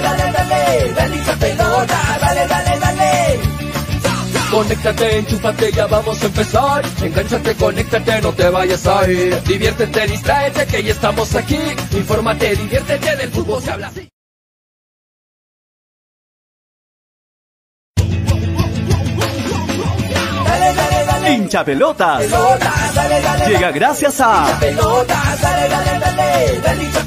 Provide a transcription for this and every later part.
dale, dale, dale, hincha pelotas, dale, dale, dale. Conéctate, enchúfate, ya vamos a empezar. Engánchate, conéctate, no te vayas a ir. Diviértete, distráete, que ya estamos aquí. Infórmate, diviértete, del fútbol se habla Hincha pelotas. Pelotas, dale, dale, Llega gracias a pelotas, dale,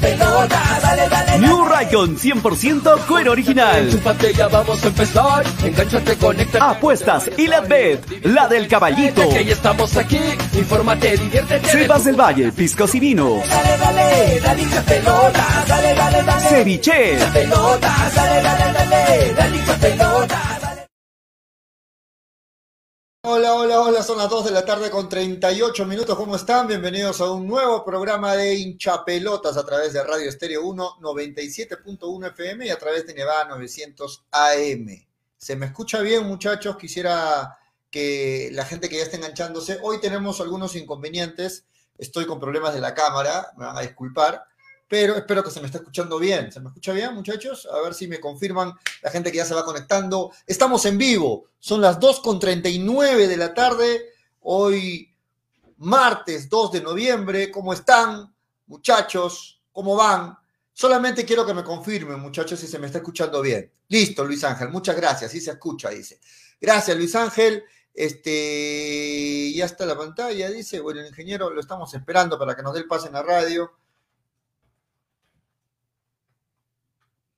pelotas. New Raycon 100% cuero original. Enchúfate, ya vamos a empezar. Engánchate, conéctate. Apuestas y la bet, la del caballito. Que ya estamos aquí. Infórmate, diviértete. Sebas del Valle, piscos y vinos. Dale. Ceviche. Pelotas, dale, dale, dale, son las 2 de la tarde con 38 minutos. ¿Cómo están? Bienvenidos a un nuevo programa de hinchapelotas a través de Radio Estéreo 1 97.1 FM y a través de Nevada 900 AM. ¿Se me escucha bien, muchachos? Quisiera que la gente que ya está enganchándose, hoy tenemos algunos inconvenientes. Estoy con problemas de la cámara, me van a disculpar, pero espero que se me esté escuchando bien. ¿Se me escucha bien, muchachos? A ver si me confirman la gente que ya se va conectando. Estamos en vivo, son las 2.39 de la tarde, hoy martes 2 de noviembre. ¿Cómo están, muchachos? ¿Cómo van? Solamente quiero que me confirmen, muchachos, si se me está escuchando bien. Listo, Luis Ángel, muchas gracias, sí se escucha, dice. Gracias, Luis Ángel. Este, ya está la pantalla, dice. Bueno, el ingeniero lo estamos esperando para que nos dé el pase en la radio.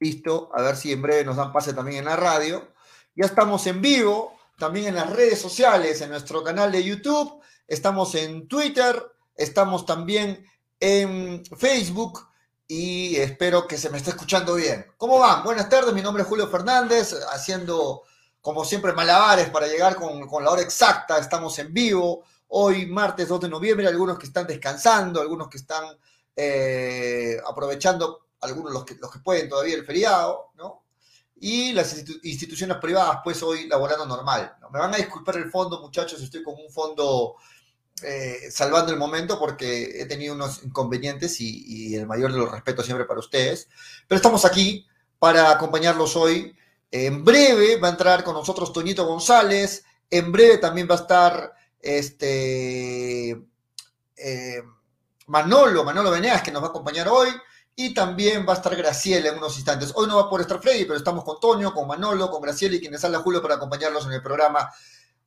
Listo, a ver si en breve nos dan pase también en la radio. Ya estamos en vivo, también en las redes sociales, en nuestro canal de YouTube, estamos en Twitter, estamos también en Facebook y espero que se me esté escuchando bien. ¿Cómo van? Buenas tardes, mi nombre es Julio Fernández, haciendo como siempre malabares para llegar con, con la hora exacta, estamos en vivo. Hoy, martes 2 de noviembre, algunos que están descansando, algunos que están eh, aprovechando algunos los que, los que pueden todavía el feriado, ¿no? Y las institu- instituciones privadas, pues hoy laborando normal. ¿no? Me van a disculpar el fondo, muchachos, estoy con un fondo eh, salvando el momento porque he tenido unos inconvenientes y, y el mayor de los respetos siempre para ustedes. Pero estamos aquí para acompañarlos hoy. En breve va a entrar con nosotros Toñito González. En breve también va a estar este eh, Manolo, Manolo Venegas, que nos va a acompañar hoy. Y también va a estar Graciela en unos instantes. Hoy no va a poder estar Freddy, pero estamos con Toño, con Manolo, con Graciela y quienes habla Julio para acompañarlos en el programa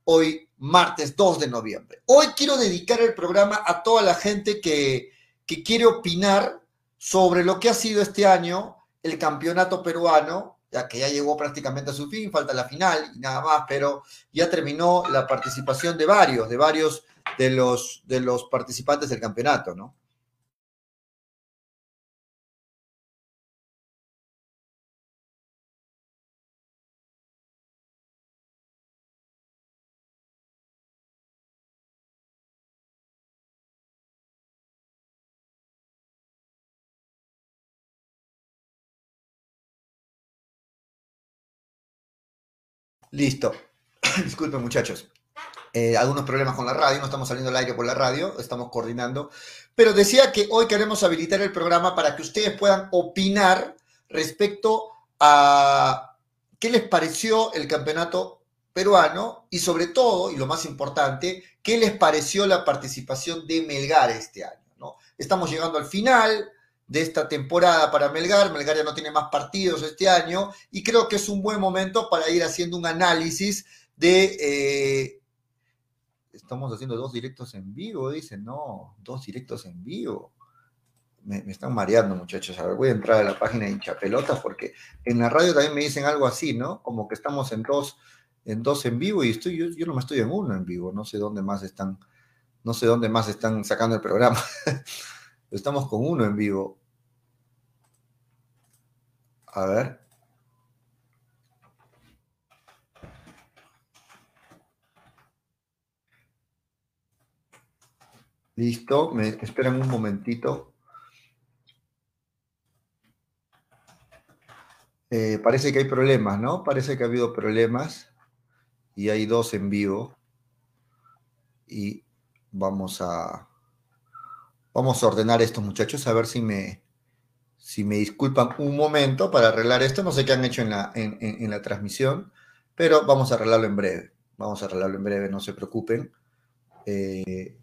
hoy, martes 2 de noviembre. Hoy quiero dedicar el programa a toda la gente que, que quiere opinar sobre lo que ha sido este año el campeonato peruano, ya que ya llegó prácticamente a su fin, falta la final y nada más, pero ya terminó la participación de varios, de varios de los, de los participantes del campeonato, ¿no? Listo. Disculpen, muchachos. Eh, algunos problemas con la radio, no estamos saliendo al aire por la radio, estamos coordinando. Pero decía que hoy queremos habilitar el programa para que ustedes puedan opinar respecto a qué les pareció el campeonato peruano y sobre todo, y lo más importante, qué les pareció la participación de Melgar este año. ¿no? Estamos llegando al final de esta temporada para Melgar. Melgar ya no tiene más partidos este año y creo que es un buen momento para ir haciendo un análisis de... eh, estamos haciendo dos directos en vivo, dicen, no, dos directos en vivo. Me, están mareando, muchachos. A ver, voy a entrar a la página de hinchapelotas porque en la radio también me dicen algo así, ¿no? Como que estamos en dos en, dos en vivo y estoy, yo, yo no me estoy en uno en vivo. No sé dónde más están, no sé dónde más están sacando el programa. Estamos con uno en vivo. A ver. Listo, me esperan un momentito. Eh, parece que hay problemas, ¿no? Parece que ha habido problemas y hay dos en vivo. Y vamos a vamos a ordenar estos muchachos a ver si me si me disculpan un momento para arreglar esto, no sé qué han hecho en la, en, la transmisión, pero vamos a arreglarlo en breve. Vamos a arreglarlo en breve, no se preocupen. Eh,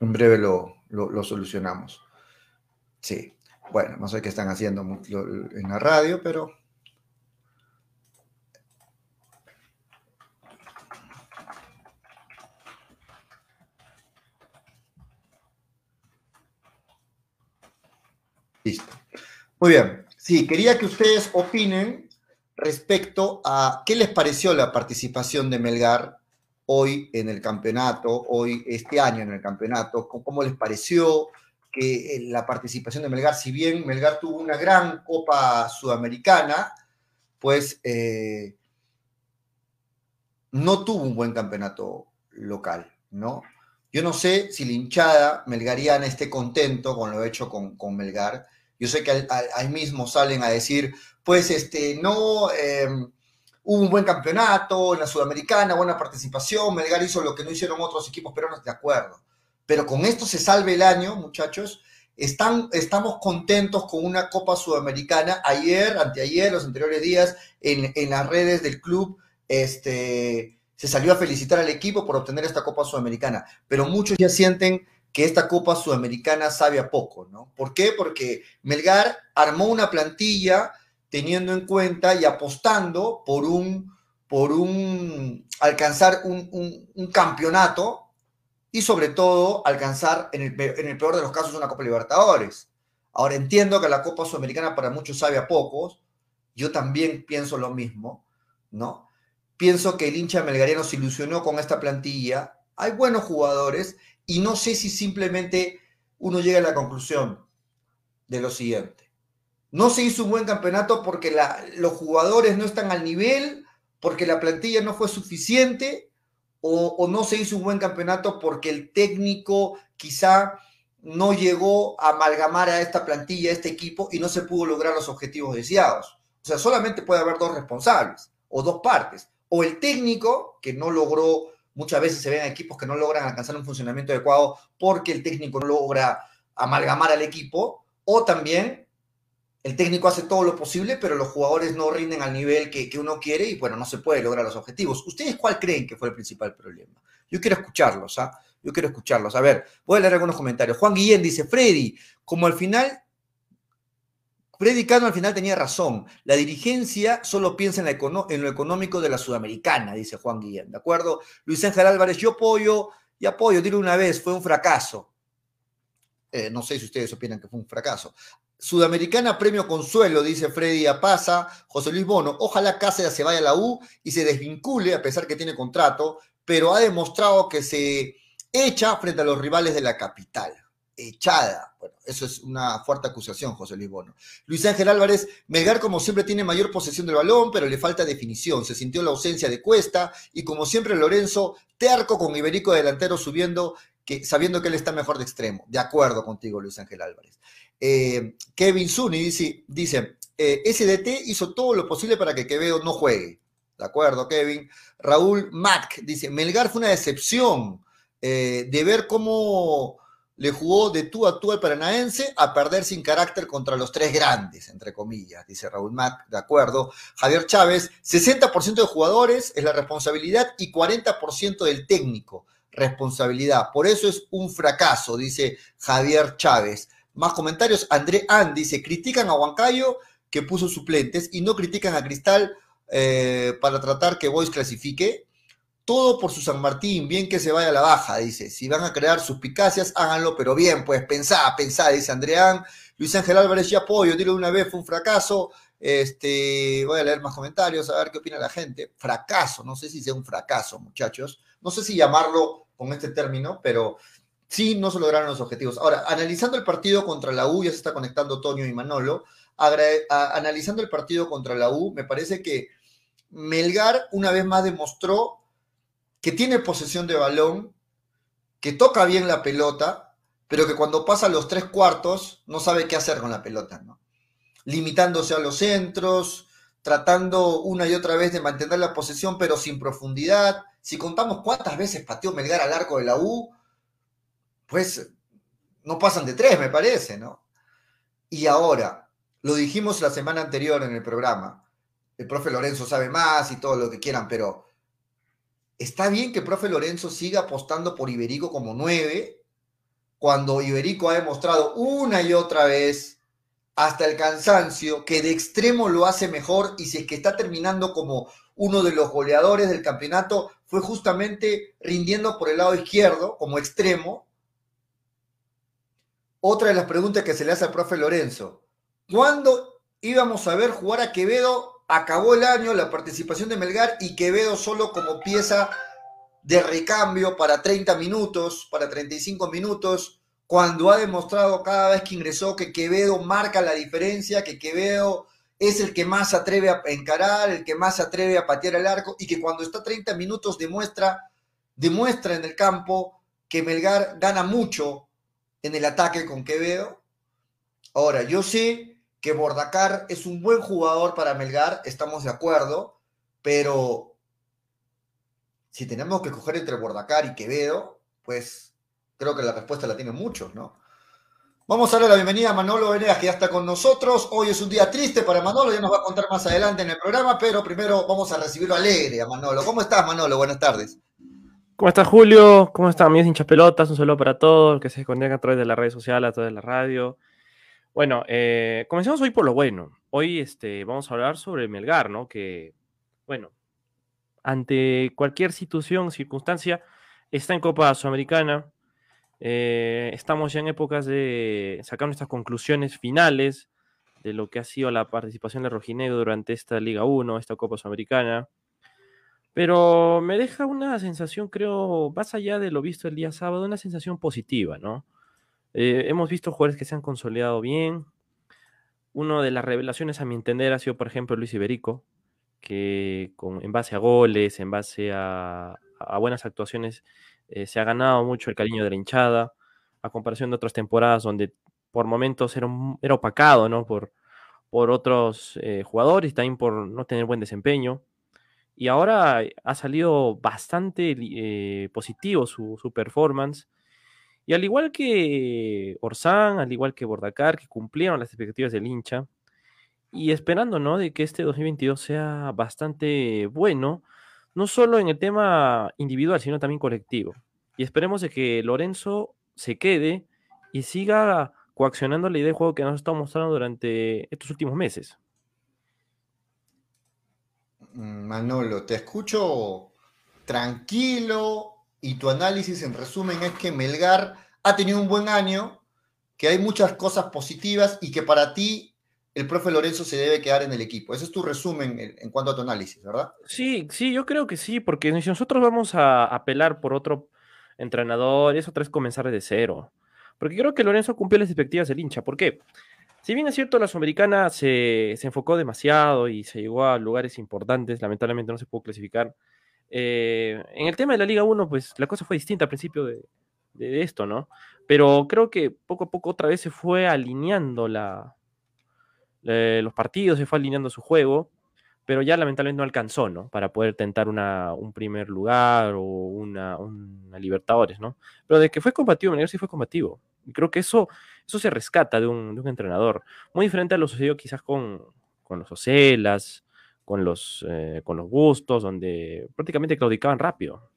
en breve lo, lo, solucionamos. Sí, bueno, no sé qué están haciendo en la radio, pero Listo. Muy bien. Sí, quería que ustedes opinen respecto a qué les pareció la participación de Melgar hoy en el campeonato, hoy este año en el campeonato, cómo les pareció que eh, la participación de Melgar, si bien Melgar tuvo una gran Copa Sudamericana, pues eh, no tuvo un buen campeonato local, ¿no? Yo no sé si la hinchada melgariana esté contento con lo hecho con, con Melgar. Yo sé que ahí mismo salen a decir, pues este, no, em, hubo un buen campeonato en la Sudamericana, buena participación, Melgar hizo lo que no hicieron otros equipos peruanos, de acuerdo. Pero con esto se salve el año, muchachos. Están, estamos contentos con una Copa Sudamericana. Ayer, anteayer, los anteriores días, en, en las redes del club, este, se salió a felicitar al equipo por obtener esta Copa Sudamericana, pero muchos ya sienten que esta Copa Sudamericana sabe a poco, ¿no? ¿Por qué? Porque Melgar armó una plantilla teniendo en cuenta y apostando por un, por un alcanzar un, campeonato y sobre todo alcanzar en el, en el, peor de los casos una Copa Libertadores. Ahora entiendo que la Copa Sudamericana para muchos sabe a pocos, yo también pienso lo mismo, ¿no? Pienso que el hincha melgariano se ilusionó con esta plantilla. Hay buenos jugadores y no sé si simplemente uno llega a la conclusión de lo siguiente. No se hizo un buen campeonato porque los jugadores no están al nivel, porque la plantilla no fue suficiente, o, o, no se hizo un buen campeonato porque el técnico quizá no llegó a amalgamar a esta plantilla, a este equipo, y no se pudo lograr los objetivos deseados. O sea, solamente puede haber dos responsables o dos partes o el técnico, que no logró, muchas veces se ven equipos que no logran alcanzar un funcionamiento adecuado porque el técnico no logra amalgamar al equipo, o también el técnico hace todo lo posible, pero los jugadores no rinden al nivel que, uno quiere y bueno, no se puede lograr los objetivos. ¿Ustedes cuál creen que fue el principal problema? Yo quiero escucharlos, ¿ah? Yo quiero escucharlos. A ver, voy a leer algunos comentarios. Juan Guillén dice, Freddy, como al final Freddy Cano al final tenía razón. La dirigencia solo piensa en, lo económico de la sudamericana, dice Juan Guillén. ¿De acuerdo? Luis Ángel Álvarez, yo apoyo y apoyo, dilo una vez, fue un fracaso. Eh, no sé si ustedes opinan que fue un fracaso. Sudamericana Premio Consuelo, dice Freddy Apaza, José Luis Bono. Ojalá Cáceres se vaya a la U y se desvincule a pesar que tiene contrato, pero ha demostrado que se echa frente a los rivales de la capital echada. Bueno, eso es una fuerte acusación, José Luis Bono. Luis Ángel Álvarez, Melgar como siempre tiene mayor posesión del balón, pero le falta definición. Se sintió la ausencia de Cuesta y como siempre Lorenzo, terco con Iberico delantero subiendo, que, sabiendo que él está mejor de extremo. De acuerdo contigo, Luis Ángel Álvarez. Eh, Kevin Zuni dice, dice eh, SDT hizo todo lo posible para que Quevedo no juegue. De acuerdo, Kevin. Raúl Mac dice, Melgar fue una decepción eh, de ver cómo le jugó de tú a tú al Paranaense a perder sin carácter contra los tres grandes, entre comillas, dice Raúl Mac, de acuerdo. Javier Chávez, 60% de jugadores es la responsabilidad y 40% del técnico, responsabilidad. Por eso es un fracaso, dice Javier Chávez. Más comentarios, André An dice, critican a Huancayo que puso suplentes y no critican a Cristal eh, para tratar que Boys clasifique. Todo por su San Martín, bien que se vaya a la baja, dice. Si van a crear suspicacias, háganlo, pero bien, pues pensá, pensá, dice Andreán. Luis Ángel Álvarez, ya apoyo, dile una vez, fue un fracaso. Este, voy a leer más comentarios, a ver qué opina la gente. Fracaso, no sé si sea un fracaso, muchachos. No sé si llamarlo con este término, pero sí no se lograron los objetivos. Ahora, analizando el partido contra la U, ya se está conectando Toño y Manolo. analizando el partido contra la U, me parece que Melgar una vez más demostró que tiene posesión de balón, que toca bien la pelota, pero que cuando pasa los tres cuartos no sabe qué hacer con la pelota, ¿no? Limitándose a los centros, tratando una y otra vez de mantener la posesión, pero sin profundidad. Si contamos cuántas veces pateó Melgar al arco de la U, pues no pasan de tres, me parece, ¿no? Y ahora, lo dijimos la semana anterior en el programa, el profe Lorenzo sabe más y todo lo que quieran, pero está bien que el profe Lorenzo siga apostando por Iberico como nueve, cuando Iberico ha demostrado una y otra vez hasta el cansancio que de extremo lo hace mejor y si es que está terminando como uno de los goleadores del campeonato fue justamente rindiendo por el lado izquierdo como extremo. Otra de las preguntas que se le hace al profe Lorenzo, ¿cuándo íbamos a ver jugar a Quevedo? Acabó el año, la participación de Melgar y Quevedo solo como pieza de recambio para 30 minutos, para 35 minutos, cuando ha demostrado cada vez que ingresó que Quevedo marca la diferencia, que Quevedo es el que más se atreve a encarar, el que más se atreve a patear el arco y que cuando está 30 minutos demuestra, demuestra en el campo que Melgar gana mucho en el ataque con Quevedo. Ahora, yo sé que Bordacar es un buen jugador para Melgar, estamos de acuerdo, pero si tenemos que coger entre Bordacar y Quevedo, pues creo que la respuesta la tienen muchos, ¿no? Vamos a darle la bienvenida a Manolo Venegas, que ya está con nosotros. Hoy es un día triste para Manolo, ya nos va a contar más adelante en el programa, pero primero vamos a recibirlo alegre a Manolo. ¿Cómo estás, Manolo? Buenas tardes. ¿Cómo estás, Julio? ¿Cómo están mis hinchas pelotas? Un saludo para todos que se conectan a través de las redes sociales, a través de la radio. Bueno, eh, comencemos hoy por lo bueno. Hoy este, vamos a hablar sobre Melgar, ¿no? Que, bueno, ante cualquier situación, circunstancia, está en Copa Sudamericana, eh, estamos ya en épocas de sacar nuestras conclusiones finales de lo que ha sido la participación de Rojinegro durante esta Liga 1, esta Copa Sudamericana. Pero me deja una sensación, creo, más allá de lo visto el día sábado, una sensación positiva, ¿no? Eh, hemos visto jugadores que se han consolidado bien. Uno de las revelaciones, a mi entender, ha sido, por ejemplo, Luis Iberico, que con, en base a goles, en base a buenas actuaciones, eh, se ha ganado mucho el cariño de la hinchada, a comparación de otras temporadas donde por momentos era, opacado ¿no? por, otros eh, jugadores también por no tener buen desempeño. Y ahora ha salido bastante positivo su, performance. Y al igual que Orsán, al igual que Bordacar, que cumplieron las expectativas del hincha, y esperando ¿no? de que este 2022 sea bastante bueno, no solo en el tema individual, sino también colectivo. Y esperemos de que Lorenzo se quede y siga coaccionando la idea de juego que nos estado mostrando durante estos últimos meses. Mm, Manolo, te escucho tranquilo y tu análisis en resumen es que Melgar ha tenido un buen año, que hay muchas cosas positivas y que para ti el profe Lorenzo se debe quedar en el equipo. Ese es tu resumen en, cuanto a tu análisis, ¿verdad? Sí, sí, yo creo que sí, porque si nosotros vamos a apelar por otro entrenador, eso otra vez comenzar de cero. Porque creo que Lorenzo cumplió las expectativas del hincha. ¿Por qué? Si bien es cierto, la Sudamericana se, se enfocó demasiado y se llegó a lugares importantes, lamentablemente no se pudo clasificar. Eh, en el tema de la Liga 1, pues la cosa fue distinta al principio de, esto, ¿no? Pero creo que poco a poco otra vez se fue alineando la, los partidos, se fue alineando su juego, pero ya lamentablemente no alcanzó, ¿no? Para poder tentar una, un primer lugar o una, una, Libertadores, ¿no? Pero de que fue combativo, Melgar sí fue combativo. Y creo que eso, eso se rescata de un, un entrenador. Muy diferente a lo sucedido quizás con, con los Ocelas, con los, eh, con los Gustos, donde prácticamente claudicaban rápido.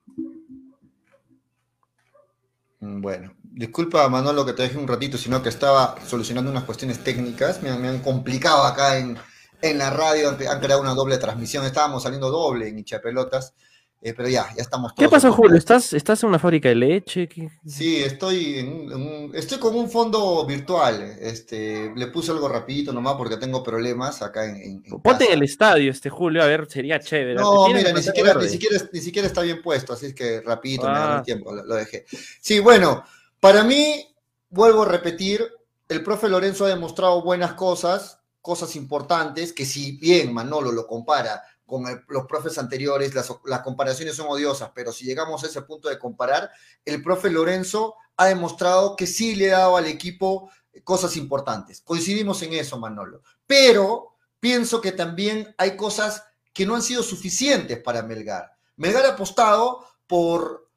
Mm, bueno, disculpa Manolo que te dejé un ratito, sino que estaba solucionando unas cuestiones técnicas, me, han complicado acá en, en la radio, han, creado una doble transmisión, estábamos saliendo doble en Hinchapelotas, eh, pero ya, ya estamos todos. ¿Qué pasa, Julio? ¿Estás, ¿Estás en una fábrica de leche? Sí, estoy, en, estoy con un fondo virtual. Este, le puse algo rapidito nomás porque tengo problemas acá en. en Ponte en el estadio, este Julio, a ver, sería chévere. No, mira, ni siquiera, ni siquiera, ni, siquiera, está bien puesto, así es que rapidito me da el ah. tiempo, lo, lo dejé. Sí, bueno, para mí, vuelvo a repetir, el profe Lorenzo ha demostrado buenas cosas, cosas importantes, que si bien Manolo lo compara con los profes anteriores, las, las, comparaciones son odiosas, pero si llegamos a ese punto de comparar, el profe Lorenzo ha demostrado que sí le ha dado al equipo cosas importantes. Coincidimos en eso, Manolo. Pero pienso que también hay cosas que no han sido suficientes para Melgar. Melgar ha apostado por,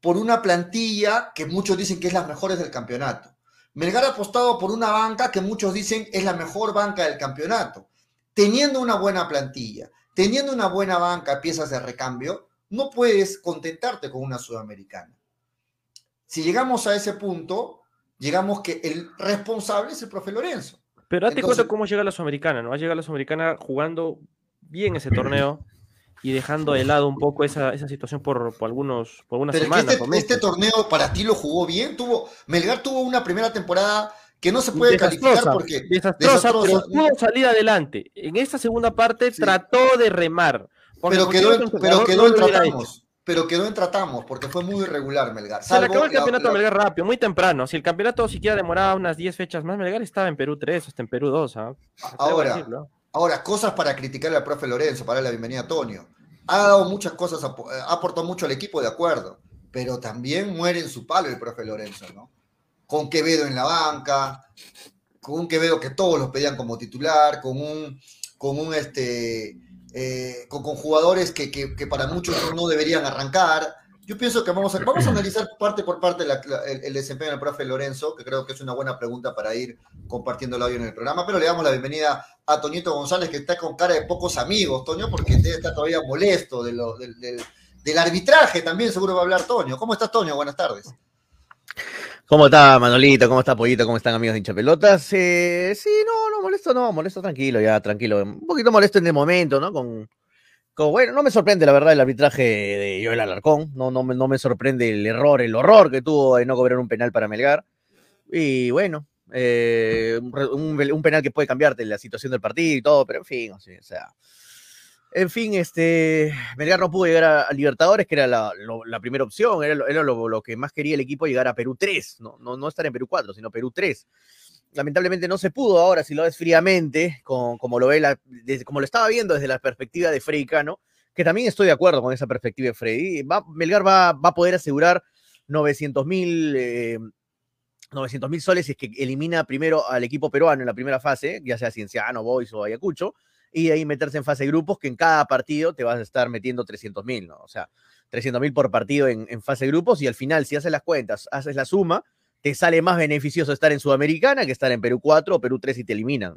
por una plantilla que muchos dicen que es la mejor del campeonato. Melgar ha apostado por una banca que muchos dicen es la mejor banca del campeonato. Teniendo una buena plantilla, teniendo una buena banca, piezas de recambio, no puedes contentarte con una sudamericana. Si llegamos a ese punto, llegamos que el responsable es el profe Lorenzo. Pero date cuenta cómo llega la Sudamericana, ¿no? Va a llegar la Sudamericana jugando bien ese torneo y dejando de lado un poco esa, situación por, algunos, por algunas semanas. Este, este, torneo para ti lo jugó bien, tuvo, Melgar tuvo una primera temporada que no se puede calificar porque desastrosa, pero pudo salir adelante. En esta segunda parte trató de remar. Pero quedó, pero quedó en tratamos. Pero quedó en tratamos porque fue muy irregular Melgar. Se le acabó el campeonato a Melgar rápido, muy temprano. Si el campeonato siquiera demoraba unas 10 fechas más, Melgar estaba en Perú 3, hasta en Perú 2. ¿ah? Ahora, Ahora, cosas para criticarle al profe Lorenzo, para darle la bienvenida a Antonio. Ha dado muchas cosas, ha aportado mucho al equipo, de acuerdo, pero también muere en su palo el profe Lorenzo, ¿no? Con Quevedo en la banca, con un Quevedo que todos los pedían como titular, con un, con un este, eh, con, jugadores que, que, para muchos no deberían arrancar. Yo pienso que vamos a, vamos a analizar parte por parte el, desempeño del profe Lorenzo, que creo que es una buena pregunta para ir compartiendo el audio en el programa, pero le damos la bienvenida a Toñito González, que está con cara de pocos amigos, Toño, porque está todavía molesto de lo, del, arbitraje también, seguro va a hablar Toño. ¿Cómo estás, Toño? Buenas tardes. ¿Cómo está Manolito? ¿Cómo está Pollito? ¿Cómo están amigos de hinchapelotas? Eh, sí, no, no, molesto no, molesto tranquilo, ya, tranquilo. Un poquito molesto en el momento, ¿no? Con, bueno, no me sorprende la verdad el arbitraje de Joel Alarcón, no, no, no me sorprende el error, el horror que tuvo de no cobrar un penal para Melgar. Y bueno, eh, un, penal que puede cambiarte la situación del partido y todo, pero en fin, o sea. En fin, este, Melgar no pudo llegar a, Libertadores, que era la, primera opción, era, lo, lo, que más quería el equipo, llegar a Perú 3, no, no, estar en Perú 4, sino Perú 3 lamentablemente no se pudo ahora, si lo ves fríamente, como lo ve la, como lo estaba viendo desde la perspectiva de Freddy Cano, que también estoy de acuerdo con esa perspectiva de Freddy. Va, Melgar va, a poder asegurar 900 mil eh, soles si es que elimina primero al equipo peruano en la primera fase, ya sea Cienciano, Boys o Ayacucho, y ahí meterse en fase de grupos, que en cada partido te vas a estar metiendo 300 mil, ¿no? O sea, 300 mil por partido en, en fase de grupos, y al final, si haces las cuentas, haces la suma, te sale más beneficioso estar en Sudamericana que estar en Perú 4 o Perú 3 y te eliminan.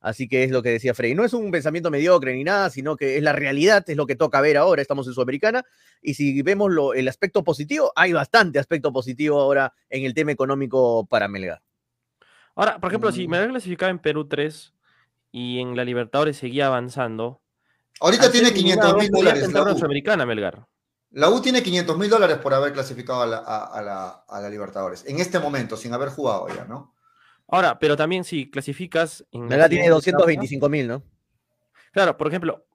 Así que es lo que decía Frey. No es un pensamiento mediocre ni nada, sino que es la realidad, es lo que toca ver ahora. Estamos en Sudamericana y si vemos lo, el aspecto positivo, hay bastante aspecto positivo ahora en el tema económico para Melgar. Ahora, por ejemplo, si mm. Melgar clasificaba en Perú 3 y en la Libertadores seguía avanzando. Ahorita tiene 500 mil dólares. La Sudamericana, Melgar. La U tiene 500 mil dólares por haber clasificado a la, Libertadores, en este momento, sin haber jugado ya, ¿no? Ahora, pero también si clasificas... En la tiene 225 mil, ¿no? Claro, por ejemplo,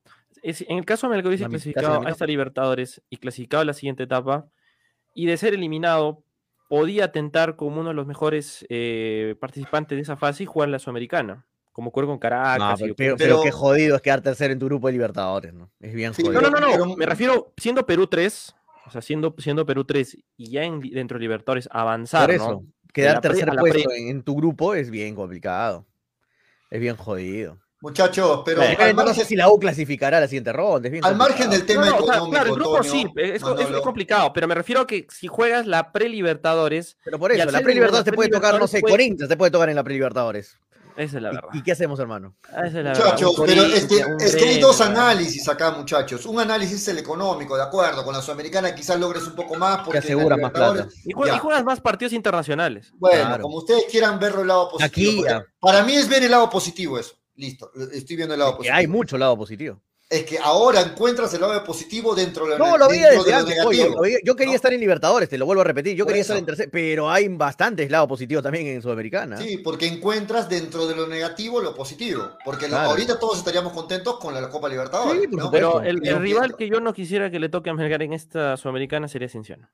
en el caso de Melgar hubiese clasificado a esta Libertadores y clasificado a la siguiente etapa, y de ser eliminado, podía tentar como uno de los mejores eh, participantes de esa fase y jugar la Sudamericana como cuerpo con Caracas. pero, qué jodido es quedar tercero en tu grupo de Libertadores, ¿no? Es bien jodido. No, no, no, me refiero, siendo Perú 3, o sea, siendo, siendo Perú 3 y ya dentro de Libertadores avanzar, Por eso, quedar tercer puesto en, tu grupo es bien complicado. Es bien jodido. Muchachos, pero. no sé si la U clasificará a la siguiente ronda. al margen del tema económico. claro, el grupo sí, es, complicado, pero me refiero a que si juegas la pre-Libertadores. Pero por eso, la pre-Libertadores te puede tocar, no sé, Corinthians te puede tocar en la pre-Libertadores. Esa es la verdad. ¿Y, qué hacemos, hermano? muchachos, pero este, es que hay dos análisis acá, muchachos. Un análisis es el económico, de acuerdo. Con la Sudamericana quizás logres un poco más. Porque aseguras más plata. Y juegas, más partidos internacionales. Bueno, como ustedes quieran verlo el lado positivo. Aquí, para mí es ver el lado positivo eso. Listo, estoy viendo el lado positivo. Hay mucho lado positivo es que ahora encuentras el lado positivo dentro de lo, no, lo vi desde antes, yo quería estar en Libertadores, te lo vuelvo a repetir. Yo quería estar en tercer, pero hay bastantes lados positivos también en Sudamericana. Sí, porque encuentras dentro de lo negativo lo positivo. Porque ahorita todos estaríamos contentos con la Copa Libertadores. Pero el, rival que yo no quisiera que le toque a Melgar en esta Sudamericana sería Cienciano.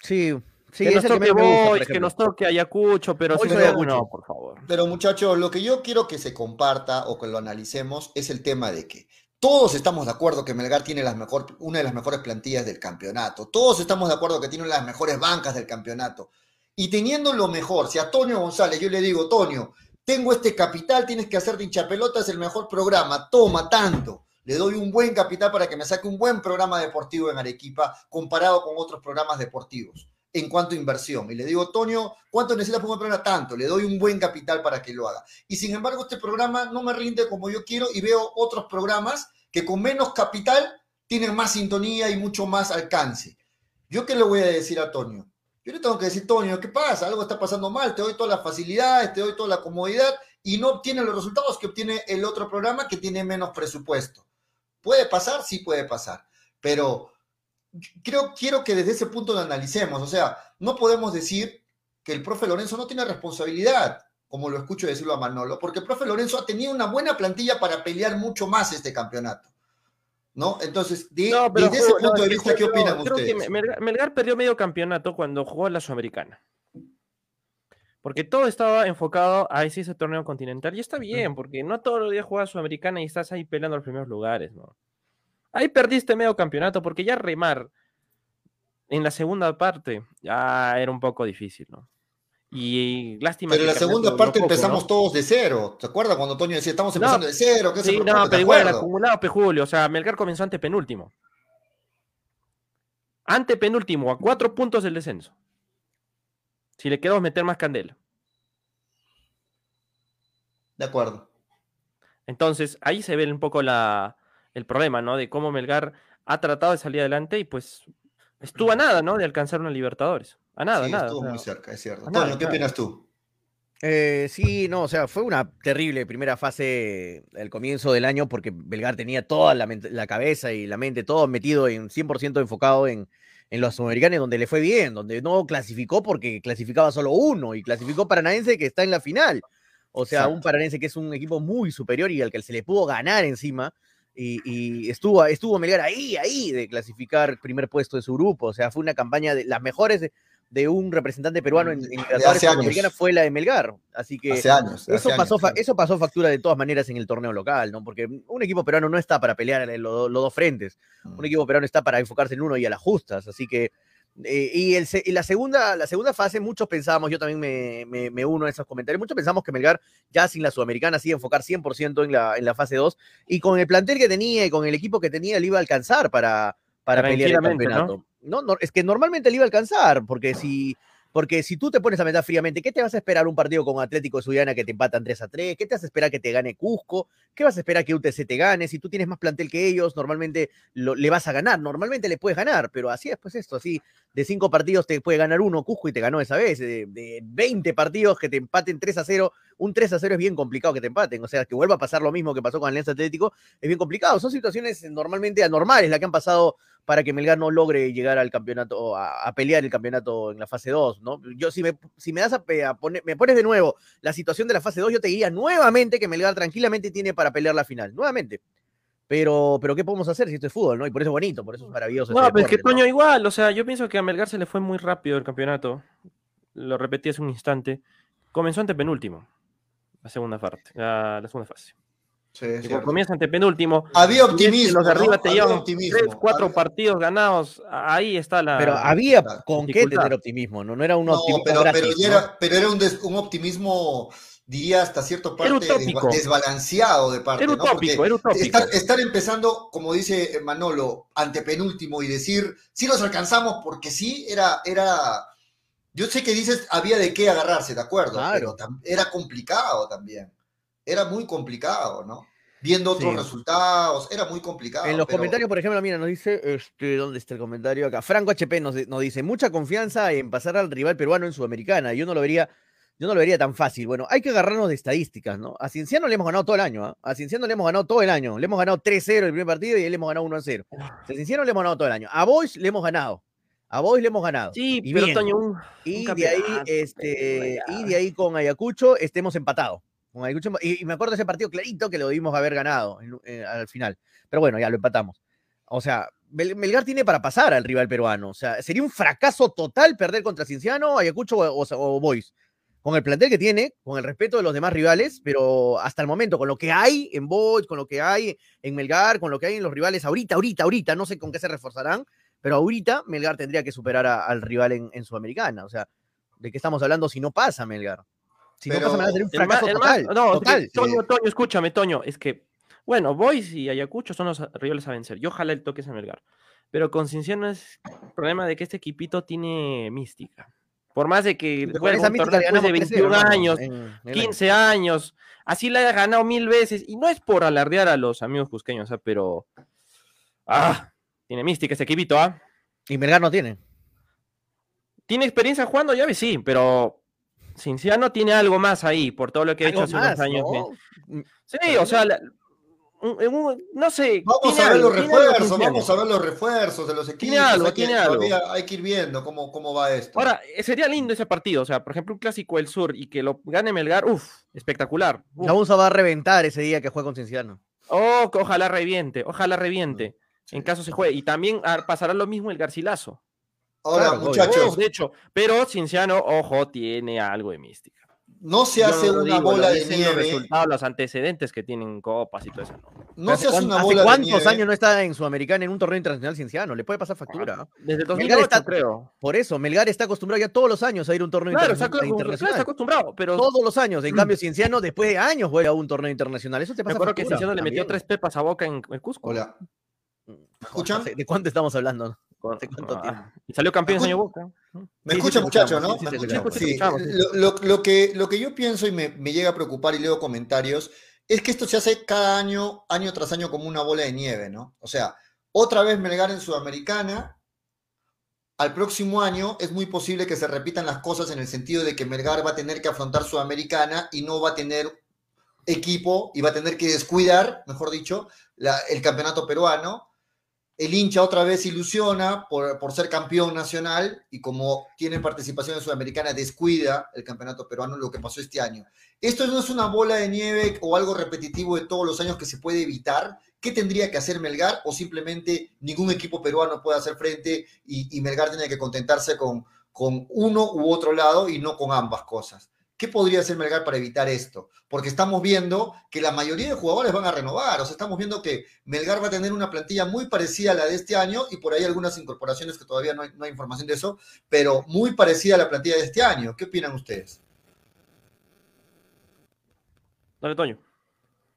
Sí, Sí, que nos toque Boys, que nos toque Ayacucho, pero si no, por favor. Pero muchachos, lo que yo quiero que se comparta o que lo analicemos es el tema de que todos estamos de acuerdo que Melgar tiene una de las mejores plantillas del campeonato. Todos estamos de acuerdo que tiene una de las mejores bancas del campeonato. Y teniendo lo mejor, si a Tonio González yo le digo, Tonio, tengo este capital, tienes que hacer de hinchapelota, es el mejor programa, toma tanto. Le doy un buen capital para que me saque un buen programa deportivo en Arequipa comparado con otros programas deportivos en cuanto a inversión. Y le digo, Toño, ¿cuánto necesitas para un programa? Tanto, le doy un buen capital para que lo haga. Y sin embargo, este programa no me rinde como yo quiero y veo otros programas que con menos capital tienen más sintonía y mucho más alcance. ¿Yo qué le voy a decir a Toño? Yo le tengo que decir, Toño, ¿qué pasa? Algo está pasando mal, te doy todas las facilidades, te doy toda la comodidad y no obtiene los resultados que obtiene el otro programa que tiene menos presupuesto. ¿Puede pasar? Sí puede pasar. Pero creo, quiero que desde ese punto lo analicemos. O sea, no podemos decir que el profe Lorenzo no tiene responsabilidad, como lo escucho decirlo a Manolo, porque el profe Lorenzo ha tenido una buena plantilla para pelear mucho más este campeonato. ¿No? Entonces, de, desde ese punto de vista, ¿qué opinan ustedes? Melgar, perdió medio campeonato cuando jugó la Sudamericana. Porque todo estaba enfocado a ese, ese torneo continental. Y está bien, porque no todos los días juegas Sudamericana y estás ahí peleando los primeros lugares, ¿no? Ahí perdiste medio campeonato porque ya remar en la segunda parte ya era un poco difícil, ¿no? Y lástima. Pero en la segunda parte empezamos todos de cero. ¿Te acuerdas cuando Toño decía estamos empezando de cero? sí, no, pero igual acumulado, Julio. O sea, Melgar comenzó ante penúltimo. Ante penúltimo, a cuatro puntos del descenso. Si le quedamos meter más candela. De acuerdo. Entonces, ahí se ve un poco la, el problema, ¿no? De cómo Melgar ha tratado de salir adelante y pues estuvo a nada, ¿no? De alcanzar una Libertadores. A nada, sí, nada. Estuvo muy cerca, es cierto. Antonio, ¿qué opinas tú? Eh, sí, no, o sea, fue una terrible primera fase el comienzo del año porque Belgar tenía toda la, la cabeza y la mente, todo metido en 100% enfocado en, en los sudamericanos, donde le fue bien, donde no clasificó porque clasificaba solo uno y clasificó Paranaense que está en la final. O sea, un Paranaense que es un equipo muy superior y al que se le pudo ganar encima y, estuvo, estuvo Melgar ahí, ahí de clasificar primer puesto de su grupo. O sea, fue una campaña de las mejores de, un representante peruano en, en la fue la de Melgar. Así que años, eso, pasó, eso pasó factura de todas maneras en el torneo local, ¿no? Porque un equipo peruano no está para pelear en los, dos frentes. Un mm. equipo peruano está para enfocarse en uno y a las justas. Así que eh, y, el, la, segunda, la segunda fase, muchos pensábamos, yo también me, me, uno a esos comentarios, muchos pensamos que Melgar ya sin la Sudamericana sí enfocar 100% en la, en la fase 2 y con el plantel que tenía y con el equipo que tenía le iba a alcanzar para, para pelear el campeonato. ¿no? es que normalmente le iba a alcanzar, porque si porque si tú te pones a meter fríamente, ¿qué te vas a esperar un partido con Atlético de Suyana que te empatan 3 a 3? ¿Qué te vas a esperar que te gane Cusco? ¿Qué vas a esperar que UTC te gane? Si tú tienes más plantel que ellos, normalmente le vas a ganar. Normalmente le puedes ganar, pero así es pues esto, así de 5 partidos te puede ganar uno Cusco y te ganó esa vez. De, de 20 partidos que te empaten 3 a 0, un 3 a 0 es bien complicado que te empaten. O sea, que vuelva a pasar lo mismo que pasó con Alianza Atlético es bien complicado. Son situaciones normalmente anormales las que han pasado para que Melgar no logre llegar al campeonato, a, pelear el campeonato en la fase 2, ¿no? Yo, si me, si me das a, poner, me pones de nuevo la situación de la fase 2, yo te diría nuevamente que Melgar tranquilamente tiene para pelear la final, nuevamente. Pero, pero ¿qué podemos hacer si esto es fútbol, no? Y por eso es bonito, por eso es maravilloso. No, pero es que Toño igual, o sea, yo pienso que a Melgar se le fue muy rápido el campeonato. Lo repetí hace un instante. Comenzó ante penúltimo, la segunda parte, la segunda fase. Sí, comienza ante penúltimo. Había optimismo. Los de arriba te llevan tres, cuatro partidos ganados. Ahí está la. Pero había con qué tener optimismo, ¿no? No era un optimismo. Pero, pero, era, pero era un, un, optimismo, diría hasta cierto parte, desbalanceado de parte. Era utópico, era utópico. Estar, estar, empezando, como dice Manolo, ante penúltimo y decir, sí nos alcanzamos porque sí, era. era yo sé que dices había de qué agarrarse, de acuerdo, pero era complicado también era muy complicado, ¿no? Viendo otros resultados, era muy complicado. En los comentarios, por ejemplo, mira, nos dice, este, ¿dónde está el comentario acá? Franco HP nos, dice, mucha confianza en pasar al rival peruano en Sudamericana. Yo no lo vería, yo no lo vería tan fácil. Bueno, hay que agarrarnos de estadísticas, ¿no? A Cienciano le hemos ganado todo el año, ¿ah? A Cienciano le hemos ganado todo el año. Le hemos ganado 3-0 el primer partido y él le hemos ganado 1-0. A Cienciano le hemos ganado todo el año. A Boys le hemos ganado. A Boys le hemos ganado. Sí, y pero Toño, y, de ahí, este, y de ahí con Ayacucho estemos empatados. Y, me acuerdo de ese partido clarito que lo debimos haber ganado eh, al final. Pero bueno, ya lo empatamos. O sea, Melgar tiene para pasar al rival peruano. O sea, sería un fracaso total perder contra Cinciano, Ayacucho o, o, Boys. Con el plantel que tiene, con el respeto de los demás rivales, pero hasta el momento, con lo que hay en Boys, con lo que hay en Melgar, con lo que hay en los rivales, ahorita, ahorita, ahorita, no sé con qué se reforzarán, pero ahorita Melgar tendría que superar al rival en, en Sudamericana. O sea, ¿de qué estamos hablando si no pasa Melgar? Si no pasa nada, sería un fracaso total. no, Toño, Toño, escúchame, Toño, es que Bueno, Boys y Ayacucho son los rivales a vencer. Yo ojalá el toque a Melgar. Pero con Cienciano es el problema de que este equipito tiene mística. Por más de que juegue un de ganamos 21 3-0, ¿no? años, En- en el 15 años, así la haya ganado mil veces. Y no es por alardear a los amigos cusqueños, pero. Ah, tiene mística este equipito, ¿ah? Y Melgar no tiene. ¿Tiene experiencia jugando llave? Sí, pero Cinciano tiene algo más ahí, por todo lo que ha hecho Algo hace unos años. ¿no? que- Sí, o sea, la- un- un- no sé. Vamos a ver algo, los algo refuerzos, Cinciano. vamos a ver los refuerzos de los equipos. Tiene algo, hay que- tiene algo. todavía hay que ir viendo cómo, cómo va esto. Ahora, eh, sería lindo ese partido, o sea, por ejemplo, un clásico del sur y que lo gane Melgar, uff, espectacular. uf. La UNSA va a reventar ese día que juega con Cienciano. Oh, que ojalá reviente, ojalá reviente, en caso se juegue. Y también ah, pasará lo mismo el Garcilaso. Ahora, claro, muchachos, Oh, de hecho, pero Cinciano, ojo, tiene algo de mística. no se hace no una digo, bola de dicen Los nieve. resultados, los antecedentes que tienen copas y todo eso. ¿no? No ¿Hace se hace cuán- una hace bola de cuántos nieve. años no está en Sudamericana en un torneo internacional Cienciano? Le puede pasar factura. ¿ah? Desde el Melgar 2008, está- creo. Por eso, Melgar está acostumbrado ya todos los años a ir a un torneo Claro, está, internacional. está acostumbrado, pero Todos los años. En cambio, Cienciano después de años vuelve a un torneo internacional. Eso te me pasa acuerdo que factura Cinciano le metió tres pepas a Boca en, en Cusco. Hola. ¿Me escuchan? ¿De cuánto estamos hablando? Con- ¿Hace cuánto ah, tiempo? Y salió campeón año Boca. Me Sí, escuchan, sí, muchachos, escuchamos, ¿no? sí, ¿Me sí, escuchan? escuchamos. Sí. Escuchamos, sí. Lo, lo- lo que, lo que yo pienso y me, me llega a preocupar y leo comentarios es que esto se hace cada año, año tras año, como una bola de nieve, ¿no? O sea, otra vez Melgar en Sudamericana. Al próximo año es muy posible que se repitan las cosas en el sentido de que Melgar va a tener que afrontar Sudamericana y no va a tener equipo y va a tener que descuidar, mejor dicho, la- el campeonato peruano. El hincha otra vez ilusiona por, por ser campeón nacional y como tiene participación en Sudamericana descuida el campeonato peruano, lo que pasó este año. Esto no es una bola de nieve o algo repetitivo de todos los años que se puede evitar. ¿Qué tendría que hacer Melgar? O simplemente ningún equipo peruano puede hacer frente y, y Melgar tiene que contentarse con, con uno u otro lado y no con ambas cosas. ¿Qué podría hacer Melgar para evitar esto? Porque estamos viendo que la mayoría de jugadores van a renovar, o sea, estamos viendo que Melgar va a tener una plantilla muy parecida a la de este año y por ahí algunas incorporaciones que todavía no hay, no hay información de eso, pero muy parecida a la plantilla de este año. ¿Qué opinan ustedes? Dale, Toño.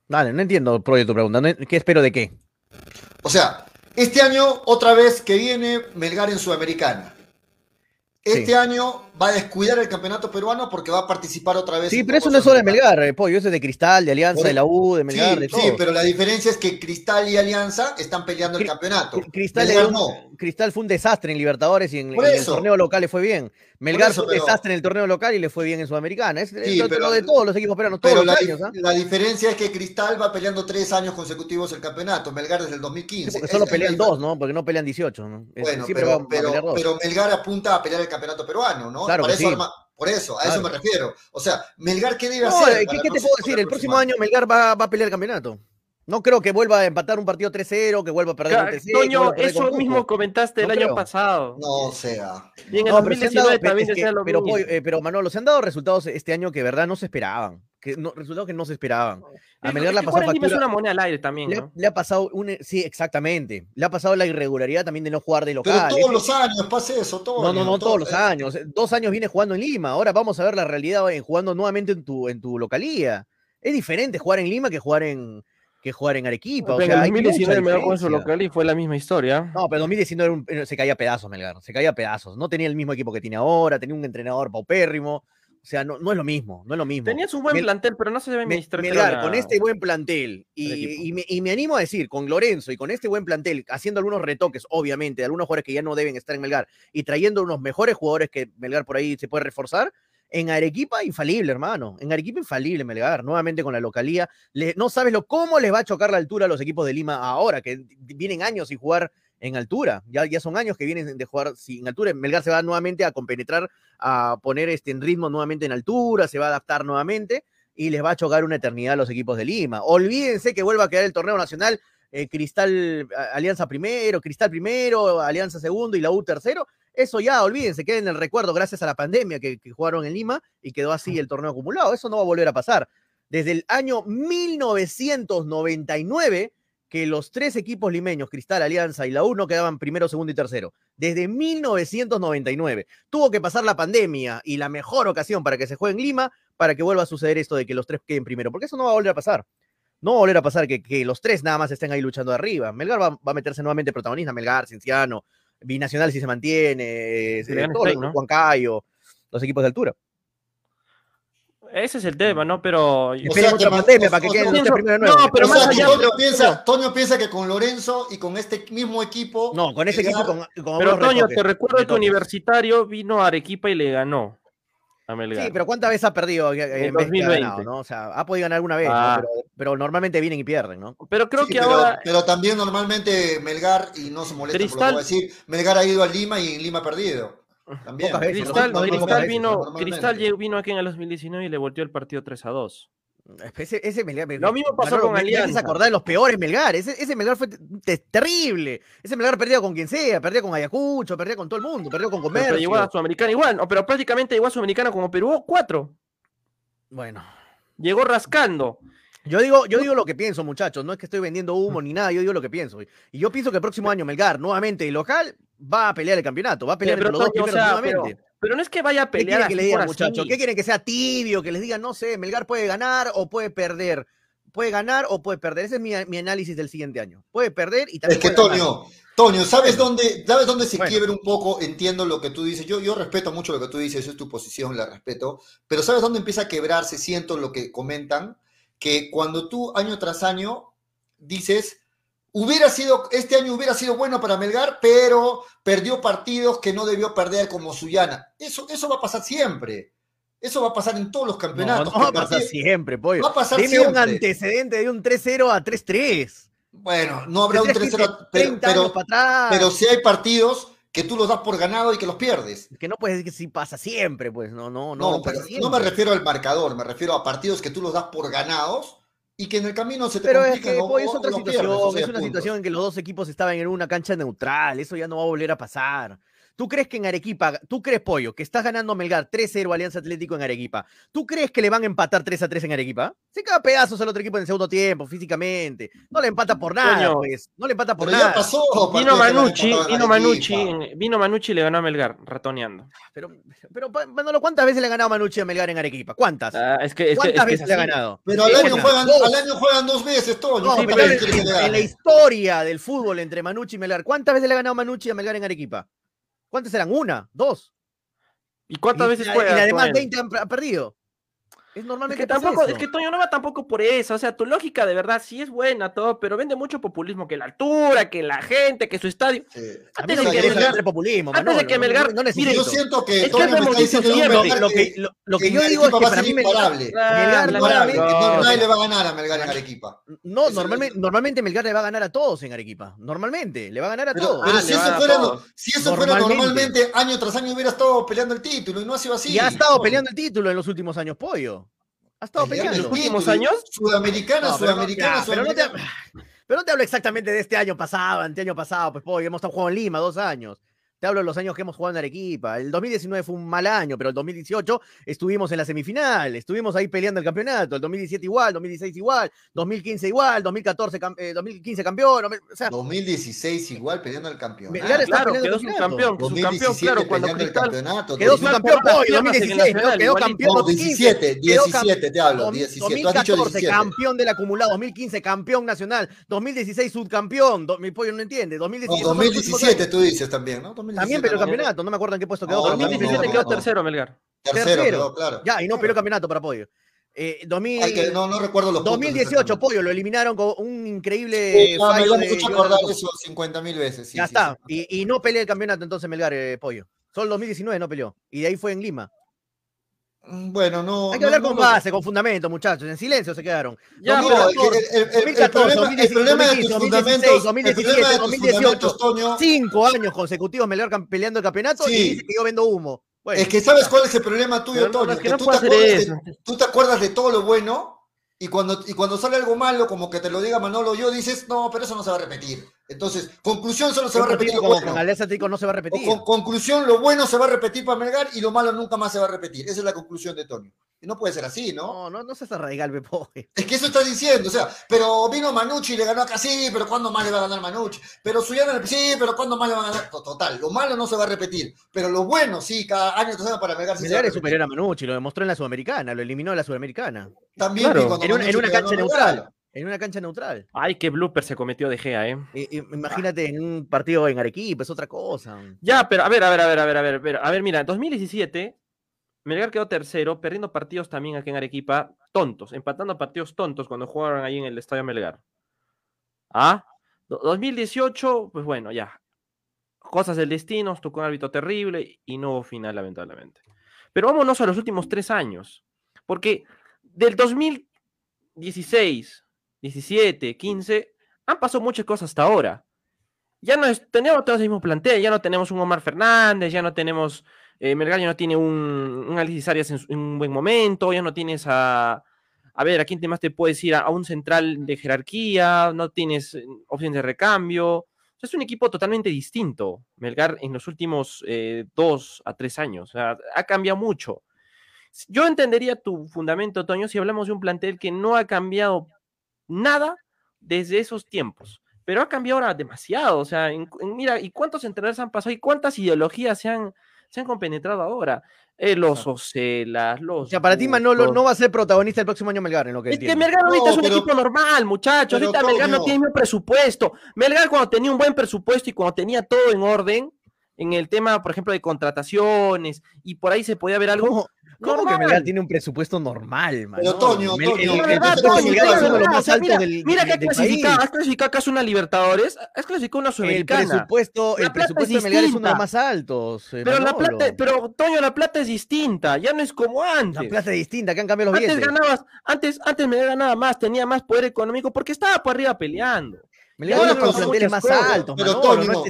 Dale, no entiendo, Proye, tu pregunta. ¿Qué espero de qué? O sea, este año otra vez que viene Melgar en Sudamericana. Este Sí. año va a descuidar el campeonato peruano porque va a participar otra vez. Sí, pero eso no es solo de. Melgar, eh, Pollo. Eso es de Cristal, de Alianza, de la U, de Melgar, Sí, de sí, todo. pero la diferencia es que Cristal y Alianza están peleando el Cri- campeonato. Cri- Cristal, Melgar un- no. Cristal fue un desastre en Libertadores y en, en el torneo local le fue bien. Melgar fue un desastre en el torneo local y le fue bien en Sudamericana. Es, Sí, lo, pero- lo de todos los equipos peruanos, todos Pero los la, años. ¿ah? la diferencia es que Cristal va peleando tres años consecutivos el campeonato, Melgar desde el 2015. Sí, porque solo es pelean dos, ¿no? Porque no pelean 18. ¿no? Es- Bueno, pero, pero, pero Melgar apunta a pelear el campeonato peruano, ¿no? Claro Para que eso sí. arma- por eso, a eso me refiero. O sea, Melgar, ¿qué debe No, hacer? ¿qué, para qué te puedo decir? El próximo año Melgar va, va a pelear el campeonato. No creo que vuelva a empatar un partido 3-0, que vuelva a perder Ca- un TC, que vuelva Toño, a perder eso mismo comentaste el No año creo. pasado. No sea. Y en el No, pero, se han dado, 2019 pero, también es que- lo pero, mismo. Eh, pero, Manolo, se han dado resultados este año que de verdad no se esperaban. Que no, resultados que no se esperaban. A Es- Melgar es le ha que pasado es una moneda al aire también, Le ha, ¿no? le ha pasado un, sí, exactamente. Le ha pasado la irregularidad también de no jugar de Pero local. todos Ese- los años pasa eso, todo. no, no, no todos los años. Dos años viene jugando en Lima. Ahora vamos a ver la realidad en jugando nuevamente en tu, en tu localía. Es diferente jugar en Lima que jugar en, que jugar en Arequipa. O en sea, mucha 2019 me con su diferencia. local y fue la misma historia. No, pero 2019 era un- se caía a pedazos, Melgar. Se caía a pedazos. No tenía el mismo equipo que tiene ahora. Tenía un entrenador paupérrimo. O sea, no, no es lo mismo. No es lo mismo. Tenía su buen Mel- plantel, pero no se debe administrar. Melgar, con este buen plantel, y, y me, y me animo a decir, con Lorenzo y con este buen plantel, haciendo algunos retoques, obviamente, de algunos jugadores que ya no deben estar en Melgar, y trayendo unos mejores jugadores que Melgar por ahí se puede reforzar, en Arequipa infalible, hermano. En Arequipa infalible, Melgar, nuevamente con la localía. Le- no sabes lo, cómo les va a chocar la altura a los equipos de Lima ahora, que vienen años sin jugar en altura. Ya, ya son años que vienen de jugar sin altura. Melgar se va nuevamente a compenetrar, a poner este, en ritmo nuevamente en altura, se va a adaptar nuevamente y les va a chocar una eternidad a los equipos de Lima. Olvídense que vuelva a quedar el torneo nacional, eh, Cristal Alianza primero, Cristal primero, Alianza segundo y la U tercero. Eso ya, olvídense, queda en el recuerdo gracias a la pandemia que, que jugaron en Lima y quedó así el torneo acumulado. Eso no va a volver a pasar. Desde el año 1999 que los tres equipos limeños, Cristal, Alianza y la U, no quedaban primero, segundo y tercero. Desde 1999. Tuvo que pasar la pandemia y la mejor ocasión para que se juegue en Lima para que vuelva a suceder esto de que los tres queden primero, porque eso no va a volver a pasar. No va a volver a pasar que, que los tres nada más estén ahí luchando arriba. Melgar va, va a meterse nuevamente protagonista. Melgar, Cienciano, Binacional si se mantiene, todos Stein, los- ¿no? Juan Cayo, los equipos de altura. Ese es el tema, ¿no? Pero. O sea, pandemia o- para que o- queden o- los tres no, primeros de nuevo. no, pero o más sea, allá, Toño piensa, Toño piensa que con Lorenzo y con este mismo equipo. No, con ese equipo con, con Pero Toño, te recuerdo que tu universitario vino a Arequipa y le ganó a Melgar. Sí, pero ¿cuántas veces ha perdido en, vez que ha 2020. ganado, ¿no? O sea, ha podido ganar alguna vez, ¿no? Ah. pero, pero normalmente vienen y pierden, ¿no? Pero creo Sí, que pero, ahora. pero también normalmente Melgar, y no se molesta por lo que Cristal- voy a decir, Melgar ha ido a Lima y en Lima ha perdido. También. Veces, Cristal, no, no, no, Cristal vino. Cristal llegó- vino aquí en el 2019 y le volteó el partido 3 a 2. Ese, ese Melgar, Lo mismo pasó con Alianza. acordar de los peores Melgar. Ese, ese Melgar fue te- terrible. Ese Melgar perdía con quien sea, perdía con Ayacucho, perdía con todo el mundo, perdió con Pero, Comercio. llegó a Sudamericana igual, no, pero prácticamente llegó a Sudamericana como Perú 4. Bueno, Llegó rascando. Yo digo, yo digo lo que pienso, muchachos. No es que estoy vendiendo humo ni nada, yo digo lo que pienso. Y yo pienso que el próximo año Melgar, nuevamente el local, va a pelear el campeonato, va a pelear Pero, entre los dos o sea, pero, nuevamente. pero no es que vaya a ¿Qué pelear quieren que le digan, muchachos? ¿Qué quieren que sea tibio? Que les digan, no sé, Melgar puede ganar o puede perder. Puede ganar o puede perder. Ese es mi, mi análisis del siguiente año. Puede perder y Es también. que puede ganar. Toño, Toño, ¿sabes dónde, ¿sabes dónde se Bueno. quiebra un poco? Entiendo lo que tú dices. Yo, yo respeto mucho lo que tú dices, eso es tu posición, la respeto. Pero ¿sabes dónde empieza a quebrarse? Siento lo que comentan, que cuando tú año tras año dices, hubiera sido, este año hubiera sido bueno para Melgar, pero perdió partidos que no debió perder como Suyana. Eso, eso va a pasar siempre. Eso va a pasar en todos los No, campeonatos. no va a pasar siempre, pollo. Va a pasar Dime un siempre. antecedente de un 3-0 a 3-3. Bueno, no habrá un Tendrías que irte 3-0, pero, 30 años pero, para atrás. pero si hay partidos que tú los das por ganado y que los pierdes. Que no puedes decir que sí pasa siempre, pues. No, no, no. No, pero no me refiero al marcador, me refiero a partidos que tú los das por ganados y que en el camino se te Pero es que es otra pierdes, situación, o sea, es una puntos. situación en que los dos equipos estaban en una cancha neutral, eso ya no va a volver a pasar. ¿Tú crees que en Arequipa, tú crees, Pollo, que estás ganando Melgar 3-0 Alianza Atlético en Arequipa? ¿Tú crees que le van a empatar 3-3 en Arequipa? Se caga pedazos al otro equipo en el segundo tiempo, físicamente. No le empata por nada, Coño. pues. No le empata por Pero nada. ya pasó. Vino Manucci, vino. Manucci, vino Manucci y le ganó a Melgar, ratoneando. Pero, pero, Manolo, ¿cuántas veces le ha ganado Manucci a Melgar en Arequipa? ¿Cuántas? Ah, es que, es que, ¿Cuántas es que veces es le ha ganado? Pero al año, juegan, dos. al año juegan dos veces, Toño. No, ¿Qué pero tal en, en la historia del fútbol entre Manucci y Melgar, ¿cuántas veces le ha ganado Manucci a Melgar en Arequipa? ¿Cuántas eran? ¿Una? ¿Dos? ¿Y cuántas y, veces y juega? además Toño? 20 han, han perdido. Es Es normalmente que tampoco, eso. es que Toño no va tampoco por eso. O sea, tu lógica de verdad sí es buena, todo, pero vende mucho populismo, que la altura, que la gente, que su estadio. Sí. Antes de que Melgar- el populismo, antes de Manolo, que no- Melgar- no, no mire. Yo siento que Es que Toño me hemos está dicho diciendo siempre, lo que, lo, lo que que yo digo es que para mí Melgar, imparable. Melgar nadie no. le va a ganar a Melgar en Arequipa. no, normalmente, normalmente Melgar le va a ganar a todos en Arequipa. Normalmente, le va a ganar a todos. pero Ah, si, eso fuera, todos. si eso fuera Normalmente. año tras año hubiera estado peleando el título y no ha sido así. y ha estado peleando el título en los últimos años, Pollo. Ha estado Peleando el peleando. ¿Los últimos años? Sudamericana, No, pero no- sudamericana, ya, pero no te, sudamericana. pero no te hablo exactamente de este año pasado, anteaño pasado, pues hemos estado jugando en Lima dos años. Te hablo de los años que hemos jugado en Arequipa. El 2019 fue un mal año, pero el 2018 estuvimos en la semifinal, estuvimos ahí peleando el campeonato. El 2017 igual, 2016 igual, 2015 igual, 2014 cam- eh, 2015 campeón. O sea, 2016 igual peleando el está Claro, peleando quedó el su campeonato. campeón, su campeón, 2017 claro, cuando peleando el Cristal campeonato. quedó su Cristal campeón cerró las pollo, piernas en el 2016, ¿no? Quedó campeón No, 2015. 17, quedó 17 te hablo, Dos- 17. Tú has dicho 2014 17. campeón del acumulado, 2015 campeón nacional, 2016 subcampeón, mi pollo no entiende, No, 2017 fue el último 2017 tú dices también, ¿no? 2017 También peleó el no. campeonato, no me acuerdo en qué puesto quedó. No, pero no, 2017 no, quedó tercero, Melgar. Tercero, tercero. quedó, claro. Ya, y no peleó campeonato para Pollo. Eh, 2000 Ay, que no, no recuerdo los puntos 2018, exactamente. Pollo, lo eliminaron con un increíble no, me fallo acordar Cruz. eso 50 mil veces. sí, ya sí, está. sí. Y, y no pelea el campeonato entonces Melgar, eh, Pollo. Solo el 2019 no peleó. Y de ahí fue en Lima. Mm, Bueno, no. Hay que no- hablar no con lo- base, con fundamento, muchachos. En silencio se quedaron. Ya, No, pero- el, el- el- el- el 2014, problema, el problema de tus 2015, fundamentos, 2016, el problema de tus 2018, fundamentos, Toño, Cinco años consecutivos Melgar peleando el campeonato y Sí. dice que yo vendo humo. Bueno, es que sabes cuál es el problema tuyo, no, Toño, es que que no tú, te acuerdas de, tú te acuerdas de todo lo bueno y cuando, y cuando sale algo malo, como que te lo diga Manolo, yo dices, no, pero eso no se va a repetir. Entonces, conclusión, solo se va a repetir lo como bueno. no se va a repetir. O con- conclusión, lo bueno se va a repetir para Melgar y lo malo nunca más se va a repetir. Esa es la conclusión de Toño. No puede ser así, ¿no? No, no, no seas radical, pollo. Es que eso está diciendo, o sea, pero vino Manucci y le ganó acá, sí, pero ¿cuándo más le va a ganar Manucci? Pero Suyana, sí, pero ¿cuándo más le va a ganar? To- Total, lo malo no se va a repetir, pero lo bueno sí, cada año va para Melgar Melgar es superior a Manucci, lo demostró en la Sudamericana, lo eliminó en la Sudamericana. También Claro. cuando En una, en cancha neutral. En una cancha neutral. Ay, qué blooper se cometió de Gea, ¿eh? Imagínate en un partido en Arequipa, es otra cosa. Ya, pero a ver, a ver, a ver, a ver, a ver, a ver, a ver, mira, en 2017, Melgar quedó tercero, perdiendo partidos también aquí en Arequipa, tontos, empatando partidos tontos cuando jugaron ahí en el Estadio Melgar. ¿Ah? Do- 2018, pues bueno, ya. Cosas del destino, tocó un árbitro terrible y no hubo final, lamentablemente. Pero vámonos a los últimos tres años, porque del 2016, 17, 15, han pasado muchas cosas hasta ahora ya no es- tenemos todos el mismo plantel, ya no tenemos un Omar Fernández, ya no tenemos, eh, Melgar ya no tiene un, un Alexis Arias en, un buen momento, ya no tienes a, a ver, ¿a quién te más te puedes ir? A, a un central de jerarquía, no tienes eh, opciones de recambio, es un equipo totalmente distinto, Melgar en los últimos eh, dos a tres años, o sea, ha cambiado mucho. Yo entendería tu fundamento, Toño, si hablamos de un plantel que no ha cambiado nada desde esos tiempos pero ha cambiado ahora demasiado. O sea, mira, ¿y cuántos entrenadores han pasado? ¿Y cuántas ideologías se han, se han compenetrado ahora? Eh, los Ocelas, los. O sea, para ti Manolo no va a ser protagonista el próximo año Melgar, en lo que Es que. Melgar ahorita No, es un pero- equipo normal, muchachos. Ahorita Melgar no tiene mismo presupuesto. Melgar cuando tenía un buen presupuesto y cuando tenía todo en orden, en el tema, por ejemplo, de contrataciones, y por ahí se podía ver algo. ¿Cómo, que. Melgar tiene un presupuesto normal? Toño, Mel- Toño, el, el Toño, Melgar es uno de los más altos mira, del, Mira que del- has clasificado, país. has clasificado acaso una Libertadores, has clasificado una El Sudamericana. presupuesto, La el plata es presupuesto de Melgar es uno de distinta. los más altos. eh, Pero la plata, pero Toño, la plata es distinta, ya no es como antes. La plata es distinta, que han cambiado los Antes billetes. ganabas, antes, antes me ganaba más, tenía más poder económico porque estaba por arriba peleando. Melgar los pasan planteles más altos, Pero, Manolo, Toño, no no,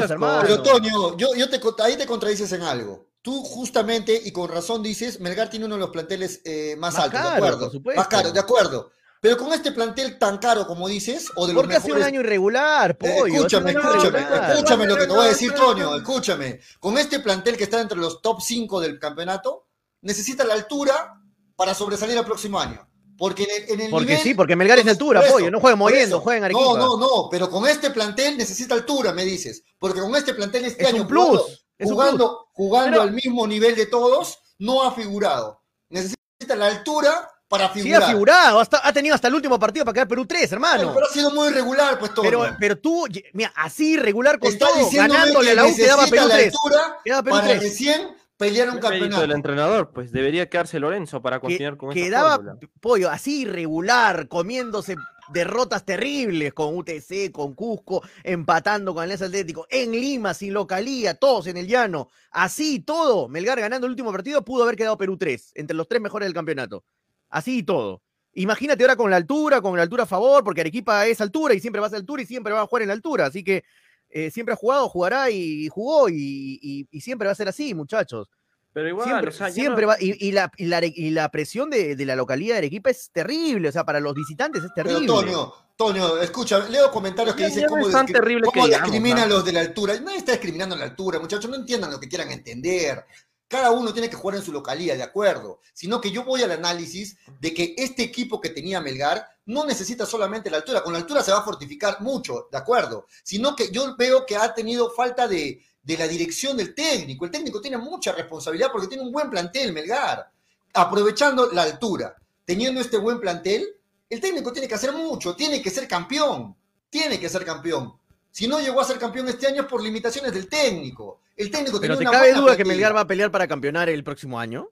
de hermano. Pero Toño, yo, yo te, ahí te contradices en algo. Tú justamente y con razón dices, Melgar tiene uno de los planteles eh, más, Más altos, caro, de acuerdo. por supuesto. Más caro, de acuerdo. Pero con este plantel tan caro como dices, o de los Porque ha sido un mejores... año irregular, Eh, pollo. escúchame, escúchame, irregular. escúchame lo que te voy a decir, Toño, escúchame. Con este plantel que está entre los top 5 del campeonato, necesita la altura para sobresalir el próximo año. Porque en el, en el Porque nivel- sí, porque Melgar es de altura, eso, pollo. No juega moviendo, juega en Arequipa. No, no, no, pero con este plantel necesita altura, me dices. Porque con este plantel este Es año un plus, jugando, es jugando, jugando Pero- al mismo nivel de todos, no ha figurado. Necesita la altura para Sí, figurar. ha figurado. hasta- ha tenido hasta el último partido para quedar Perú 3, hermano. Pero ha sido muy irregular, pues todo. Pero, pero tú, mira, así regular con Está todo, ganándole que a la U quedaba necesita Perú la 3. altura Quedaba Perú para 3. recién pelear un campeonato. del entrenador, pues debería quedarse Lorenzo para continuar con esa quedaba fórmula. pollo así irregular, comiéndose derrotas terribles con UTC, con Cusco, empatando con el Alianza Atlético, en Lima, sin localía, todos en el llano, así todo, Melgar ganando el último partido, pudo haber quedado Perú 3, entre los tres mejores del campeonato. Así todo. Imagínate ahora con la altura, con la altura a favor, porque Arequipa es altura y siempre va a ser altura y siempre va a jugar en la altura, así que eh, siempre ha jugado, jugará y jugó y- y siempre va a ser así, muchachos. Pero igual, siempre o sea, ya siempre no- va, y, y la, y, la, y la presión de, de la localidad de Arequipa es terrible, o sea, para los visitantes es Pero terrible. Toño, Toño, escucha, leo comentarios que Ya- dicen cómo, es tan discri- terrible cómo que digamos, discriminan los de la altura. Nadie está discriminando la altura, muchachos, no entiendan lo que quieran entender. Cada uno tiene que jugar en su localidad, de acuerdo. Sino que yo voy al análisis de que este equipo que tenía Melgar no necesita solamente la altura. Con la altura se va a fortificar mucho, de acuerdo. Sino que yo veo que ha tenido falta de, de la dirección del técnico. El técnico tiene mucha responsabilidad porque tiene un buen plantel, Melgar. Aprovechando la altura, teniendo este buen plantel, el técnico tiene que hacer mucho, tiene que ser campeón, tiene que ser campeón. Si no llegó a ser campeón este año es por limitaciones del técnico. El técnico Pero tenía ¿te una cabe buena duda que. Melgar va a pelear para campeonar el próximo año?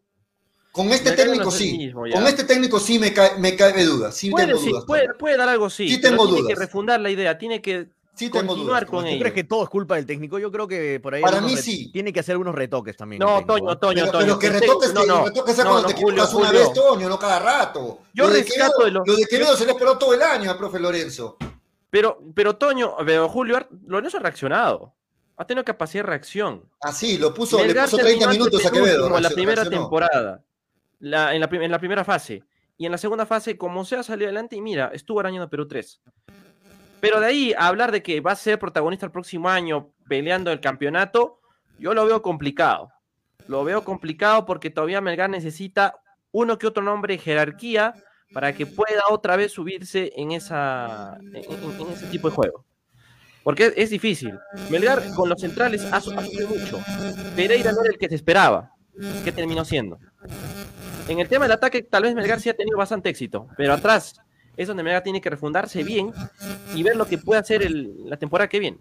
Con este Melgar no técnico es sí. mismo. Con este técnico sí me cae, me cae duda. Sí Puede, tengo sí, dudas. puede, dar algo, sí. Sí pero tengo tiene dudas. que refundar la idea, tiene que Sí tengo continuar dudas. con. ¿Tú ello. crees que todo es culpa del técnico? Yo creo que por ahí Para mí sí. tiene que hacer algunos retoques también. No, Toño, ¿eh? Toño, Pero, Toño. pero que retoques, no, no, retoques sea no, cuando no, te Julio, equivocas una vez, Toño, no cada rato. Yo lo de Quevedo, de lo- lo de Quevedo se le esperó todo el año al profe Lorenzo. Pero, pero Toño, pero Julio, Lorenzo ha reaccionado. Ha tenido capacidad de reacción. Así, lo puso, le puso terminó 30 minutos a Quevedo. en la primera reaccionó. temporada. La- en, la, en la primera fase. Y en la segunda fase, como sea, salió adelante y mira, estuvo arañando Perú 3. Pero de ahí a hablar de que va a ser protagonista el próximo año peleando el campeonato, yo lo veo complicado. Lo veo complicado porque todavía Melgar necesita uno que otro nombre jerarquía para que pueda otra vez subirse en, esa, ese tipo de juego. Porque es, difícil. Melgar con los centrales ha, ha sufrido mucho. Pereira no era el que se esperaba. ¿Qué terminó siendo? En el tema del ataque, tal vez Melgar sí ha tenido bastante éxito, pero atrás, es donde Melgar tiene que refundarse bien y ver lo que puede hacer el- la temporada que viene.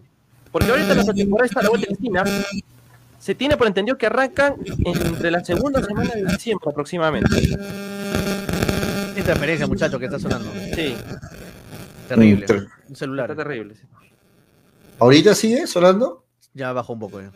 Porque ahorita la temporada está a la vuelta de la esquina. Se tiene por entendido que arrancan entre la segunda semana de diciembre aproximadamente. Esta referencia, muchacho, que está sonando. Sí, Terrible. Ter- Un está celular. terrible. sí. ¿Ahorita sigue sonando? Ya bajó un poco. ya.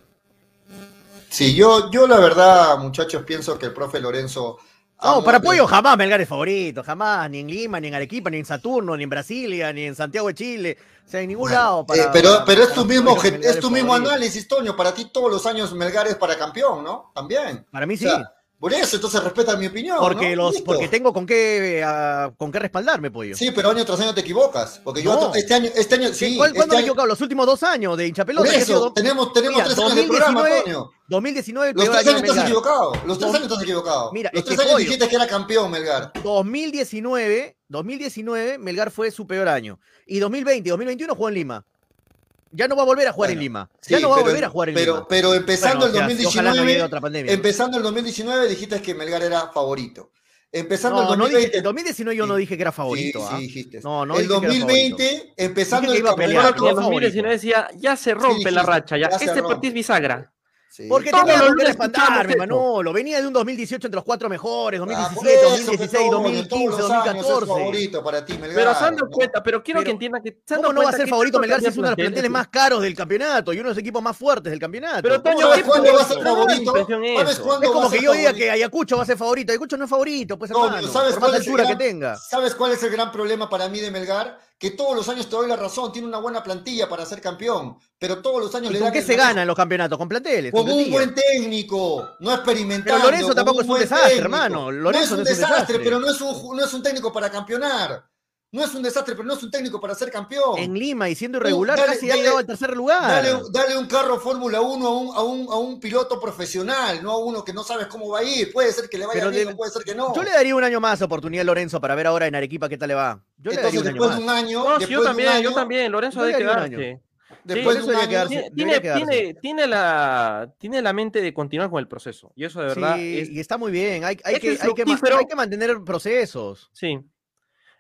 Sí, yo, yo la verdad, muchachos, pienso que el profe Lorenzo. No, para Pollo jamás Melgar es favorito, jamás, ni en Lima, ni en Arequipa, ni en Saturno, ni en Brasilia, ni en Santiago de Chile, o sea, en ningún Bueno, lado. Para, eh, pero, para- pero es tu mismo, es tu mismo análisis, Toño. Para ti todos los años Melgar es para campeón, ¿no? También. Para mí O sí, sea, por eso, entonces respeta mi opinión. porque, ¿no? los, porque tengo con qué, ah, con qué respaldarme, Pollo. Sí, pero año tras año te equivocas. Porque yo No. este año, este año, ¿Qué- sí. ¿Cuál- este ¿Cuándo me he año- equivocado? Los últimos dos años de hincha pelota. eso, tenemos, tenemos Mira, tres años de programa, 2019, Toño. 2019, Los tres año años Melgar. equivocado. Los tres años has equivocado. Mira, los es tres años Pollo- dijiste que era campeón Melgar. 2019, 2019, Melgar fue su peor año. Y 2020, 2021 jugó en Lima. Ya no va a volver a jugar Bueno, en Lima. Sí, Ya no va a pero- volver a jugar en pero, Lima. Pero empezando Bueno, el ojalá no llegue 2019, otra pandemia. empezando el 2019 dijiste que Melgar era favorito. Empezando No, el no dije, 2020. en 2019 yo no dije que era favorito. Sí, ¿ah? sí, dijiste. No, no el dije que era 2020, empezando el a campeonato. Favorito. 2019 decía, ya se rompe Sí, la racha, ya. ya este partido es bisagra. Sí. Porque los que lunes respaldarme, escuchamos eso. Manolo. Venía de un 2018 entre los cuatro mejores, Ah, por 2017, eso, 2016, Toño, 2015, todos los años es 2014. favorito para ti, Melgar. Pero se han dado cuenta, pero quiero Pero, que entiendan que ¿Cómo no va a ser favorito Melgar si es uno de los planteles- más caros del campeonato y uno de los equipos más fuertes del campeonato? Pero Toño, ¿Sabes ¿qué cuándo va a ser favorito? ¿Sabes cuándo es como a que yo diga que Ayacucho va a ser favorito. Ayacucho no es favorito, pues hermano. ¿sabes por más cuál es el altura que gran- tenga. ¿Sabes cuál es el gran problema para mí de Melgar? Que todos los años te doy la razón, tiene una buena plantilla para ser campeón, pero todos los años ¿Y le dan qué se manejo gana en los campeonatos? Con planteles. Con un buen técnico, no experimentando. Pero Lorenzo tampoco es un desastre, técnico. hermano. Lorenzo no es un no es un desastre, desastre. pero no es, un, no es un técnico para campeonar. No es un desastre, pero no es un técnico para ser campeón. En Lima y siendo irregular, dale, casi ha dale, llegado al tercer lugar. Dale, dale un carro Fórmula 1 a un, a, un, a un piloto profesional, no a uno que no sabes cómo va a ir. Puede ser que le vaya Pero bien, puede ser que no. Yo le daría un año más de oportunidad a Lorenzo para ver ahora en Arequipa qué tal le va. Yo le daría Entonces, un año después más. de un año. No, después yo de un también, yo año- también. Lorenzo debe quedarse. Después Sí, de un año. quedarse. Tiene, tiene, quedarse. tiene, tiene la, tiene la mente de continuar con el proceso. Y eso de verdad Sí, es, y está muy bien. Hay, que, hay, que hay que mantener procesos. Sí.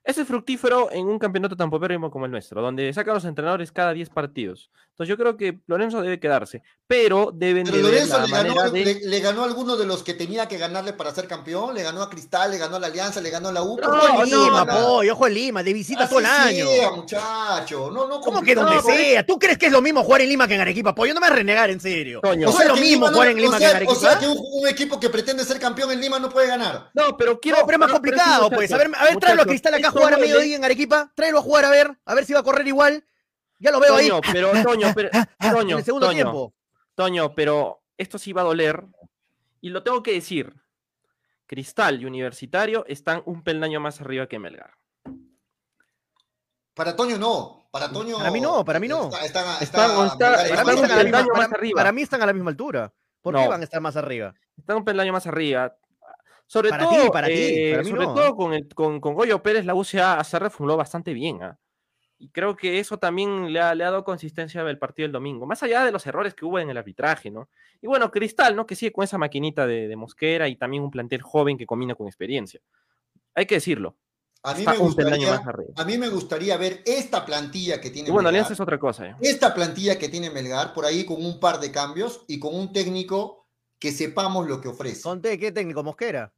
Ese es fructífero en un campeonato tan popérrimo como el nuestro, donde sacan los entrenadores cada 10 partidos. Entonces yo creo que Lorenzo debe quedarse, pero deben Pero de ver Lorenzo la le ganó, manera de... le, le ganó a alguno de los que tenía que ganarle para ser campeón. Le ganó a Cristal, le ganó a la Alianza, le ganó a la U. No, ¿Por qué Ojo en no, Lima, pollo, ojo en Lima, de visita Así todo el año. sea, muchacho. No, no ¿Cómo que donde sea? ¿Tú crees que es lo mismo jugar en Lima que en Arequipa, pollo? No me vas a renegar, en serio. Toño. ¿No O sea es lo mismo Lima no- jugar en Lima o que en Arequipa? O sea que un, un equipo que pretende ser campeón en Lima no puede ganar. No, pero quiero... No, pero es más complicado, pues. A ver, a ver, tráelo a Cristal acá a jugar a mediodía en Arequipa. Tráelo a jugar a ver, a ver si va a correr igual. Ya lo veo ahí. Toño, pero Toño, pero, Toño, en el segundo Toño, tiempo. Toño, pero esto sí va a doler. Y lo tengo que decir. Cristal y Universitario están un peldaño más arriba que Melgar. Para Toño no. Para Toño. Para mí no, para mí no. Está, está, Están- está- Para mí, están misma, para- arriba. para mí están a la misma altura. ¿Por qué van a estar más arriba? Están un peldaño más arriba. Sobre Para todo, ti, para ti, eh, para mí sobre no, todo ¿eh? con, el, con, con Goyo Pérez, la UCA se reformuló bastante bien. ¿ah? Y creo que eso también le ha, le ha dado consistencia al partido del domingo, más allá de los errores que hubo en el arbitraje, ¿no? Y bueno, Cristal, ¿no? Que sigue con esa maquinita de, de Mosquera y también un plantel joven que combina con experiencia. Hay que decirlo. A mí, me gustaría, a mí me gustaría ver esta plantilla que tiene Y bueno, Melgar. Alianza es otra cosa. ¿eh? esta plantilla que tiene Melgar, por ahí con un par de cambios y con un técnico que sepamos lo que ofrece. Conté, ¿qué técnico? ¿Mosquera?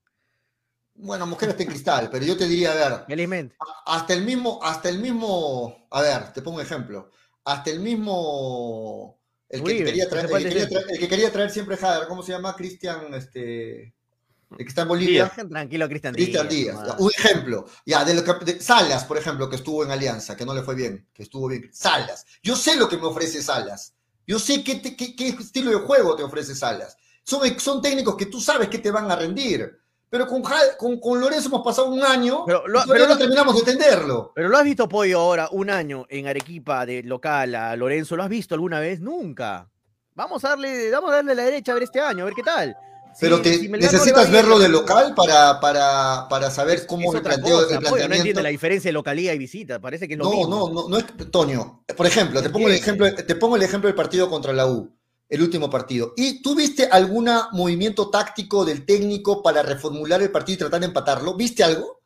Bueno, está en cristal, pero yo te diría, a ver, Felizmente. hasta el mismo, hasta el mismo, a ver, te pongo un ejemplo, hasta el mismo, el que, Uribe, quería que traer, el, que quería traer, el que quería traer siempre Jader, ¿cómo se llama? Cristian, este, el que está en Bolivia. Tranquilo Cristian Cristian Díaz. Díaz. nomás. Un ejemplo. Ya, de lo que, de Salas, por ejemplo, que estuvo en Alianza, que no le fue bien, que estuvo bien. Salas. Yo sé lo que me ofrece Salas. Yo sé qué, te- qué- qué estilo de juego te ofrece Salas. Son, son técnicos que tú sabes que te van a rendir. Pero con, con, con Lorenzo hemos pasado un año Pero lo- y todavía pero no lo- terminamos de entenderlo. Pero lo has visto, Pollo, ahora, un año en Arequipa de local a Lorenzo, ¿lo has visto alguna vez? Nunca. Vamos a darle, vamos a darle la derecha a ver este año, a ver qué tal. Pero te, si no necesitas verlo de local para, para, para saber cómo es el planteo, cosa, el Pollo, no planteamiento. entiende la diferencia de localía y visita, parece que es lo No, mismo. no, no, no es Toño. Por ejemplo, te pongo, el ejemplo, te pongo el ejemplo del partido contra la U, el último partido. ¿Y tú viste algún movimiento táctico del técnico para reformular el partido y tratar de empatarlo? ¿Viste algo?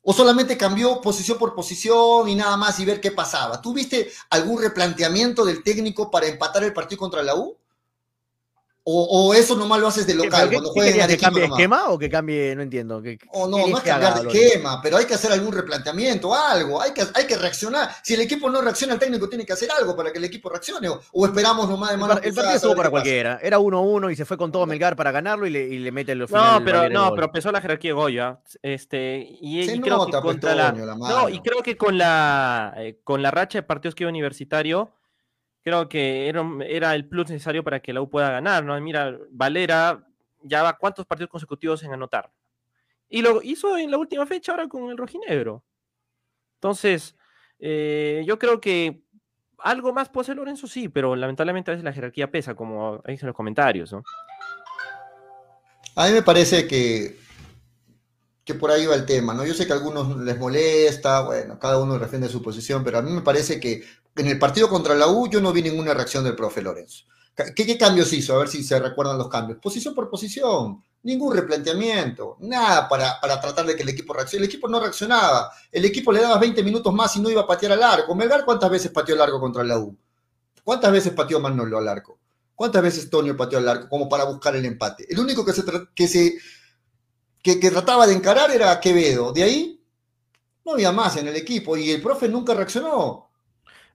¿O solamente cambió posición por posición y nada más y ver qué pasaba? ¿Tú viste algún replanteamiento del técnico para empatar el partido contra la U? O, o, eso nomás lo haces de local, ¿Qué, cuando jueguen ¿Que cambie de nomás? esquema o que cambie, no entiendo? ¿Qué, O no, no es que cambiar de esquema, pero hay que hacer algún replanteamiento, algo, hay que, hay que reaccionar. Si el equipo no reacciona, el técnico tiene que hacer algo para que el equipo reaccione, o, o esperamos nomás de El, mano par- el cruzada partido a estuvo para pasa. cualquiera. Era 1-1 y se fue con todo Melgar para ganarlo y le, y le mete el No, final pero Valera el no, pero pesó la jerarquía de Goya. Este, y, Se y creo que nota, pues, contra la, la no, y creo que con la eh, con la racha de partidos que iba universitario, creo que era, el plus necesario para que la U pueda ganar, ¿no? Mira, Valera ya va cuántos partidos consecutivos en anotar. Y lo hizo en la última fecha ahora con el rojinegro. Entonces, eh, yo creo que algo más puede hacer Lorenzo, sí, pero lamentablemente a veces la jerarquía pesa, como dicen los comentarios, ¿no? A mí me parece que, que por ahí va el tema, ¿no? Yo sé que a algunos les molesta, bueno, cada uno defiende su posición, pero a mí me parece que en el partido contra la U yo no vi ninguna reacción del profe Lorenzo. ¿Qué, qué cambios hizo? A ver si se recuerdan los cambios. Posición por posición, ningún replanteamiento, nada para, para tratar de que el equipo reaccione. El equipo no reaccionaba, el equipo le daba 20 minutos más y no iba a patear al arco. Melgar, ¿cuántas veces pateó al arco contra la U? ¿Cuántas veces pateó Manolo al arco? ¿Cuántas veces Tonio pateó al arco como para buscar el empate? El único que se, que se que, que trataba de encarar era Quevedo. De ahí no había más en el equipo y el profe nunca reaccionó.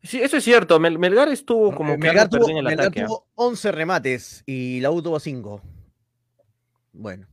Sí, eso es cierto. Mel- Melgar estuvo como que Melgar algo tuvo, en el Melgar ataque. tuvo 11 remates y la U tuvo 5. Bueno,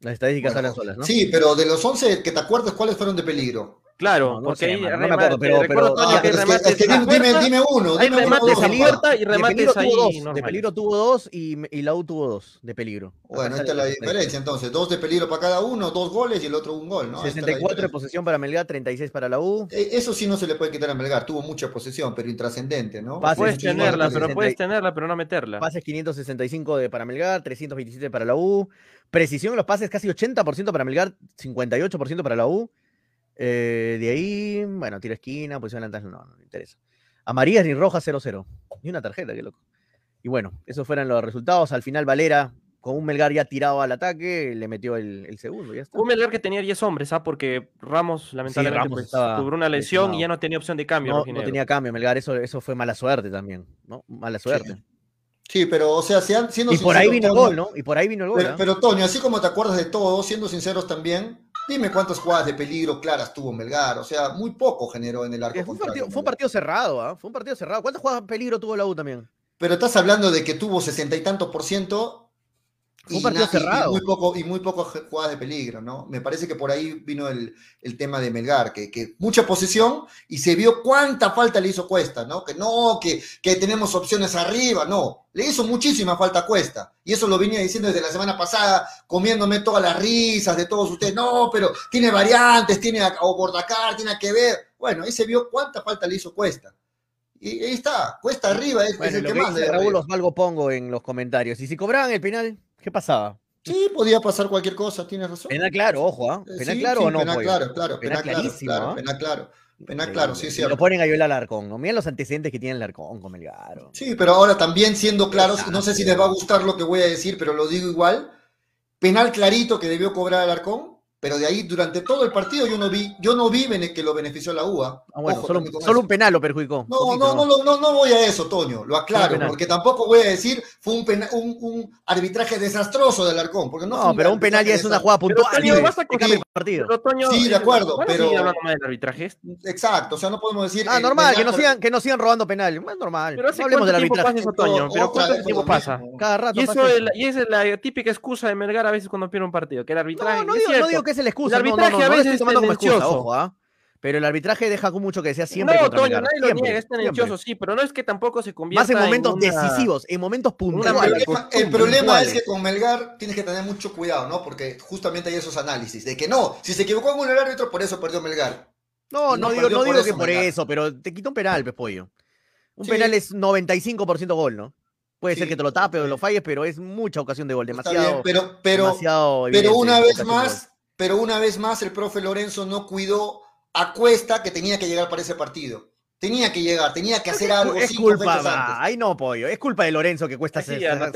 las estadísticas Bueno, hablan solas, ¿no? Sí, pero de los 11 que te acuerdas, ¿cuáles fueron de peligro? Claro, No, no porque sé, ahí no me remate- acuerdo, pero- recuerdo, pero- Toño, Ah, que hay pero es que- remates es que dime, puerta, dime uno, hay dime uno, remates dos, a puerta y De remates peligro ahí tuvo dos, de peligro tuvo dos y, y la U tuvo dos de peligro. Bueno, esta es la diferencia entonces. Dos de peligro para cada uno, dos goles y el otro un gol, ¿no? Esta es la 64 de posesión para Melgar, 36 para la U. Eh, Eso sí no se le puede quitar a Melgar. Tuvo mucha posesión, pero intrascendente, ¿no? Pases, Puedes tenerla, pero puedes tenerla, pero no meterla. Pases 565 de para Melgar, 327 para la U. Precisión en los pases casi 80% para Melgar, 58% para la U. Eh, de ahí, bueno, tiro esquina, posición adelantada, no, no me interesa. Amarillas ni rojas 0-0. Ni una tarjeta, qué loco. Y bueno, esos fueron los resultados. Al final Valera, con un Melgar ya tirado al ataque, le metió el, el segundo. Ya está. Un Melgar que tenía 10 hombres, ¿ah? Porque Ramos, lamentablemente, Ramos pues, estaba tuvo una lesión y ya no tenía opción de cambio. No, no tenía cambio, Melgar. Eso, eso fue mala suerte también, ¿no? Mala suerte. Sí, pero, o sea, siendo Y por ahí vino el gol, ¿no? Y por ahí vino el gol. Pero, ¿ah? pero, Toño, así como te acuerdas de todo, siendo sinceros también, dime cuántas jugadas de peligro claras tuvo Melgar. O sea, muy poco generó en el arco fue, un partido, fue un partido cerrado, ¿ah? Fue un partido cerrado. ¿Cuántas jugadas de peligro tuvo la U también? Pero estás hablando de que tuvo sesenta y tantos por ciento Fue un y, partido y- y cerrado. muy poco y muy pocas jugadas de peligro, ¿no? Me parece que por ahí vino el, el tema de Melgar, que, que mucha posesión y se vio cuánta falta le hizo Cuesta, ¿no? Que no, que, que tenemos opciones arriba, no. Le hizo muchísima falta a Cuesta. Y eso lo venía diciendo desde la semana pasada, comiéndome todas las risas de todos ustedes. No, pero tiene variantes, tiene a, a Bordacar, tiene a que ver. Bueno, ahí se vio cuánta falta le hizo Cuesta. Y ahí está, Cuesta arriba es, el lo que que más dice Raúl. Osvaldo Pongo en los comentarios. Y si cobraban el penal, ¿qué pasaba? Sí, podía pasar cualquier cosa, tienes razón. Penal claro, ojo, ¿ah? Eh, Penal sí, claro sí, o no, Penal Pollo? claro, claro, Penal penal, claro, clarísimo, claro, penal claro, penal claro, sí, es lo ponen a violar al Arcón, ¿no? Miren los antecedentes que tiene el Arcón con Melgar. Sí, pero ahora también siendo claros, no sé si les va a gustar lo que voy a decir, pero lo digo igual. Penal clarito que debió cobrar Alarcón, pero de ahí durante todo el partido yo no vi, yo no vi que lo benefició la UA. Ah, bueno, Ojo solo, solo un penal lo perjudicó. No, Poquito, no, no, no, no, no voy a eso, Toño, lo aclaro, porque tampoco voy a decir fue un, pena- un, un arbitraje desastroso del Arcón, porque no, No, fue pero un penal ya es una jugada puntual. Toño, que- vas a que cambia el partido. Pero, Toño, Sí, de eh, acuerdo, ¿van a pero- del arbitraje? Exacto, o sea, no podemos decir. Ah, el normal, que no, por- sigan, que no sigan robando penal. Es normal. Pero hace no hablemos del arbitraje. eso, Toño, pero ¿cuánto tiempo pasa? Cada rato Y, esa es la típica excusa de Melgar a veces cuando pierde un partido, que el arbitraje. No, no digo, digo que es la excusa. El no, no, arbitraje no, a veces estoy es tomando como excusa, ojo, ¿ah? Pero el arbitraje deja mucho que decía siempre. no, Toño, nadie lo niega, es tendencioso, sí, pero no es que tampoco se convierta Más en momentos una- decisivos, en momentos puntuales. problema, el problema es que con Melgar tienes que tener mucho cuidado, ¿no? Porque justamente hay esos análisis de que no, si se equivocó en un árbitro, por eso perdió Melgar. No, no no digo, no por digo eso, que por Melgar. eso, pero te quita un penal, pues, pollo. Un Sí. penal es 95% gol, ¿no? Puede ser que te lo tape o lo falles, pero es mucha ocasión de gol, Está demasiado. bien, pero, pero, demasiado pero una vez más, pero una vez más el profe Lorenzo no cuidó a Cuesta que tenía que llegar para ese partido. Tenía que llegar, tenía que hacer algo Es cinco culpa, fechas va, antes. ahí no, pollo. Es culpa de Lorenzo que cuesta se- se- no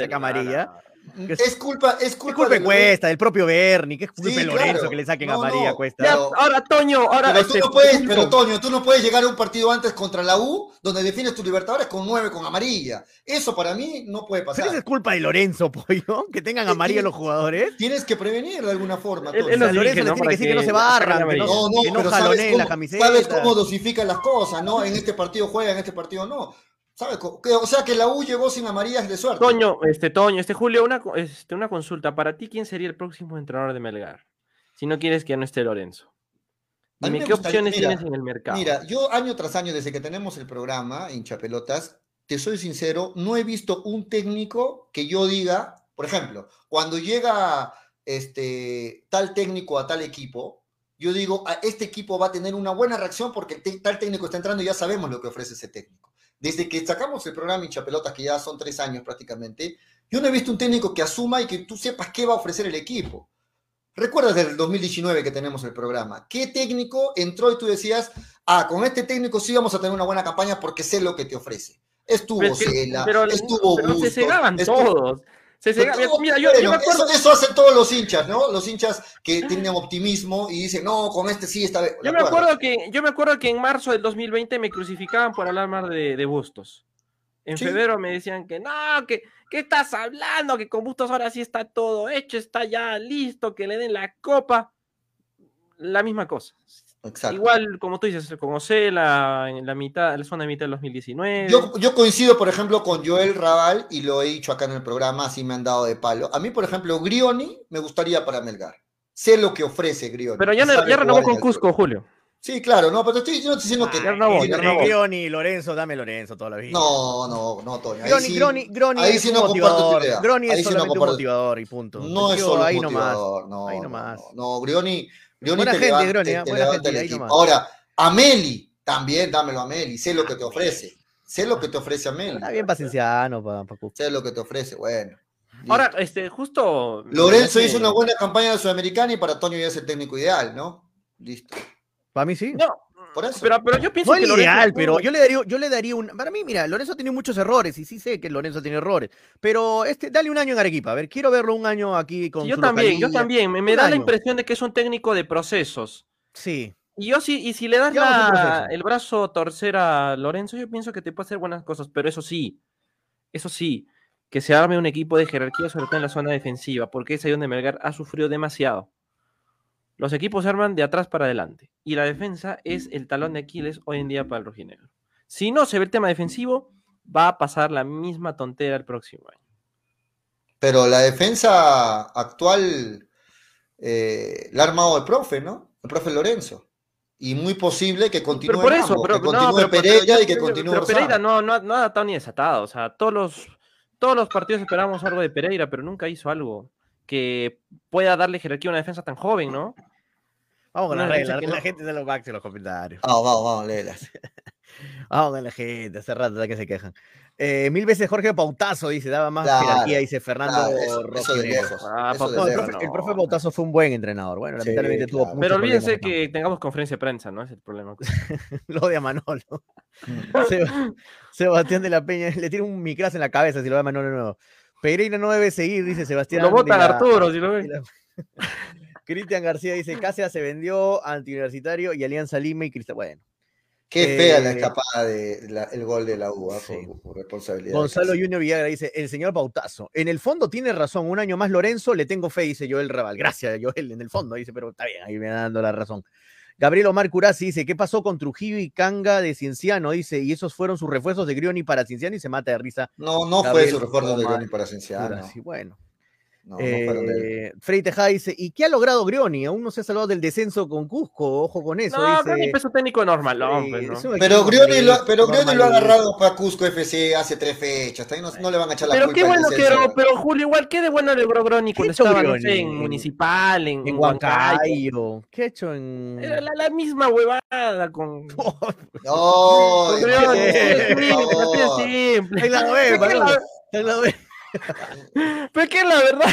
Que Es culpa, es ¿Qué culpa, culpa de cuesta? El propio Bernie, ¿qué culpa Sí, de Lorenzo claro. que le saquen No, a María no. Cuesta? Ya, Pero- ahora, Toño, ahora. Pero tú este, no puedes, pero Toño, tú no puedes llegar a un partido antes contra la U donde defines tu Libertadores con nueve con amarilla. Eso para mí no puede Pero pasar. esa es culpa de Lorenzo, pollo, que tengan amarilla los jugadores. Tienes que prevenir de alguna forma. Toño. sea, nos Lorenzo le ¿no? tiene que decir que no que se barran, que no. No, no, que no pero jaloneen la cómo, camiseta. sabes cómo dosifican las cosas, ¿no? En este partido juega, en este partido no. O sea que la U llegó sin amarillas de suerte. Toño, este Toño, este Julio, una, este, una consulta. Para ti, ¿quién sería el próximo entrenador de Melgar? Si no quieres que ya no esté Lorenzo. Dime, me ¿qué gustaría- opciones mira, tienes en el mercado? Mira, yo año tras año, desde que tenemos el programa, hinchapelotas, te soy sincero, no he visto un técnico que yo diga, por ejemplo, cuando llega este tal técnico a tal equipo, yo digo, "A este equipo va a tener una buena reacción porque tal técnico está entrando y ya sabemos lo que ofrece ese técnico. Desde que sacamos el programa hinchapelotas, que ya son tres años prácticamente, yo no he visto un técnico que asuma y que tú sepas qué va a ofrecer el equipo. Recuerdas del 2019 que tenemos el programa. ¿Qué técnico entró y tú decías, ah, con este técnico sí vamos a tener una buena campaña porque sé lo que te ofrece? Estuvo Pero, es que- Cela, pero- estuvo pero se cegaban estuvo- todos. Se todo- Mira, yo, me acuerdo. eso, eso hacen todos los hinchas, ¿no? Los hinchas que tienen optimismo y dicen, no, con este sí está bien. Yo me acuerdo que, yo me acuerdo que en marzo del 2020 me crucificaban por hablar mal de, de Bustos. En Sí. febrero me decían que no, que ¿qué estás hablando? Que con Bustos ahora sí está todo hecho, está ya listo, que le den la copa. La misma cosa. Exacto. Igual, como tú dices, con Ocela en la mitad, la zona de mitad del 2019. Yo, yo coincido, por ejemplo, con Joel Raval y lo he dicho acá en el programa, así me han dado de palo. A mí, por ejemplo, Grioni me gustaría para Melgar. Sé lo que ofrece Grioni. pero ya, no- ya renovó con Cusco, Julio. Sí, claro, no, pero estoy, yo no estoy diciendo que. ya renovó, que- ya renovó. Grioni Lorenzo, dame Lorenzo toda la vida. No, no, no, Toño. ahí Groni, sí- Groni, Groni ahí es sí un no comparto tu motivador. idea. Groni Ahí es sí no solamente un motivador y punto. No es solo ahí un nomás. motivador, no, ahí no, nomás. No, no, Grioni, Grioni Buena te gente, levanta, Grioni, te- ¿eh? te Buena gente, el ahí equipo. nomás. Ahora, Ameli, también dámelo a Ameli, sé lo que te ofrece. Sé lo que te ofrece Ameli. Está bien pacienciano, pa, pa, Sé lo que te ofrece, bueno. Ahora, este, justo. Lorenzo hizo una buena campaña de Sudamericana y para Toño ya es el técnico ideal, ¿no? Listo. Para mí sí. No, Por eso. pero, pero yo pienso No que Lorenzo ideal, pero yo le daría, yo le daría un. Para mí, mira, Lorenzo tiene muchos errores y sí sé que Lorenzo tiene errores. Pero este, dale un año en Arequipa. A ver, quiero verlo un año aquí con Sí, yo su también, yo también. Me, da la impresión de que es un técnico de procesos. Sí. Y yo sí, y si le das la- el brazo a torcer a Lorenzo, yo pienso que te puede hacer buenas cosas, pero eso sí, eso sí, que se arme un equipo de jerarquía, sobre todo en la zona defensiva, porque es ahí donde Melgar ha sufrido demasiado. Los equipos se arman de atrás para adelante, y la defensa es el talón de Aquiles hoy en día para el rojinegro. Si no se ve el tema defensivo, va a pasar la misma tontera el próximo año. Pero la defensa actual eh, la ha armado el profe, ¿no? El profe Lorenzo. Y muy posible que continúe Pero por eso, ambos, pero, que no, continúe pero- Pereira pero- y que continúe pero Pereira no, no, no ha adaptado ni desatado. O sea, todos los, todos los partidos esperábamos algo de Pereira, pero nunca hizo algo que pueda darle jerarquía a una defensa tan joven, ¿no? Vamos con Una la defensa regla. que La no- gente se lo back en los comentarios. Vamos, vamos, vamos, léelas. Vamos con la gente. Hace rato ya que se quejan. Eh, mil veces Jorge Pautazo dice, daba más Claro, jerarquía, dice Fernando Claro, eso, eso de lejos. Ah, eso de No, el lejos. profe, el no. profe Pautazo fue un buen entrenador. Bueno, Sí, lamentablemente tuvo claro. muchos Pero olvídense que tengamos conferencia de prensa, ¿no? Es el problema. Lo de a Manolo. Seba- Sebastián de la Peña le tira un micrazo en la cabeza si lo ve a Manolo nuevo. Pereira no debe seguir, dice Sebastián. Lo votan de Arturo, si lo de ven. Cristian García dice, Cáceres se vendió a Antiuniversitario y Alianza Lima y Cristal. Bueno, Qué fea la Eh, escapada de la- el gol de la U, ¿ah? Sí. por, por responsabilidad. Gonzalo. Junior Villagra dice, el señor Pautazo, en el fondo tiene razón, un año más Lorenzo, le tengo fe, dice Joel Raval. Gracias, Joel, en el fondo, dice, pero está bien, ahí me dando la razón. Gabriel Omar Curasi dice, ¿qué pasó con Trujillo y Canga de Cienciano? Dice, y esos fueron sus refuerzos de Grioni para Cienciano y se mata de risa. No, no fue su refuerzo de Groni para Cienciano. Curasi. Bueno, No, no eh, Tejada dice, ¿y qué ha logrado Grioni? Aún no se ha salvado del descenso con Cusco, ojo con eso. No, dice, pero ni peso técnico normal, pues, ¿no? es un Pero Grioni lo, pero Grioni lo ha agarrado para Cusco FC hace tres fechas. Ahí no, no le van a echar la Pero culpa qué bueno que pero, Julio, igual, qué de bueno logró Groni cuando estaba, no sé, Grioni? en Municipal, en, En Huancayo. ¿Qué ha hecho en...? Era la, la misma huevada con. No, con por Grioni, de simple. Ahí la Pero que la verdad.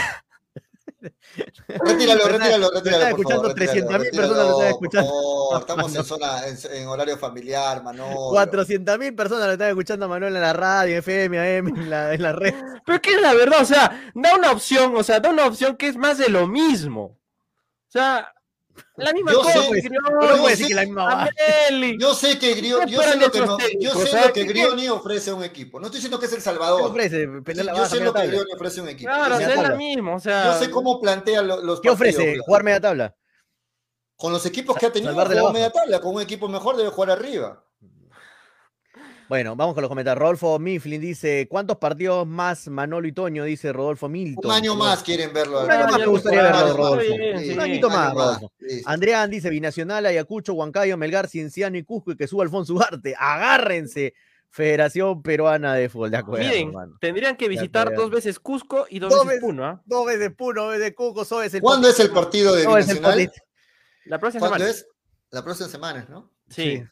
Retíralo, retíralo, retíralo. están escuchando 300.000 personas, lo están por escuchando. favor. Estamos en zona, en, en horario familiar, Manolo. 400 mil personas lo están escuchando a Manuel en la radio, FM, AM, en la, en la red. Pero que es la verdad, o sea, da una opción, o sea, da una opción que es más de lo mismo. O sea, la misma Yo cosa. sé, que no, no yo sé- que la misma va. Ameli. Yo sé que Grioni, ¿Qué yo sé lo que, no- yo sé lo que ¿qué- Grioni ofrece a un equipo. No estoy diciendo que es El ¿Qué Salvador. ofrece? La yo baja, sé lo que. Grioni ofrece a un equipo. Claro, es la misma, o sea. Yo sé cómo plantea lo- los ¿Qué partidos, ofrece? claro. ¿Jugar media tabla? Con los equipos que ha tenido, baja. media tabla. Con un equipo mejor debe jugar arriba. Bueno, vamos con los comentarios. Rodolfo Mifflin dice: ¿Cuántos partidos más Manolo y Toño? Dice Rodolfo Milton. Un año más quieren verlo. Un año más me gustaría verlo, Rodolfo. está bien, Sí, sí. Un añito más, año más, Rodolfo. listo. Andrean dice: Binacional, Ayacucho, Huancayo, Melgar, Cienciano y Cusco y que suba Alfonso Ugarte. Agárrense. Federación Peruana de Fútbol. De acuerdo, Miren, hermano. tendrían que visitar dos veces Cusco y dos, Dos veces Puno, ¿ah? Dos veces Puno, dos veces Cusco, dos veces ¿Cuándo es el partido de Binacional? La próxima ¿Cuándo semana. es? La próxima semana, ¿no? Sí. Sí.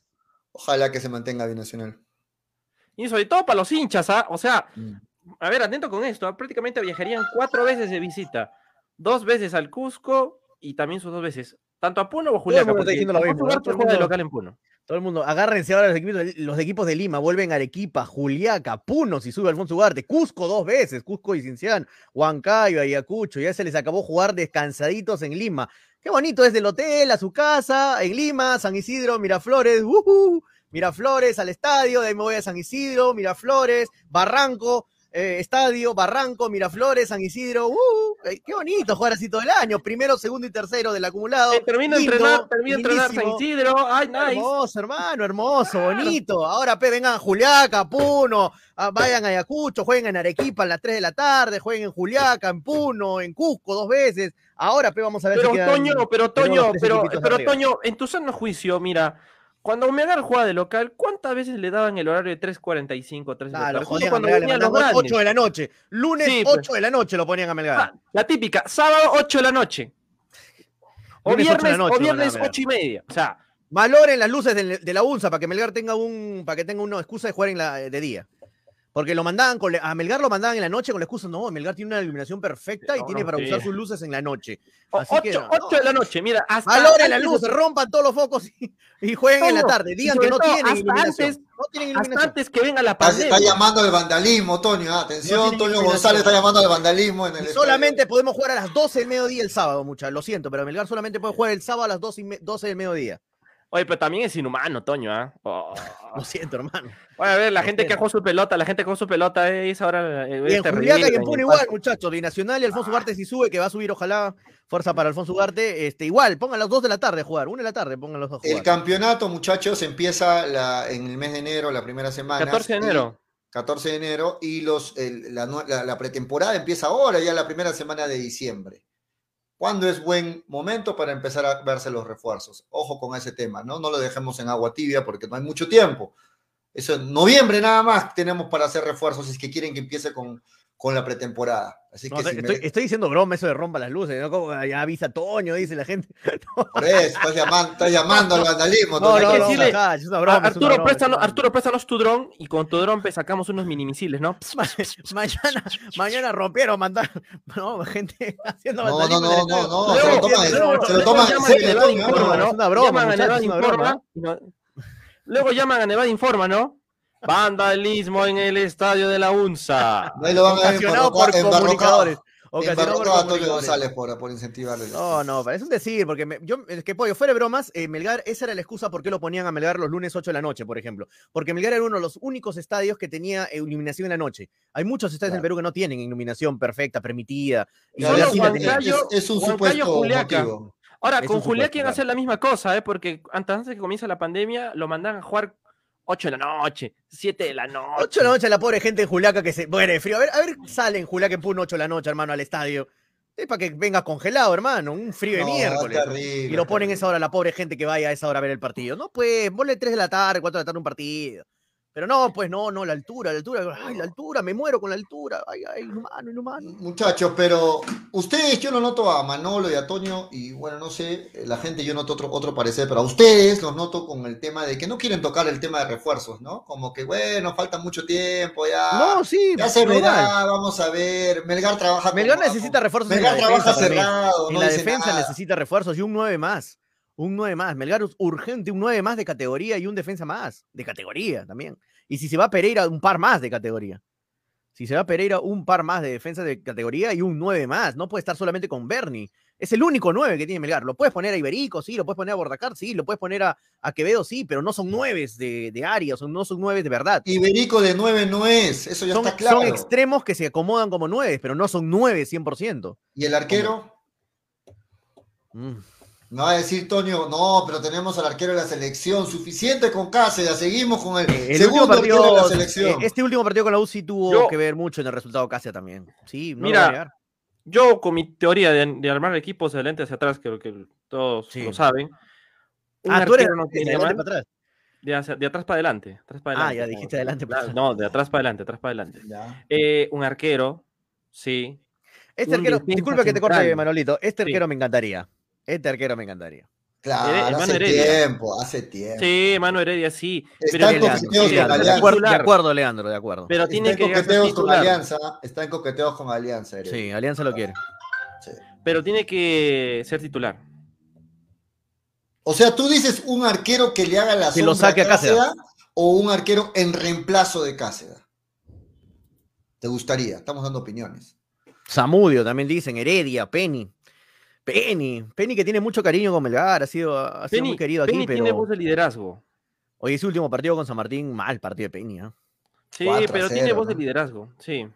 Ojalá que se mantenga Binacional. Y sobre todo para los hinchas, ¿ah? O sea, Mm. a ver, atento con esto, ¿ah? prácticamente viajarían cuatro veces de visita. Dos veces al Cusco y también sus dos veces. Tanto a Puno o a Juliaca. mundo Todo el juega de mundo- local en Puno. Todo el mundo, agárrense ahora los equipos, de, los equipos de Lima, vuelven a Arequipa, Juliaca, Puno, si sube Alfonso Ugarte, Cusco dos veces, Cusco y Cinciano, Huancayo, Ayacucho, ya se les acabó jugar descansaditos en Lima. Qué bonito es del hotel a su casa, en Lima, San Isidro, Miraflores, ¡uhú! Miraflores al estadio, de ahí me voy a San Isidro, Miraflores, Barranco, eh, estadio, Barranco, Miraflores, San Isidro, ¡uh! Eh, Qué bonito jugar así todo el año, primero, segundo y tercero del acumulado. Eh, termina de entrenar, termina entrenar San. Isidro. Ay, nice. Hermoso, hermano, hermoso, bonito. Ahora, pe, vengan a Juliaca, Puno, ah, vayan a Ayacucho, jueguen en Arequipa a las 3 de la tarde, jueguen en Juliaca, en Puno, en Cusco dos veces. Ahora, pe, vamos a ver Pero si quedan- Toño, pero Toño, pero, pero. Toño, en tu sano juicio, mira, cuando Melgar jugaba de local, ¿cuántas veces le daban el horario de 3.45, 3 de la Ah, lo tarde? Justo jodían cuando Melgar, venían los mandaban grandes. 8 de la noche. Lunes, Sí, pues. 8 de la noche lo ponían a Melgar. Ah, la típica, sábado 8 de la noche. O Lunes, 8 de la viernes, noche, o viernes van a ver. 8 y media. O sea, Valoren las luces de, de la UNSA para que Melgar tenga un, para que tenga una excusa de jugar en la, de día. Porque lo mandaban con, a Melgar lo mandaban en la noche con la excusa, no, Melgar tiene una iluminación perfecta y No, tiene no, para sí. usar sus luces en la noche. Así que 8, no, 8 de la noche, mira, hasta antes de- luces, rompan todos los focos y, y jueguen en la tarde. Digan que no todo, tienen hasta iluminación. antes- no tienen hasta iluminación. antes que venga la pandemia. está llamando al vandalismo, Toño. ah, Atención, Toño. González está llamando al vandalismo en el solamente podemos jugar a las 12 del mediodía el sábado, muchachos. Lo siento, pero Melgar solamente puede jugar el sábado a las 12, y me- 12 del mediodía. Oye, pero también es inhumano, Toño, ¿ah? Oh. Lo siento, hermano. Oye, a ver, la Lo gente que jugó su pelota, la gente que jugó su pelota eh, es ahora. eh, Y en Juliaca y en en Puno el igual, muchachos. Binacional y Alfonso Ugarte si sube, que va a subir, ojalá. Fuerza para Alfonso Ugarte. Este, igual, pongan las 2 de la tarde a jugar. 1 de la tarde, pongan los dos a El campeonato, muchachos, empieza la- en el mes de enero, la primera semana. 14 de enero. 14 de enero y los, el- la, la- la pretemporada empieza ahora, ya la primera semana de diciembre. ¿Cuándo es buen momento para empezar a verse los refuerzos? Ojo con ese tema, ¿no? No lo dejemos en agua tibia porque no hay mucho tiempo. Eso en noviembre nada más tenemos para hacer refuerzos si es que quieren que empiece con, con la pretemporada. Así No, que estoy, si me- estoy- estoy diciendo broma eso de rompa las luces, ¿no? Como ya avisa Toño, dice la gente. por eso, estás llamando, estás llamando al vandalismo. No, no, no, ajá, es una broma, es una Arturo, broma, préstanos, es Arturo, préstanos tu dron y con tu dron sacamos unos mini misiles, ¿no? Ma- mañana, mañana rompieron, mandaron, no, gente haciendo No, no, vandalismo no, no, estadio. no, se lo toman, se lo toman Informa, ¿no? ¿no? Es una broma, es una no- Luego llaman a Nevada Informa, ¿no? Vandalismo en el estadio de la UNSA. Ahí lo van a Ocasionado por comunicadores. Ocasionado por embarrocar a Toño comunicadores. González por, por incentivarle. No, no, parece un decir, porque me- yo, es que pollo, fuera de bromas, eh, Melgar, esa era la excusa por qué lo ponían a Melgar los lunes 8 de la noche, por ejemplo. Porque Melgar era uno de los únicos estadios que tenía eh, iluminación en la noche. Hay muchos estadios en. Perú que no tienen iluminación perfecta, permitida. Y la tenía. Huancayo- es, es un Huancayo, supuesto Juliaca. motivo. Ahora, Es con Julián quieren claro. hacer la misma cosa, ¿eh? Porque antes, antes de que comience la pandemia, lo mandan a jugar 8 de la noche, 7 de la noche. 8 de la noche la pobre gente en Juliaca que se muere de frío. A ver, a ver, sale en Juliaca en Puno 8 de la noche, hermano, al estadio. Es para que venga congelado, hermano, un frío de No, miércoles. terrible, Y lo ponen terrible. esa hora la pobre gente que vaya a esa hora a ver el partido. No, pues, ponle 3 de la tarde, 4 de la tarde un partido. Pero no, pues no, no, la altura, la altura, ay, la altura, me muero con la altura, ay, ay, inhumano, inhumano. Muchachos, pero ustedes, yo no noto a Manolo y a Toño, y bueno, no sé, la gente yo noto otro, otro parecer, pero a ustedes los noto con el tema de que no quieren tocar el tema de refuerzos, ¿no? Como que, bueno, falta mucho tiempo, ya. No, sí, Ya se verá, vamos a ver. Melgar trabaja. Melgar con- necesita refuerzos en Melgar la trabaja defensa cerrado. En no la defensa nada. necesita refuerzos y un 9 más. Un 9 más. Melgar es urgente, un 9 más de categoría y un defensa más. De categoría también. Y si se va Pereira, un par más de categoría. Si se va Pereira, un par más de defensa de categoría y un 9 más. No puede estar solamente con Bernie. Es el único 9 que tiene Melgar. Lo puedes poner a Iberico, sí. Lo puedes poner a Bordacar, sí. Lo puedes poner a, a Quevedo, sí. Pero no son 9 de, de área, son, no son 9 de verdad. Iberico de 9 no es, eso ya Son, está claro. son extremos que se acomodan como 9, pero no son 9 100%. ¿Y el arquero? Mm. No va a decir Toño, no, pero tenemos al arquero de la selección, suficiente con Cáceres, seguimos con el, El segundo último arquero de la partido, selección. eh, este último partido con la UCI tuvo Yo- que ver mucho en el resultado Casia también. Sí, no Mira, voy a negar. Yo, con mi teoría de, de armar equipos de adelante hacia atrás, creo que todos Sí. lo saben. un Ah, tú eres arquero no de adelante mal, para atrás. de, hacia- de atrás para adelante. atrás para Ah, ya dijiste adelante para atrás. No, de atrás para adelante, atrás para adelante. Eh, un arquero, sí. Este un arquero, disculpa que te corte. Manolito. Este Sí. arquero me encantaría. Este arquero me encantaría. Claro, hace Heredia. tiempo, hace tiempo. Sí, Mano Heredia, sí. Está Pero, en Leandro, coqueteos sí, con Leandro, de, Alianza. acuerdo, de Titular. acuerdo, Leandro, de acuerdo. pero Está tiene en que coqueteos con titular. Alianza, está en coqueteos con Alianza. Heredia. Sí, Alianza lo quiere. Sí. Pero tiene que ser titular. O sea, tú dices un arquero que le haga la Que lo saque a Cáceres. o un arquero en reemplazo de Cáceres. ¿Te gustaría? Estamos dando opiniones. Zamudio también dicen, Heredia, Penny. Penny, Penny que tiene mucho cariño con Melgar, ha sido, ha sido Penny, muy querido Penny aquí, pero tiene voz de liderazgo. hoy ese último partido con San Martín, mal partido de Penny, ¿ah? Sí, 4 a pero 0, tiene voz de liderazgo. Sí.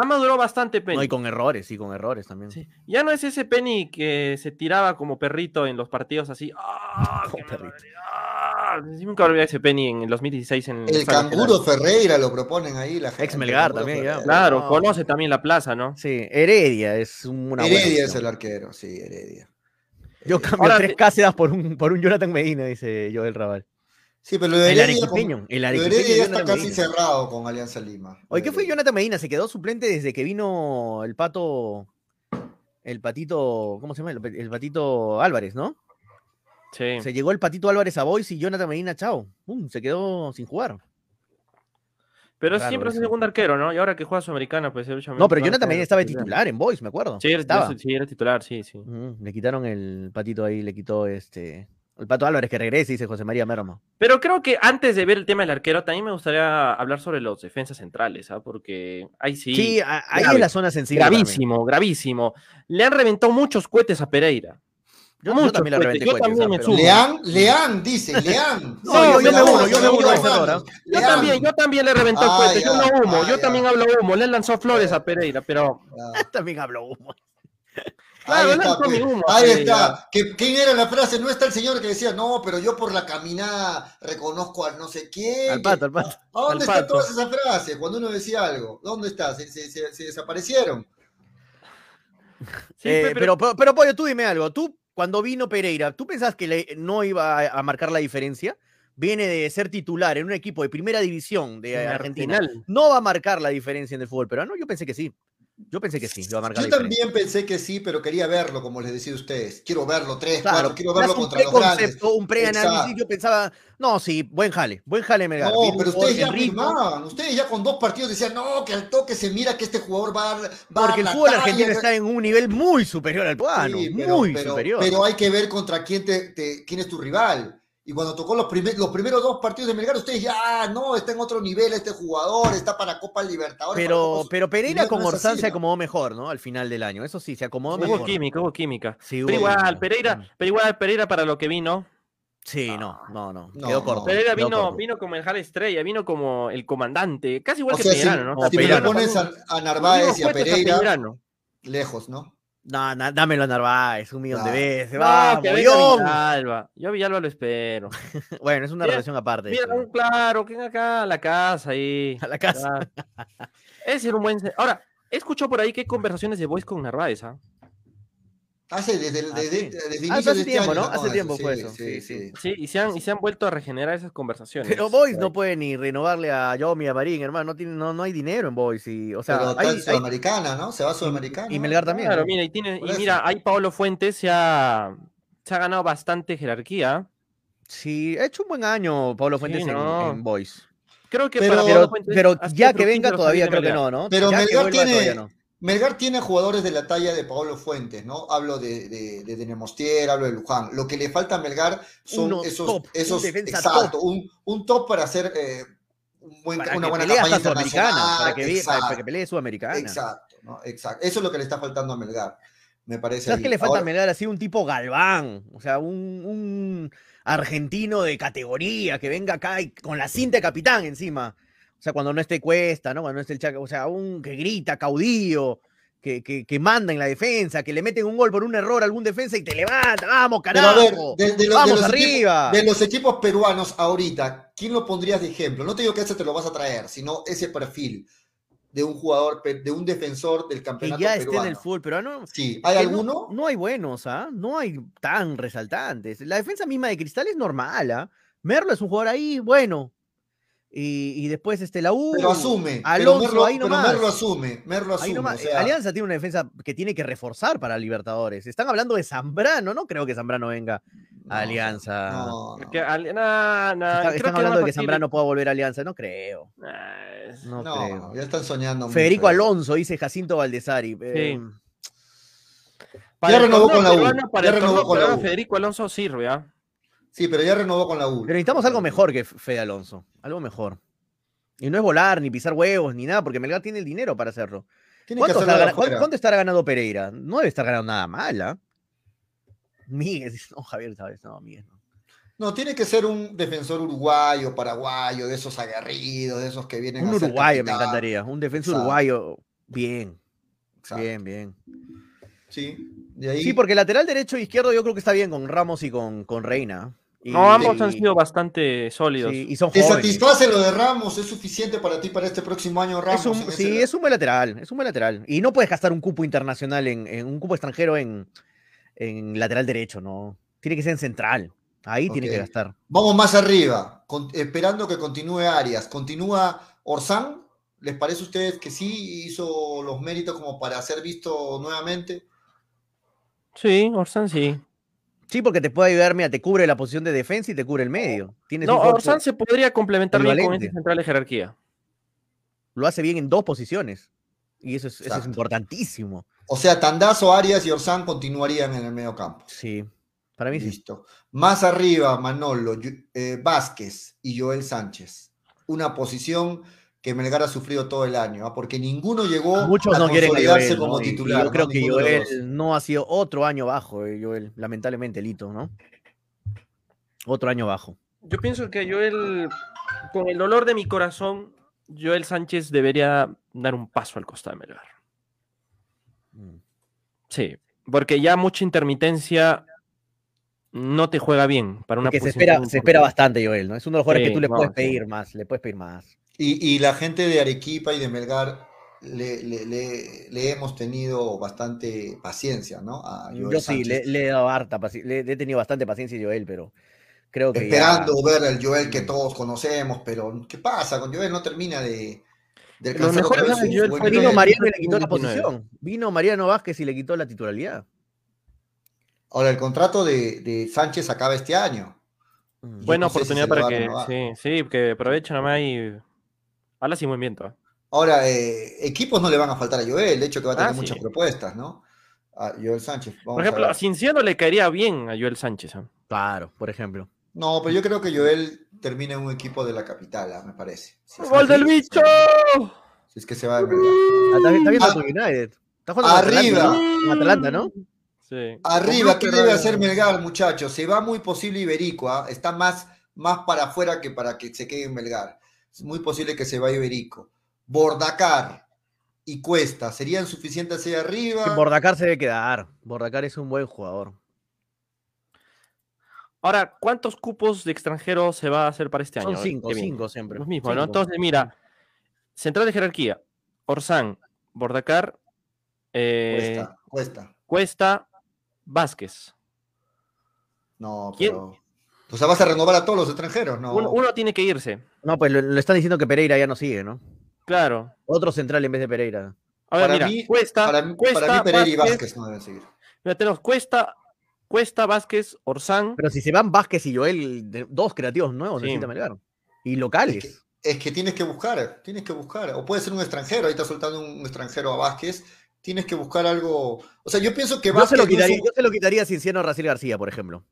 Ha madurado bastante Penny. No, y con errores, sí, con errores también. Sí. Ya no es ese Penny que se tiraba como perrito en los partidos así. ¡Ah! Perrito. ¡Ah! Sí, nunca olvidé ese Penny en el 2016 en El canguro Ferreira lo proponen ahí la gente. Ex Melgar también, ya. Claro, No. conoce también la plaza, ¿no? Sí, Heredia es una buena Heredia es el arquero, sí, Heredia. Yo Eh, cambio Ahora tres Cáceres por un, por un Jonathan Medina, dice Joel Raval. Sí, pero lo de El arequipeño, el lo de arequipeño Heredia ya está casi Medina. cerrado con Alianza Lima. Oye, ¿qué fue Heredia. Jonathan Medina? Se quedó suplente desde que vino el pato, el patito, ¿cómo se llama? El, el patito Álvarez, ¿no? Sí. Se llegó el patito Álvarez a Boys y Jonathan Medina, chao. Pum, se quedó sin jugar. Pero Raro siempre es el segundo arquero, ¿no? Y ahora que juega Sudamericana, pues el No, pero Jonathan Medina estaba de titular en Boys, me acuerdo. Sí, era, estaba. sí, era titular, sí, sí. Ujú, Le quitaron el patito ahí, le quitó este. El pato Álvarez que regrese, dice José María Mermo. Pero creo que antes de ver el tema del arquero, también me gustaría hablar sobre los defensas centrales, ¿ah? Porque ahí sí. Sí, ahí grave, es la zona sensible. gravísimo, gravísimo. Le han reventado muchos cohetes a Pereira. Yo, yo también le cohetes, reventé yo cohetes, también ah, me sumo. Leán, Leán, dice, Leán. No, yo- yo me uno, yo me uno a ese error, ¿ah? Yo también, yo también le reventó Ah, cohetes, yo no humo, ah, yo ya. también hablo humo, le lanzó flores a Pereira, pero También hablo humo. Claro, ahí está, humo, ahí está. ¿Qué- ¿Quién era la frase? No está el señor que decía, no, pero yo por la caminada reconozco al no sé quién. Al pato, al pato. ¿A dónde están pato. todas esas frases? Cuando uno decía algo, ¿dónde está? ¿Se, se- se- se desaparecieron? Sí, Eh, pe- pero, pero, pero, Pollo, tú dime algo. Tú, cuando vino Pereira, ¿tú pensás que le- no iba a, a marcar la diferencia? Viene de ser titular en un equipo de primera división de en Argentina. Arsenal. ¿No va a marcar la diferencia en el fútbol peruano? Yo pensé que sí. Yo pensé que sí, marcar Yo también pensé que sí, pero quería verlo, como les decía a ustedes. Quiero verlo tres, Claro, cuatro, quiero verlo contra los grandes. un preanálisis. Yo pensaba, no, sí, buen jale, buen jale Melgar. No, pero ustedes ya afirmaban, ustedes ya con dos partidos decían, no, que al toque se mira que este jugador va a dar, va Porque el fútbol argentino está en un nivel muy superior al peruano, Sí, muy pero- superior. Pero hay que ver contra quién, te, te- quién es tu rival. Y cuando tocó los, primer- los primeros dos partidos de Melgar, ustedes ya, ah, no, está en otro nivel este jugador, está para Copa Libertadores. Pero, Copa- pero Pereira no con es así, Orsán se ¿no? acomodó mejor, ¿no? Al final del año. Eso sí, se acomodó Hubo mejor. química, hubo química. Sí, hubo Pero igual, química. Pereira, pero igual Pereira para lo que vino. Sí, no, no, no. No, quedó corto. Pereira vino, corto. vino como el Jala Estrella, vino como el comandante, casi igual O que sea, si, ¿no? si me pones a, a Narváez y a Pereira, lejos, ¿no? No, na- dámelo a Narváez, un millón de veces. No, Vamos, que. Villalba. Yo a Villalba lo espero. Bueno, es una Mira, relación aparte. Mira, esto, un claro, que venga acá a la casa ahí. A la casa. Ese era un buen. Ahora, he escuchado por ahí que hay conversaciones de Boys con Narváez, ¿ah? Hace desde, Ah, desde, sí. desde Ah, hace de este tiempo, año ¿no? Hace tiempo eso, fue eso, sí, sí. Sí, y se han, y se han vuelto a regenerar esas conversaciones. Pero Boys no puede ni renovarle a Yomi a Marín, hermano. No, tiene, no, no hay dinero en Boys. Y, o sea, Pero está hay- Sudamericana, ¿no? Se va a Sudamericana. y Melgar también. Claro, ¿no? mira, y, tiene, y mira, ahí Pablo Fuentes se ha, se ha ganado bastante jerarquía. Sí, ha hecho un buen año Pablo Fuentes en- no. en, Boys. Creo que Pero- para Pero, ya que venga todavía creo que no, ¿no? Pero Melgar tiene- todavía no. Melgar tiene jugadores de la talla de Pablo Fuentes, ¿no? Hablo de, de, de Denemostier, hablo de Luján. Lo que le falta a Melgar son Uno esos, top, un esos defensa exacto, un, un top para hacer eh, un buen- Para una que buena pelee campaña internacional. para que, ve- para- exacto, que pelee Sudamericana. exacto, ¿no? Exacto. Eso es lo que le está faltando a Melgar, me parece. ¿Sabes qué le falta Ahora- a Melgar? Así un tipo Galván, o sea, un, un argentino de categoría que venga acá y con la cinta de capitán encima. O sea, cuando no esté Cuesta, ¿no? Cuando no esté el Chaca, o sea, un que grita, caudillo, que, que, que manda en la defensa, que le meten un gol por un error a algún defensa y te levanta, vamos, ver, carajo. de, de de vamos los arriba. Equipos, de los equipos peruanos ahorita, ¿quién lo pondrías de ejemplo? No te digo que ese te lo vas a traer, sino ese perfil de un jugador, de un defensor del que campeonato ya esté en peruano. el fútbol peruano. Sí, ¿hay que no- alguno? No, hay buenos, ¿ah? No hay tan resaltantes. La defensa misma de Cristal es normal, ¿ah? Merlo es un jugador ahí, bueno. Y, y después este, la U. Pero asume. Alonso, pero Merlo, ahí pero nomás. Merlo asume. Merlo Ahí asume. nomás, o sea, Alianza tiene una defensa que tiene que reforzar para Libertadores. Están hablando de Zambrano, no creo que Zambrano venga no, a Alianza. no. Porque Está- están que hablando de que Zambrano pueda volver a Alianza, no creo. No, No, creo. ya están soñando. Federico mucho. Alonso, dice Jacinto Valdesari. eh, Para el renovó con la U, peruano, para ya el renovó con la U. Federico Alonso sirve, ¿ah? Sí, pero ya renovó con la U. Pero necesitamos algo mejor que Fede Alonso. Algo mejor. Y no es volar, ni pisar huevos, ni nada, porque Melgar tiene el dinero para hacerlo. ¿Cuánto, estará, cuánto- ganando Pereira? No debe estar ganando nada mal, ¿ah? Miguel, no, Javier, sabes, no, Miguel. no. No, tiene que ser un defensor uruguayo, paraguayo, de esos aguerridos, de esos que vienen Un a uruguayo me encantaría. Un Exacto. uruguayo, bien, Exacto. bien, bien. Sí, de ahí. Sí, porque lateral derecho e izquierdo yo creo que está bien con Ramos y con, con Reina. Y, No, ambos han sido bastante sólidos. sí, y son ¿Te jóvenes. satisface lo de Ramos? ¿Es suficiente para ti para este próximo año, Ramos? Es un- en ese sí, lado? es un buen lateral, es un buen lateral. Y no puedes gastar un cupo internacional en, en un cupo extranjero en, en lateral derecho, ¿no? Tiene que ser en central. Ahí tiene que gastar. Vamos más arriba, con- esperando que continúe Arias. ¿Continúa Orsán? ¿Les parece a ustedes que sí hizo los méritos como para ser visto nuevamente? Sí, Orsán sí. Sí, porque te puede ayudar, mira, te cubre la posición de defensa y te cubre el medio. Tienes No, Orsán se podría complementar bien con este central de jerarquía. lo hace bien en dos posiciones. Y eso es, eso es Exacto. importantísimo. O sea, Tandazo, Arias y Orsán continuarían en el medio campo. Sí, para mí sí. Listo. Más arriba, Manolo, eh, Vázquez y Joel Sánchez. Una posición que Melgar ha sufrido todo el año, ¿ah? porque ninguno llegó Muchos a no quieren a consolidarse Joel, como ¿no? Y- y titular. yo creo ¿no? que Joel no ha sido otro año bajo, eh, Joel. Lamentablemente, Lito, ¿no? Otro año bajo. Yo pienso que Joel, con el dolor de mi corazón, Joel Sánchez debería dar un paso al costado de Melgar. Mm. Sí, porque ya mucha intermitencia no te juega bien para una Que se espera, se espera bastante, Joel, ¿no? Es uno de los jugadores Sí, que tú le no, puedes sí. pedir más, le puedes pedir más. Y, y la gente de Arequipa y de Melgar le, le- le- le hemos tenido bastante paciencia, ¿no? A Joel Yo sí, le, he dado harta paci- le, le he tenido bastante paciencia a Joel, pero creo que ya- Esperando ver al Joel que todos conocemos, pero ¿qué pasa? Con Joel no termina de, de Joel buen fue Vino. Mariano y le quitó la 2019. posición. Vino Mariano Vázquez y le quitó la titularidad. Ahora, el contrato de, de Sánchez acaba este año. Mm. Buena no sé si oportunidad lo para que, sí, sí, que aprovechen nomás y habla sin movimiento. ¿eh? Ahora, eh, equipos no le van a faltar a Joel, de hecho que va a tener Ah, sí. muchas propuestas, ¿no? A Joel Sánchez. Vamos Por ejemplo, a Cinciano le caería bien a Joel Sánchez. ¿eh? Claro, por ejemplo. No, pero yo creo que Joel termina en un equipo de la capital, ah, me parece. Si ¡Gol del bicho! Si es que se va de Melgar. Ah, Está, viendo United. Está jugando arriba. Atalanta, ¿no? ¿no? Sí. Arriba, ¿qué debe hacer Melgar, muchachos? Se va muy posible Iberico, está más, más para afuera que para que se quede en Melgar. Es muy posible que se vaya Iberico. Bordacar y Cuesta, ¿serían suficientes ahí arriba? Que Bordacar se debe quedar. Bordacar es un buen jugador. Ahora, ¿cuántos cupos de extranjeros se va a hacer para este año? Son cinco, cinco siempre. Los mismos, ¿no? Entonces, mira, central de jerarquía, Orsán, Bordacar, eh, Cuesta, Cuesta. Cuesta, Vázquez. No, ¿Quién? O sea, vas a renovar a todos los extranjeros, ¿no? Uno, uno tiene que irse. No, pues lo, lo están diciendo que Pereira ya no sigue, ¿no? Claro. Otro central en vez de Pereira. A ver, Para mira, mí- Cuesta, para, mí- Cuesta, para mí Pereira y Vázquez, no deben seguir. mira, tenemos Cuesta, Cuesta, Vázquez, Orsán. Pero si se van Vázquez y Joel, de- dos creativos nuevos Sí. necesita Melgar. Y locales. Es que tienes que buscar, tienes que buscar. O puede ser un extranjero, ahí está soltando un extranjero a Vázquez. Tienes que buscar algo. O sea, yo pienso que Yo Vázquez. se, lo no es quitaría, un- yo se lo quitaría a Cienciano Raciel García, por ejemplo.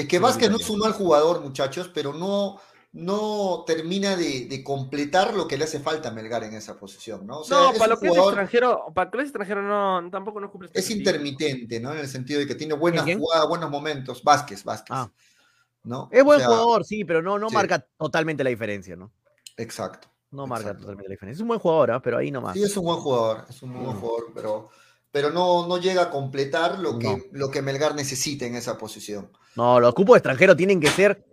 Es que Vázquez no es un mal jugador, muchachos, pero no, no termina de, de completar lo que le hace falta a Melgar en esa posición, ¿no? O sea, no, es para lo que es extranjero, para que es extranjero no, tampoco no cumple. es intermitente, ¿no? En el sentido de que tiene buenas ¿Quién? jugadas, buenos momentos. Vázquez, Vázquez. Ah. ¿no? Es O buen sea, jugador, sí, pero no, no sí. marca totalmente la diferencia, ¿no? Exacto. No marca Exacto. totalmente la diferencia. Es un buen jugador, ¿ah? pero ahí nomás. Sí, es un buen jugador, es un muy buen Mm. jugador, pero, pero no, no llega a completar lo que, No. lo que Melgar necesita en esa posición. No, los cupos extranjeros tienen que ser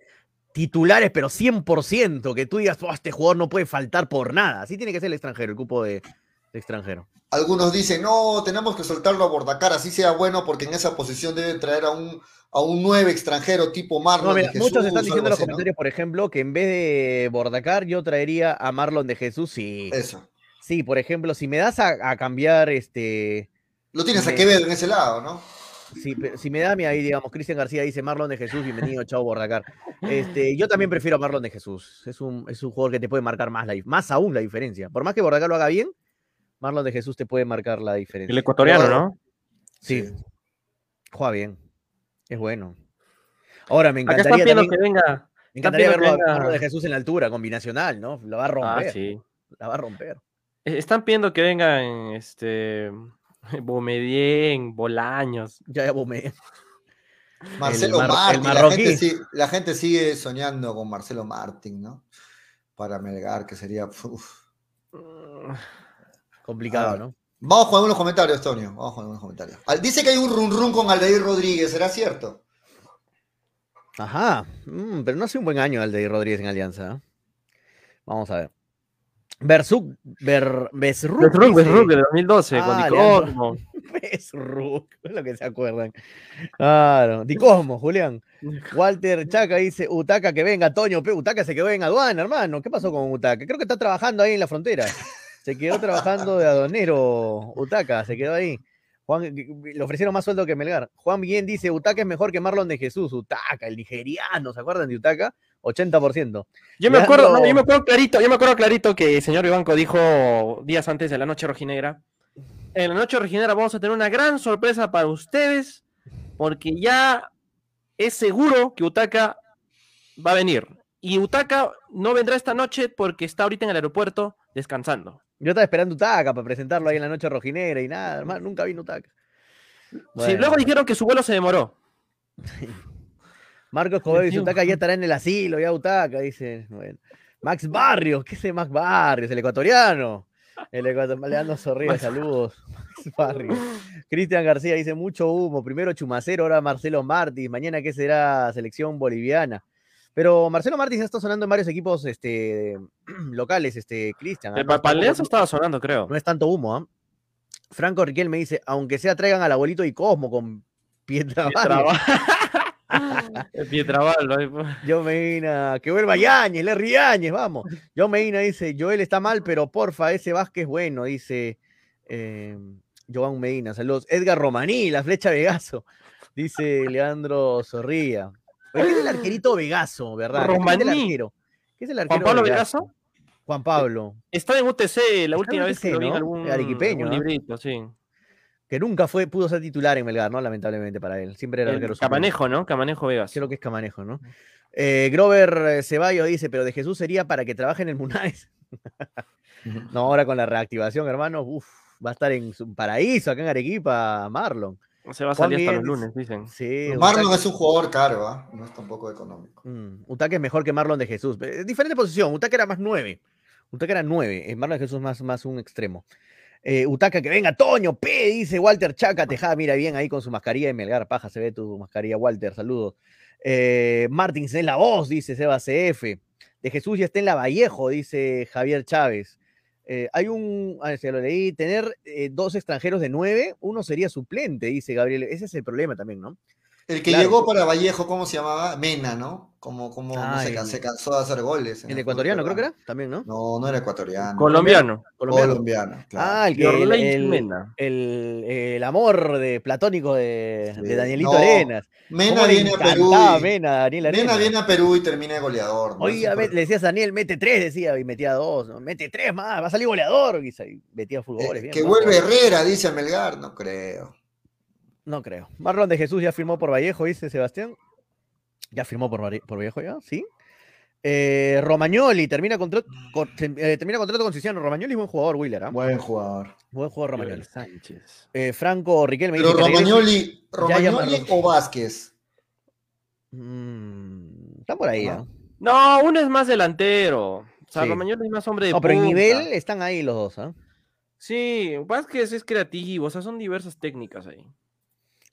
titulares, pero 100%, que tú digas, "Oh, este jugador no puede faltar por nada. Así tiene que ser el extranjero, el cupo de, de extranjero. Algunos dicen, no, tenemos que soltarlo a Bordacar, así sea bueno, porque en esa posición deben traer a un, a un nueve extranjero tipo Marlon. No, de mira, Jesús, muchos están diciendo en los comentarios, por ejemplo, que en vez de Bordacar yo traería a Marlon de Jesús. Sí, Eso. sí, por ejemplo, si me das a, a cambiar este... Lo tienes a Me- Quevedo en ese lado, ¿no? Si, me da, mira, ahí digamos, Cristian García dice Marlon de Jesús, bienvenido, chao Bordacar. Este, yo también prefiero a Marlon de Jesús. Es un, es un jugador que te puede marcar más, la, más aún la diferencia. Por más que Bordacar lo haga bien, Marlon de Jesús te puede marcar la diferencia. El ecuatoriano, ¿no? Sí, juega bien. Es bueno. Ahora, me Acá están encantaría, pidiendo también- que venga. me encantaría verlo a Marlon de Jesús en la altura, combinacional, ¿no? La va a romper. Ah, sí. La va a romper. Eh, Están pidiendo que vengan este Bomedien, Bolaños. Ya, ya me... Marcelo mar- el Martín, la marroquí. gente, sí- la gente sigue soñando con Marcelo Martín, ¿no? Para Melgar, que sería... uf. complicado, Ah. ¿no? Vamos con algunos comentarios, Tonio. Vamos con algunos comentarios. Al- Dice que hay un run run con Aldair Rodríguez, ¿será cierto? Ajá, mm, pero no hace un buen año de Rodríguez en Alianza. ¿eh? Vamos a ver. Bersuk, Ber, Besruk, Besruk, de 2012, con Ah, Di Leandro. Cosmo. Besruk, es lo que se acuerdan. Claro, Di Cosmo, Julián. Walter Chaca dice, Utaca que venga, Toño, pe, Utaca se quedó en aduana, hermano. ¿Qué pasó con Utaca? Creo que está trabajando ahí en la frontera. Se quedó trabajando de adonero, Utaca, se quedó ahí. Juan, le ofrecieron más sueldo que Melgar. Juan Bien dice, Utaca es mejor que Marlon de Jesús. Utaca, el nigeriano, ¿se acuerdan de Utaca? 80%. Yo me acuerdo, no, yo me acuerdo clarito, yo me acuerdo clarito que el señor Vivanco dijo días antes de la noche rojinegra. En la noche rojinegra vamos a tener una gran sorpresa para ustedes, porque ya es seguro que Utaka va a venir. Y Utaka no vendrá esta noche porque está ahorita en el aeropuerto descansando. Yo estaba esperando Utaca para presentarlo ahí en la noche rojinera y nada, hermano, nunca vino Utaca. Sí, luego dijeron que su vuelo se demoró. Marcos Escobedo dice. Utaca ya estará en el asilo, ya Utaca, dice. Bueno. Max Barrios, ¿qué es ese Max Barrios? El ecuatoriano. El ecuatoriano, Max- saludos. Max Barrios. Cristian García dice, mucho humo. Primero Chumacero, ahora Marcelo Martins. Mañana, ¿qué será? Selección boliviana. Pero Marcelo ya está sonando en varios equipos este, locales, este, Cristian. ¿ah? El tampoco- estaba sonando, creo. no es tanto humo, ¿ah? Franco Riquel me dice, aunque sea traigan al abuelito y Cosmo con Pietra Barrios. Pues. Yo Medina, que vuelva Yañez, Larry Yañez, vamos. Yo Medina dice, Joel está mal, pero porfa, ese Vázquez es bueno, dice eh, Joan Medina, saludos. Edgar Romaní, la flecha Vegaso, dice Leandro Zorría. Oye, ¿Qué es el arquerito Vegaso, verdad? ¿Qué es el Romaní. arquero? ¿Qué es el arquero Juan Pablo Vegaso? Vegaso Juan Pablo, estaba en UTC la última vez que lo vi en ¿no? algún, Arequipeño, algún ¿no? librito, sí. Que nunca fue, pudo ser titular en Melgar, ¿no? Lamentablemente para él. Siempre era El arquero. Camanejo, ¿no? Camanejo Vegas. Creo que es Camanejo, ¿no? Eh, Grover eh, Ceballos dice, pero de Jesús sería para que trabaje en el Munaes. no, ahora con la reactivación, hermano, uf, va a estar en su paraíso acá en Arequipa, Marlon. Se va a Juan salir hasta los lunes, dicen. Sí, Marlon Utaque- es un jugador caro, ¿ah? No es tampoco económico. Mm, Utaque es mejor que Marlon de Jesús. Eh, diferente posición, Utaque era más nueve. Utaque era nueve, eh, Marlon de Jesús más, más un extremo. Eh, Utaca, que venga, Toño, P, dice Walter Chaca, Tejada, mira bien ahí con su mascarilla de Melgar, paja, se ve tu mascarilla, Walter, saludos. Eh, Martins en la voz, dice Seba CF. De Jesús ya está en la Vallejo, dice Javier Chávez. Eh, hay un, ah, se lo leí, tener eh, dos extranjeros de nueve, uno sería suplente, dice Gabriel. Ese es el problema también, ¿no? El que Claro. llegó para Vallejo, ¿cómo se llamaba? Mena, ¿no? Como, como Ah, se, ca- el- se cansó de hacer goles. en El ecuatoriano, creo que era, también, ¿no? No, no era ecuatoriano. Colombiano. Colombiano. Colombiano, claro. Ah, el que el, Mena. el- el amor de platónico de, Sí. de Danielito No, Arenas. Mena ¿Cómo le viene a Perú. y- Mena, Daniel Arenas? Mena viene a Perú y termina de goleador. ¿no? Oye, Eso a ver, fue- le decías a Daniel, mete tres, decía, y metía dos, ¿no? mete tres más, va a salir goleador, y metía fútbol. Eh, que vuelve Herrera, dice Melgar, no creo. No creo. Marlon de Jesús ya firmó por Vallejo, dice Sebastián. Ya firmó por, Vallejo, ya, sí. Eh, Romagnoli termina contrato, con, eh, termina contrato con Cinciano. Romagnoli es buen jugador, Willer, ¿ah? Buen jugador. Buen jugador Romagnoli. Sánchez. Eh, Franco Riquelme Pero Romagnoli, Romagnoli o Vázquez. Mm, está por ahí, Ah. ¿ah? No, uno es más delantero. O sea, Sí. Romagnoli es más hombre de No, pero en nivel están ahí los dos, ¿ah? Sí, Vázquez es creativo, o sea, son diversas técnicas ahí.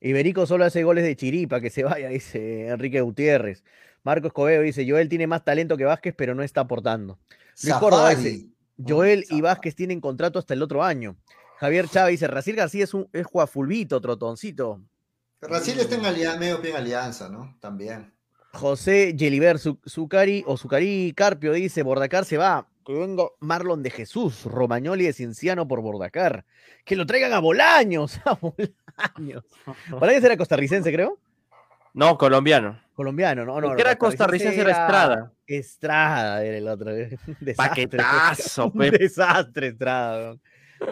Iberico solo hace goles de chiripa, que se vaya, dice Enrique Gutiérrez. Marco Escobedo dice, Joel tiene más talento que Vázquez, pero no está aportando. Luis Córdoba Safari. dice, Joel y. Vázquez tienen contrato hasta el otro año. Javier Chávez dice, Racil García es un es juafulvito, trotoncito. Brasil está en alia- medio pie en alianza, ¿no? También. José Yeliber Zu- Zucari o Zucari Carpio dice, Bordacar se va. Vengo Marlon de Jesús, Romagnoli de Cienciano por Bordacar. Que lo traigan a Bolaños, a Bolaños. Bolaños era costarricense, creo. No, colombiano. Colombiano, no, no. Que era costarricense era Estrada. Estrada era el otro. desastre. Paquetazo, pe. desastre, Estrada.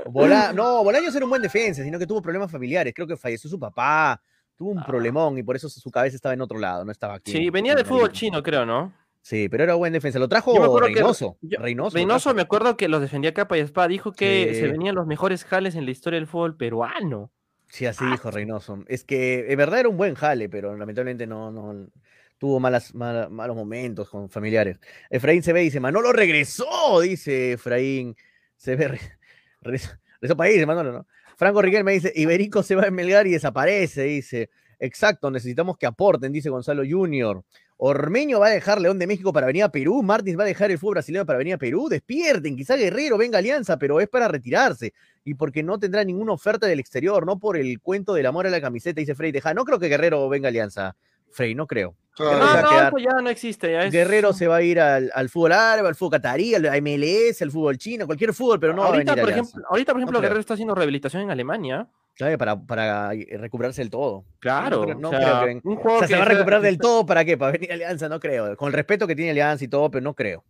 Bola- no, Bolaños era un buen defensa, sino que tuvo problemas familiares. Creo que falleció su papá, tuvo un Ah. problemón y por eso su cabeza estaba en otro lado, no estaba aquí. Sí, en- venía en del fútbol chino, creo, ¿no? Sí, pero era buen defensa. Lo trajo me acuerdo que- Reynoso. yo- Reynoso. Reynoso, me acuerdo que los defendía capa y espada. Dijo que Sí. se venían los mejores jales en la historia del fútbol peruano. Sí, así dijo Reynoso. Es que en verdad era un buen jale, pero lamentablemente no, no tuvo malas, mala- malos momentos con familiares. Efraín se ve y dice, Manolo regresó, dice Efraín. Se ve, re- regresó, regresó país, dice Manolo, ¿no? Franco Riquelme dice, Iberico se va a Melgar y desaparece, dice. Exacto, necesitamos que aporten, dice Gonzalo Junior. Ormeño va a dejar León de México para venir a Perú. Martins va a dejar el fútbol brasileño para venir a Perú. Despierten, quizá Guerrero venga a Alianza, pero es para retirarse y porque no tendrá ninguna oferta del exterior, no por el cuento del amor a la camiseta, dice Frey. Deja, no creo que Guerrero venga a Alianza, Frey, no creo. Va No, no, eso ya no existe. Ya es... Guerrero se va a ir al, al fútbol árabe, al fútbol catarí, al MLS, al fútbol chino, cualquier fútbol, pero no va a ahorita, venir a por ejemplo, ahorita, por ejemplo. Guerrero está haciendo rehabilitación en Alemania. Para, para recuperarse del todo. Claro. no o sea, creo que un O juego sea, se que va a sea- recuperar del todo, ¿para qué? ¿Para venir a Alianza? No creo. Con el respeto que tiene Alianza y todo, pero no creo.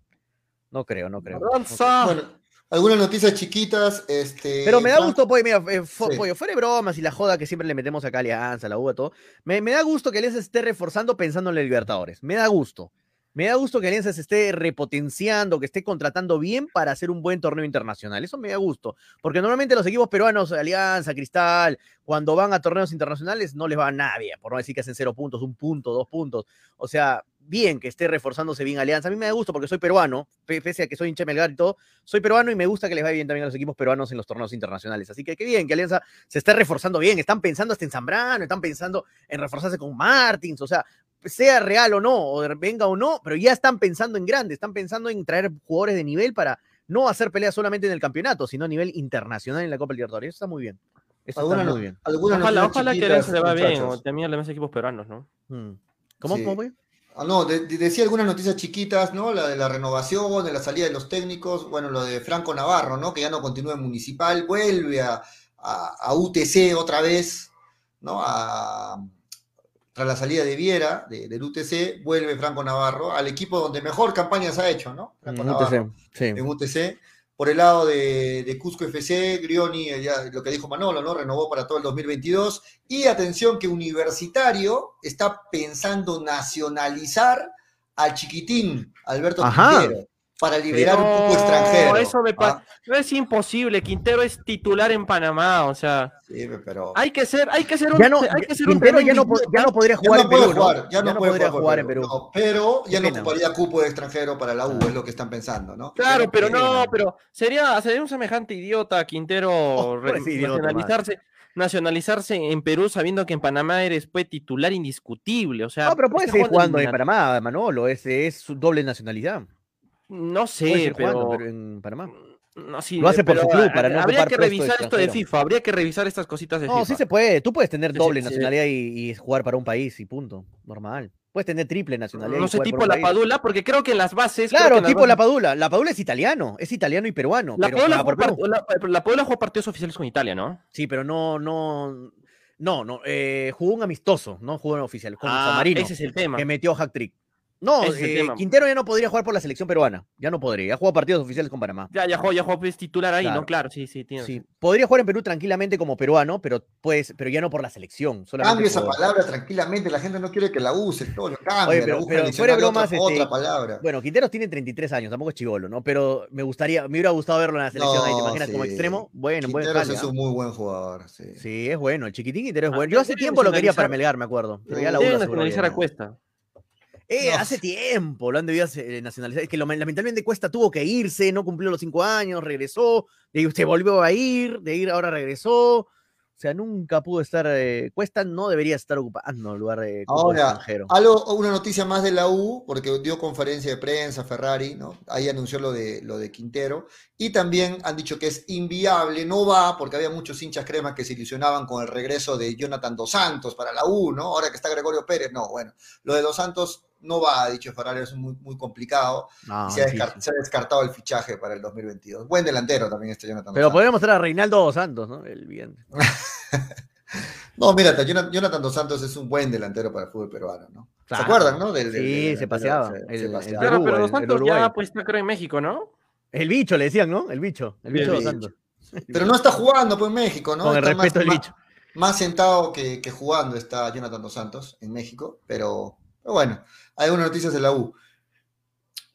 No creo, no creo. no creo. Avanza. Bueno, algunas noticias chiquitas. Este, Pero me da gusto, pues, mira, eh, Sí. pollo, fuera de bromas y la joda que siempre le metemos acá a Alianza, la UA, todo. Me, me da gusto que Alianza esté reforzando pensando en la Libertadores. Me da gusto. Me da gusto que Alianza se esté repotenciando, que esté contratando bien para hacer un buen torneo internacional. Eso me da gusto. Porque normalmente los equipos peruanos, Alianza, Cristal, cuando van a torneos internacionales, no les va nada bien. Por no decir que hacen cero puntos, un punto, dos puntos. O sea, bien que esté reforzándose bien Alianza. A mí me da gusto porque soy peruano, pe- pese a que soy hincha Melgar y todo, soy peruano y me gusta que les vaya bien también a los equipos peruanos en los torneos internacionales. Así que qué bien que Alianza se esté reforzando bien. Están pensando hasta en Zambrano, están pensando en reforzarse con Martins, o sea, sea real o no, o venga o no, pero ya están pensando en grande, están pensando en traer jugadores de nivel para no hacer peleas solamente en el campeonato, sino a nivel internacional en la Copa Libertadores. Eso está muy bien. Eso está muy bien. Ojalá, que le va bien, o también demás equipos peruanos, ¿no? Mm. ¿Cómo, Sí. cómo voy? Ah, no, de- de- decía algunas noticias chiquitas, ¿no? La de la renovación, de la salida de los técnicos, bueno, lo de Franco Navarro, ¿no? Que ya no continúa en Municipal, vuelve a, a- a UTC otra vez, ¿no? A- tras la salida de Viera, de- del UTC, vuelve Franco Navarro al equipo donde mejor campañas ha hecho, ¿no? Franco Mm, Navarro UTC, sí. en UTC. Por el lado de, de Cusco FC, Grioni, eh, ya lo que dijo Manolo, ¿no? Renovó para todo el 2022. Y atención que Universitario está pensando nacionalizar al chiquitín Alberto. Quintero para liberar un No, cupo extranjero. eso me Ah, No es imposible, Quintero es titular en Panamá, o sea, sí, pero hay que ser, hay que ser un, Ya no, hay que ser un Quintero ya no, ya no podría ya jugar no en puede Perú, ya no, puede podría jugar, en Perú. Pero ya no ocuparía cupo de extranjero para la U, Ah. es lo que están pensando, ¿no? Claro, pero no, pero sería, sería un semejante idiota Quintero Oh, re- sí, idiota, nacionalizarse, nacionalizarse en Perú sabiendo que en Panamá eres pues, titular indiscutible, o sea, No, pero puede está seguir jugando en. Panamá, Manolo, es, es su doble nacionalidad. No sé, pero jugando pero en Panamá. No, sí, Lo hace por su club, para no Habría que revisar esto de. FIFA, habría que revisar estas cositas de No, FIFA. sí se puede. Tú puedes tener doble sí, sí. nacionalidad y, y jugar para un país y punto. Normal. Puedes tener triple nacionalidad. No sé, tipo la país. Padula, porque creo que en las bases. Claro, tipo la Padula. La Padula es italiano. Es italiano y peruano. La pero Padula, por Perú. la, la Padula jugó partidos oficiales con Italia, ¿no? Sí, pero no, no. No, no. eh, jugó un amistoso, no jugó un oficial. Con Ah, San Marino. ese es el tema. que metió hack trick. No, eh. Quintero ya no podría jugar por la selección peruana. Ya no podría. Ya jugó partidos oficiales con Panamá. Ya, ya jugó, ya jugó pues, titular ahí, Claro. ¿no? Claro, sí, sí, tiene Sí, podría jugar en Perú tranquilamente como peruano, pero pues, pero ya no por la selección. Cambia esa por- palabra tranquilamente, la gente no quiere que la use, todo cambia, Oye, la pero- el fuera de diccionario otra, bromas, este, otra palabra. Bueno, Quinteros tiene 33 años, tampoco es chivolo, ¿no? Pero me gustaría, me hubiera gustado verlo en la selección ahí, ¿te No, imaginas? Como extremo. Bueno, buen Quinteros jale, es ¿ah? un muy buen jugador, sí. Sí, es bueno, el chiquitín Quintero es Ah, bueno. Yo hace tiempo lo quería para Melgar, me acuerdo. Pero ya la nacionalizar a no. Cuesta. Eh, No hace tiempo lo han debido hacer- nacionalizar. Es que lo- lamentablemente Cuesta tuvo que irse, no cumplió los cinco años, regresó, de se volvió a ir, de ir ahora regresó. O sea, nunca pudo estar. eh, Cuesta no debería estar ocupando el lugar de Ahora, extranjero. Algo, una noticia más de la U, porque dio conferencia de prensa Ferrari, ¿no? Ahí anunció lo de, lo de Quintero. Y también han dicho que es inviable, no va, porque había muchos hinchas cremas que se ilusionaban con el regreso de Jonathan Dos Santos para la U, ¿no? Ahora que está Gregorio Pérez, no, bueno. Lo de Dos Santos no va, ha dicho Ferrari, es muy, muy complicado. No, y se ha, se descartado el fichaje para el 2022. Buen delantero también este Jonathan Pero Dos Santos. podríamos traer a Reinaldo Dos Santos, ¿no? El bien. No, mira, Jonathan Jonathan Dos Santos es un buen delantero para el fútbol peruano, ¿no? Claro. ¿Se acuerdan, no? Del- del- Sí, del se paseaba. se- El- se el paseaba. Claro, pero Dos Santos ya pues está creo en México, ¿no? El bicho, le decían, ¿no? El bicho. El bicho El Dos. Santos. Pero no está jugando pues en México, ¿no? Con el Está más- respeto del más- bicho. Más sentado que, que jugando está Jonathan Dos Santos en México, pero, pero bueno, algunas noticias de la U.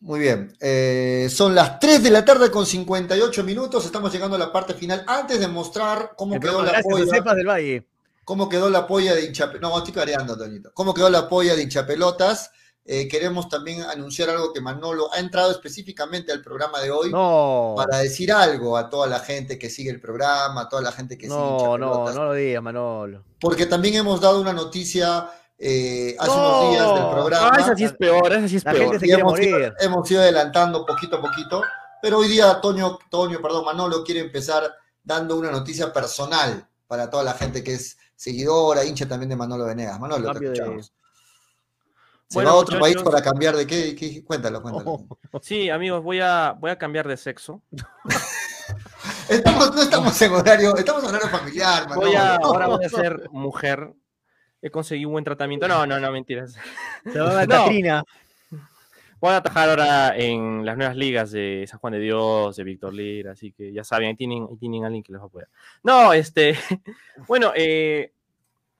Muy bien, eh, son las 3 de la tarde con 58 minutos, estamos llegando a la parte final. Antes de mostrar cómo quedó la polla, del Valle. cómo quedó la polla de hinchapelotas. No, estoy careando, Toñito. Cómo quedó la polla de hinchapelotas. Eh, queremos también anunciar algo que Manolo ha entrado específicamente al programa de hoy No. para decir algo a toda la gente que sigue el programa, a toda la gente que sigue No, no, no lo digas, Manolo. Porque también hemos dado una noticia eh, hace No. unos días del programa. Ah, esa sí es peor, esa sí es La peor. gente se y quiere hemos, ido, morir. hemos ido adelantando poquito a poquito. Pero hoy día Toño, Toño, perdón, Manolo quiere empezar dando una noticia personal para toda la gente que es seguidora, hincha también de Manolo Venegas. Manolo, Cambio te de- escuchamos. Se Bueno, va a otro país para cambiar de qué, qué- cuéntalo, cuéntalo. Oh, Sí, amigos, voy a, voy a cambiar de sexo. Estamos, no estamos en horario, estamos en horario familiar, Manolo. Voy a, ahora voy a ser mujer. He conseguido un buen tratamiento. No, no, no, mentiras. Se va a. Catrina. Voy a atajar ahora en las nuevas ligas de San Juan de Dios, de Víctor Lira, así que ya saben, ahí tienen, ahí tienen alguien que les va a apoyar. No, este, bueno, eh,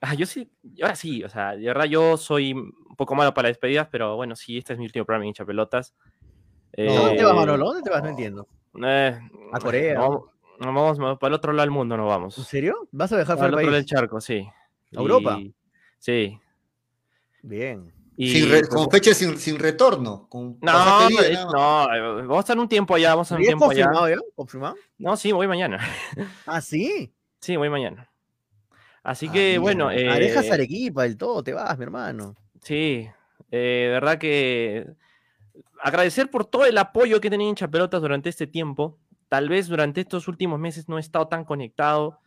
ah, yo sí, ahora sí, o sea, de verdad yo soy un poco malo para despedidas, pero bueno, sí, este es mi último programa en hincha pelotas. ¿Dónde te vas, Eh, Manolo? ¿Dónde te vas? No entiendo. eh, A Corea. No, no, vamos, vamos para el otro lado del mundo, no vamos. ¿En serio? ¿Vas a viajar Para el otro lado del país? charco, sí. ¿A Europa? Y- sí. Bien. Y, Sin re- pues, con fecha sin, sin retorno. Con no, libre, eh, más. no, eh, vamos a estar un tiempo allá, vamos a estar un ¿Y es tiempo allá. confirmado ya? ¿Confirmado? No, sí, voy mañana. Ah, sí. Sí, voy mañana. Así Ah, que, bien. bueno, eh, Ah, dejas Arequipa del todo, te vas, mi hermano. sí, eh, de verdad que agradecer por todo el apoyo que he tenido en Chapelotas durante este tiempo. Tal vez durante estos últimos meses no he estado tan conectado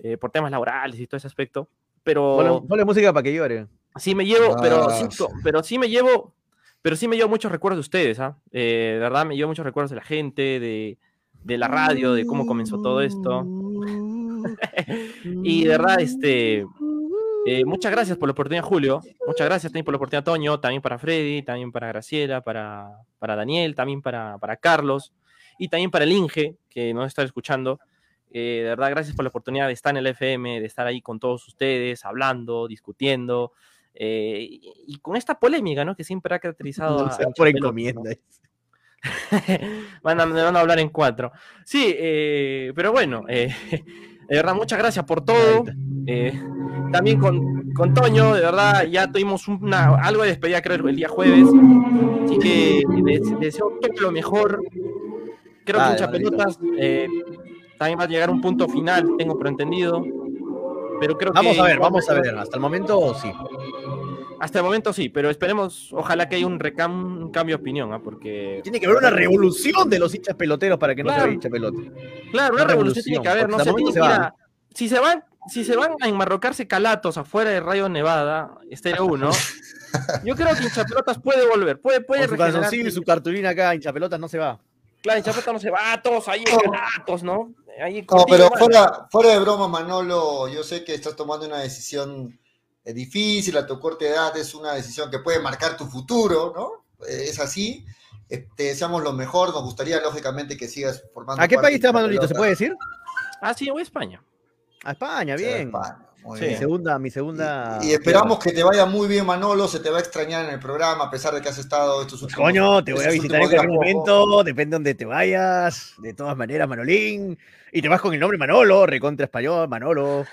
eh, por temas laborales y todo ese aspecto, pero Ponle, ponle música para que llore. sí me llevo, pero, sí, Ah, pero sí me llevo, pero sí me llevo muchos recuerdos de ustedes, ¿ah? Eh, de verdad me llevo muchos recuerdos de la gente, de, de la radio, de cómo comenzó todo esto. y de verdad, este, eh, muchas gracias por la oportunidad, Julio. Muchas gracias también por la oportunidad, Toño. También para Freddy, también para Graciela, para, para Daniel, también para, para Carlos y también para el Inge, que nos está escuchando. Eh, de verdad, gracias por la oportunidad de estar en el FM, de estar ahí con todos ustedes, hablando, discutiendo. eh, y, y con esta polémica, ¿no? Que siempre ha caracterizado a, O sea, a por ¿no? encomienda. van, a, me van a hablar en cuatro. Sí, eh, pero bueno, eh, de verdad, muchas gracias por todo. Eh, también con, con Toño, de verdad, ya tuvimos una, algo de despedida, creo, el día jueves. Así que deseo todo lo mejor. Creo Dale, que muchas pelotas eh, también va a llegar a un punto final, tengo por entendido. Pero creo Vamos que a ver, vamos a ver. Hasta el momento, sí. Hasta el momento sí, pero esperemos, ojalá que haya un, recam- un cambio de opinión, ¿ah? porque... Tiene que haber una revolución de los hinchas peloteros para que no se hincha pelota. Claro, una Una revolución tiene que haber, no sé, tiene que ir a- Si se van, si se van a enmarrocarse calatos afuera de Rayo Nevada, Estéreo 1, yo creo que hinchapelotas puede volver, puede, puede Con su y su cartulina acá, hincha pelotas no se va. Claro, hinchapelotas no se va, todos ahí No. calatos, ¿no? Ahí No, pero fuera, fuera de broma, Manolo, yo sé que estás tomando una decisión eh, difícil a tu corta edad, es una decisión que puede marcar tu futuro, ¿no? Eh, es así. Te deseamos lo mejor, nos gustaría lógicamente que sigas formando. ¿A qué país estás, Manolito? ¿Se puede decir? Ah, sí, voy a España. A España, bien. España, muy Sí. Mi segunda, mi segunda. Y, y esperamos que te vaya muy bien, Manolo. Se te va a extrañar en el programa, a pesar de que has estado estos últimos Coño, te voy a visitar en poco. momento, depende de donde te vayas. De todas maneras, Manolín. Y te vas con el nombre Manolo, recontra español, Manolo.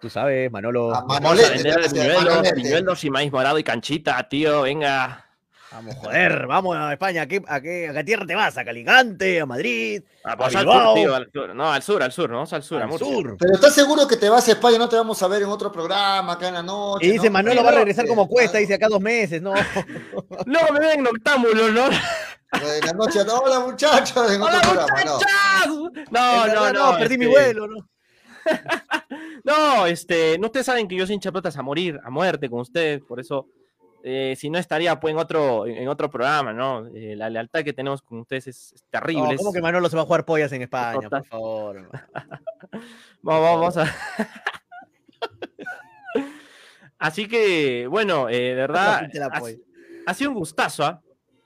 Tú sabes, Manolo. Vamos a Manolete, vender gracias, piñuelos, Manolete. piñuelos y maíz morado y canchita, tío, venga. Vamos, joder, vamos a España. ¿A qué, a qué, a qué tierra te vas? ¿A Calicante? ¿A Madrid? Ah, pues A al sur, tío, al sur. No, al sur, al sur, ¿no? Vamos al sur, Al Murcia. sur. Pero ¿estás seguro que te vas a España? No te vamos a ver en otro programa acá en la noche. Y dice, ¿no? Manolo va a no, regresar como cuesta, dice acá dos meses, no. Luego me ven noctámbulo, ¿no? En la noche, hola muchachos, en otro ¡Hola, programa, no. muchachas! No, En no, no. perdí mi este, vuelo, ¿no? No, este, no ustedes saben que yo soy hincha a morir, a muerte con ustedes, por eso, eh, si no estaría pues en otro, en otro programa, ¿no? Eh, la lealtad que tenemos con ustedes es, es terrible. No, ¿Cómo que Manolo se va a jugar pollas en España? Por favor. Vamos, vamos, a. Así que, bueno, eh, de verdad, ha, sido un gustazo, ¿ah?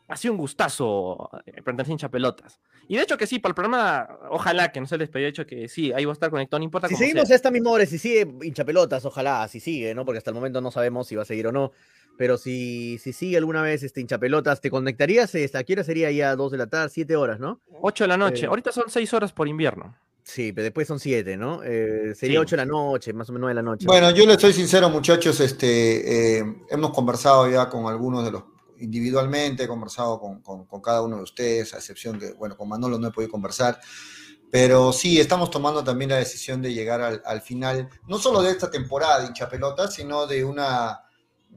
Ha sido un gustazo eh, a hincha pelotas. Y de hecho que sí, para el programa, ojalá que no se les pedía hecho que sí, ahí va a estar conectado, no importa Si seguimos sea. esta misma hora, si sigue hincha pelotas, ojalá, si sigue, ¿no? Porque hasta el momento no sabemos si va a seguir o no. Pero si, si sigue alguna vez este hincha pelotas, ¿te conectarías? Este, ¿A qué hora sería ya? Dos de la tarde, siete horas, ¿no? 8 de la noche. Eh, Ahorita son 6 horas por invierno. Sí, pero después son siete, ¿no? Eh, sería Sí. ocho de la noche, más o menos nueve de la noche. Bueno, yo les soy sincero, muchachos, este, eh, hemos conversado ya con algunos de los individualmente, he conversado con, con- con cada uno de ustedes, a excepción que, bueno, con Manolo no he podido conversar, pero sí, estamos tomando también la decisión de llegar al, al final, no solo de esta temporada de hincha pelota, sino de una,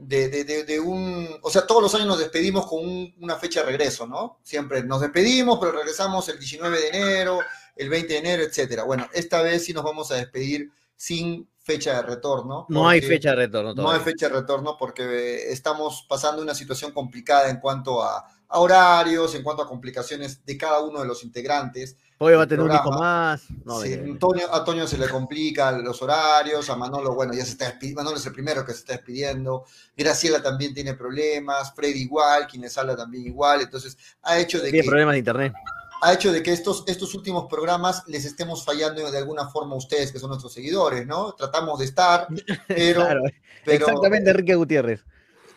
de, de- de- de un, o sea, todos los años nos despedimos con un- una fecha de regreso, ¿no? Siempre nos despedimos, pero regresamos el 19 de enero, el 20 de enero, etcétera. Bueno, esta vez sí nos vamos a despedir sin fecha de retorno. no hay fecha de retorno no todavía. hay fecha de retorno porque eh, estamos pasando una situación complicada en cuanto a, a horarios, en cuanto a complicaciones de cada uno de los integrantes. Hoy va a tener un hijo más. No, Sí. Antonio, a Toño se le complican los horarios, a Manolo, bueno, ya se está despidiendo, Manolo es el primero que se está despidiendo, Graciela también tiene problemas, Freddy igual, quienes habla también igual, entonces ha hecho de Tiene que problemas de internet. ha hecho de que estos, estos últimos programas les estemos fallando de alguna forma a ustedes, que son nuestros seguidores, ¿no? Tratamos de estar, pero, Claro, pero exactamente, Enrique Gutiérrez.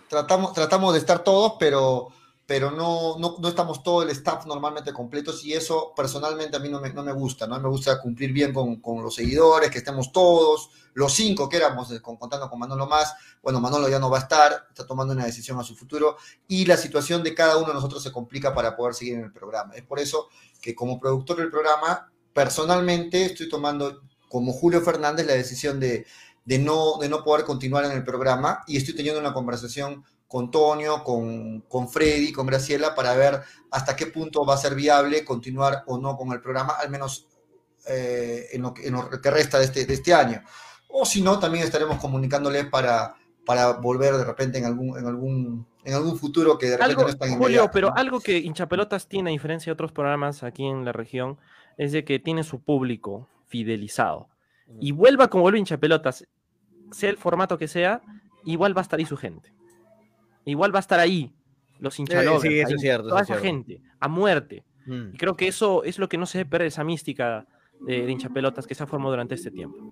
tratamos, tratamos de estar todos, pero, pero no, no, no estamos todo el staff normalmente completos y eso personalmente a mí no me, no me gusta, ¿no? Me gusta cumplir bien con, con los seguidores, que estemos todos, los cinco que éramos, eh, con- contando con Manolo más, bueno, Manolo ya no va a estar, está tomando una decisión a su futuro y la situación de cada uno de nosotros se complica para poder seguir en el programa. Es por eso que como productor del programa, personalmente estoy tomando como Julio Fernández la decisión de, de, no, de no poder continuar en el programa y estoy teniendo una conversación con Tonio, con, con Freddy, con Graciela, para ver hasta qué punto va a ser viable continuar o no con el programa, al menos eh, en, lo que, en, lo que, resta de este, de este año. O si no, también estaremos comunicándoles para, para volver de repente en algún, en algún, en algún futuro que de repente Algo, no Julio, pero ¿no? algo que Hinchapelotas tiene, a diferencia de otros programas aquí en la región, es de que tiene su público fidelizado. Y vuelva como vuelve Hinchapelotas, sea el formato que sea, igual va a estar ahí su gente. Igual va a estar ahí los hinchalovers, sí, eso ahí, es cierto, toda eso esa cierto. gente, a muerte. Mm. Y creo que eso es lo que no se debe perder, esa mística de, de hinchapelotas que se ha formado durante este tiempo.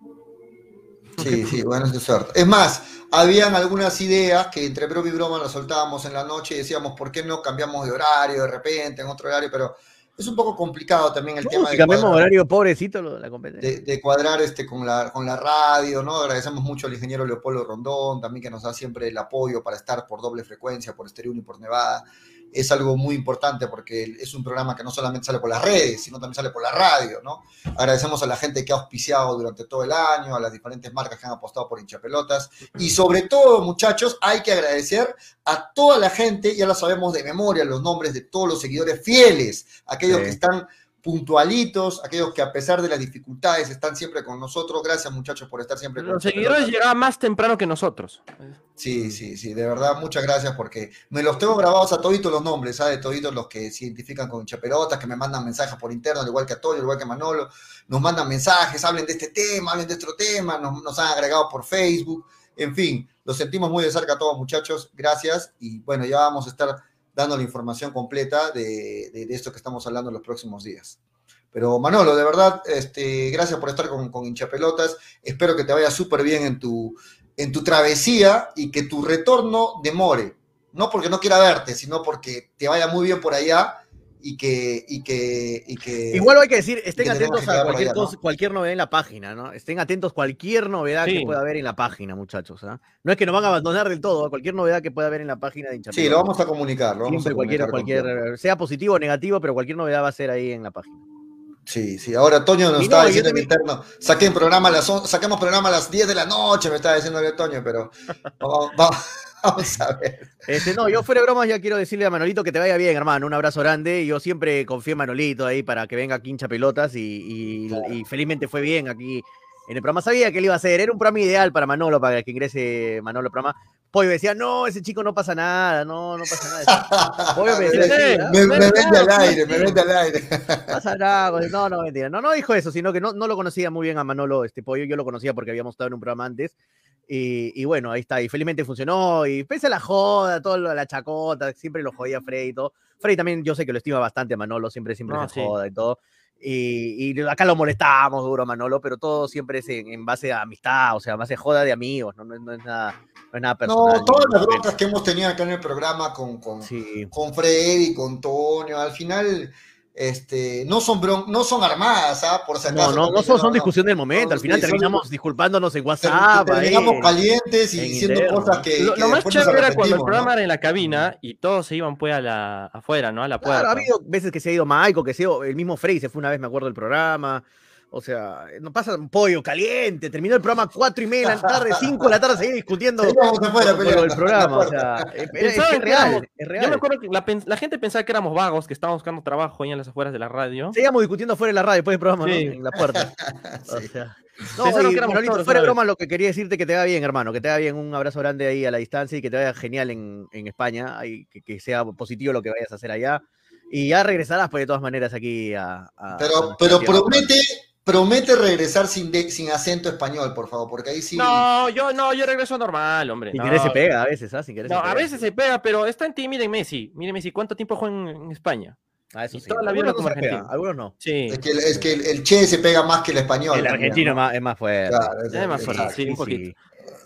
Sí, sí, bueno, es cierto. Es más, habían algunas ideas que entre broma y broma las soltábamos en la noche y decíamos, ¿por qué no cambiamos de horario de repente, en otro horario? Pero es un poco complicado también el No, tema si de cambiamos cuadrar, horario, pobrecito lo- la competencia. de, de cuadrar este, con, la, con la radio, ¿no? Agradecemos mucho al ingeniero Leopoldo Rondón, también que nos da siempre el apoyo para estar por doble frecuencia, por Estéreo 1 y por Nevada. Es algo muy importante porque es un programa que no solamente sale por las redes, sino también sale por la radio, ¿no? Agradecemos a la gente que ha auspiciado durante todo el año, a las diferentes marcas que han apostado por hinchapelotas y sobre todo, muchachos, hay que agradecer a toda la gente, ya lo sabemos de memoria, los nombres de todos los seguidores fieles, aquellos Sí. que están puntualitos, aquellos que a pesar de las dificultades están siempre con nosotros. Gracias, muchachos, por estar siempre con Los nosotros. seguidores llegaban más temprano que nosotros. Sí, sí, sí, de verdad, muchas gracias porque me los tengo grabados a toditos los nombres, ¿sabes? Toditos los que se identifican con chaperotas, que me mandan mensajes por interno, al igual que a Toyo, al igual que a Manolo, nos mandan mensajes, hablen de este tema, hablen de otro tema, nos, nos han agregado por Facebook, en fin, los sentimos muy de cerca a todos, muchachos, gracias, y bueno, ya vamos a estar dando la información completa de, de- esto que estamos hablando en los próximos días. Pero Manolo, de verdad, este, gracias por estar con, con hinchapelotas. Espero que te vaya súper bien en tu, en tu travesía y que tu retorno demore. No porque no quiera verte, sino porque te vaya muy bien por allá y que. Y que, y que Igual hay que decir, estén que atentos a cualquier, allá, ¿no? cosa, cualquier novedad en la página, ¿no? Estén atentos a cualquier novedad Sí. que pueda haber en la página, muchachos. ¿ah? No es que nos van a abandonar del todo, ¿ah? cualquier novedad que pueda haber en la página de Hinchapelota. Sí, lo vamos a comunicar. Lo vamos Siempre a cualquier, comunicar con cualquier, sea positivo o negativo, pero cualquier novedad va a ser ahí en la página. Sí, sí. Ahora Toño nos no, estaba diciendo en interno, saquen programa a las on- saquemos programa a las 10 de la noche, me estaba diciendo el Toño, pero vamos, vamos- vamos a ver. Este, no, yo fuera de bromas ya quiero decirle a Manolito que te vaya bien, hermano. Un abrazo grande. Yo siempre confío en Manolito ahí para que venga aquí hincha pelotas y, y- Claro. y felizmente fue bien aquí en el programa. Sabía que él iba a hacer. Era un programa ideal para Manolo, para que ingrese Manolo al programa. Pollo decía, no, ese chico no pasa nada, no, no pasa nada. Pollo me decía, me, "Sí, ¿ah? me vende al aire, me vende al aire. no pasa nada. pues, No, no, mentira. No, no dijo eso, sino que no, no lo conocía muy bien a Manolo, este Pollo. Yo lo conocía porque habíamos estado en un programa antes. Y, y bueno, ahí está. Y felizmente funcionó. Y pese a la joda, toda la chacota, siempre lo jodía Freddy y todo. Freddy también, yo sé que lo estima bastante a Manolo, siempre, siempre No, se sí. joda y todo. Y, y acá lo molestábamos duro a Manolo, pero todo siempre es en, en base a amistad, o sea, base de joda de amigos, no, no, es- no es, nada, no es nada personal. No, todas las broncas que hemos tenido acá en el programa con, con. Sí. con Freddy, con Toño, al final este, no, son bron no son armadas, ¿ah? Por si No, acaso. no, no también, son, son discusión del momento. No, Al final sí, son- terminamos disculpándonos en Ter- WhatsApp. ahí, terminamos calientes y en diciendo interno. cosas que. Lo, que lo más chévere era cuando el programa ¿no? era en la cabina y todos se iban pues a la, afuera, ¿no? A la puerta. Claro, ha habido veces que se ha ido Michael, que se ha ido, el mismo Frey se fue una vez, me acuerdo, del programa. O sea, no pasa un pollo caliente. Terminó el programa cuatro y media de la tarde, cinco de la tarde, seguía discutiendo por peleando, del programa. O sea, es, es- es real, Yo me acuerdo que la, gente pensaba que éramos vagos, que estábamos buscando trabajo ahí en las afueras de la radio. Seguíamos discutiendo fuera de la radio, después del programa, ¿no? Sí. En la puerta. O Sí. sea, no, Pensaron y, que éramos Manolito, todos fuera de broma, lo que quería decirte que te vaya bien, hermano, que te vaya bien, un abrazo grande ahí a la distancia y que te vaya genial en, en España, ahí, que, que sea positivo lo que vayas a hacer allá. Y ya regresarás, pues, de todas maneras, aquí a. a- a Pero, pero promete, promete regresar sin, de- sin acento español, por favor, porque ahí sí. No, yo no, yo regreso normal, hombre. Sin no. querer se pega a veces, ¿ah? Sin querer No, se a veces se pega, pero está en ti, miren Messi. Miren Messi, ¿cuánto tiempo juega en, en España? Ah, eso y sí. toda la vida Algunos como no se pega, argentino. algunos no. Sí. Es que, el- es que el, el che se pega más que el español. El también, argentino ¿no? es más, es más fuerte. Claro, Es más fuerte, sí, un poquito.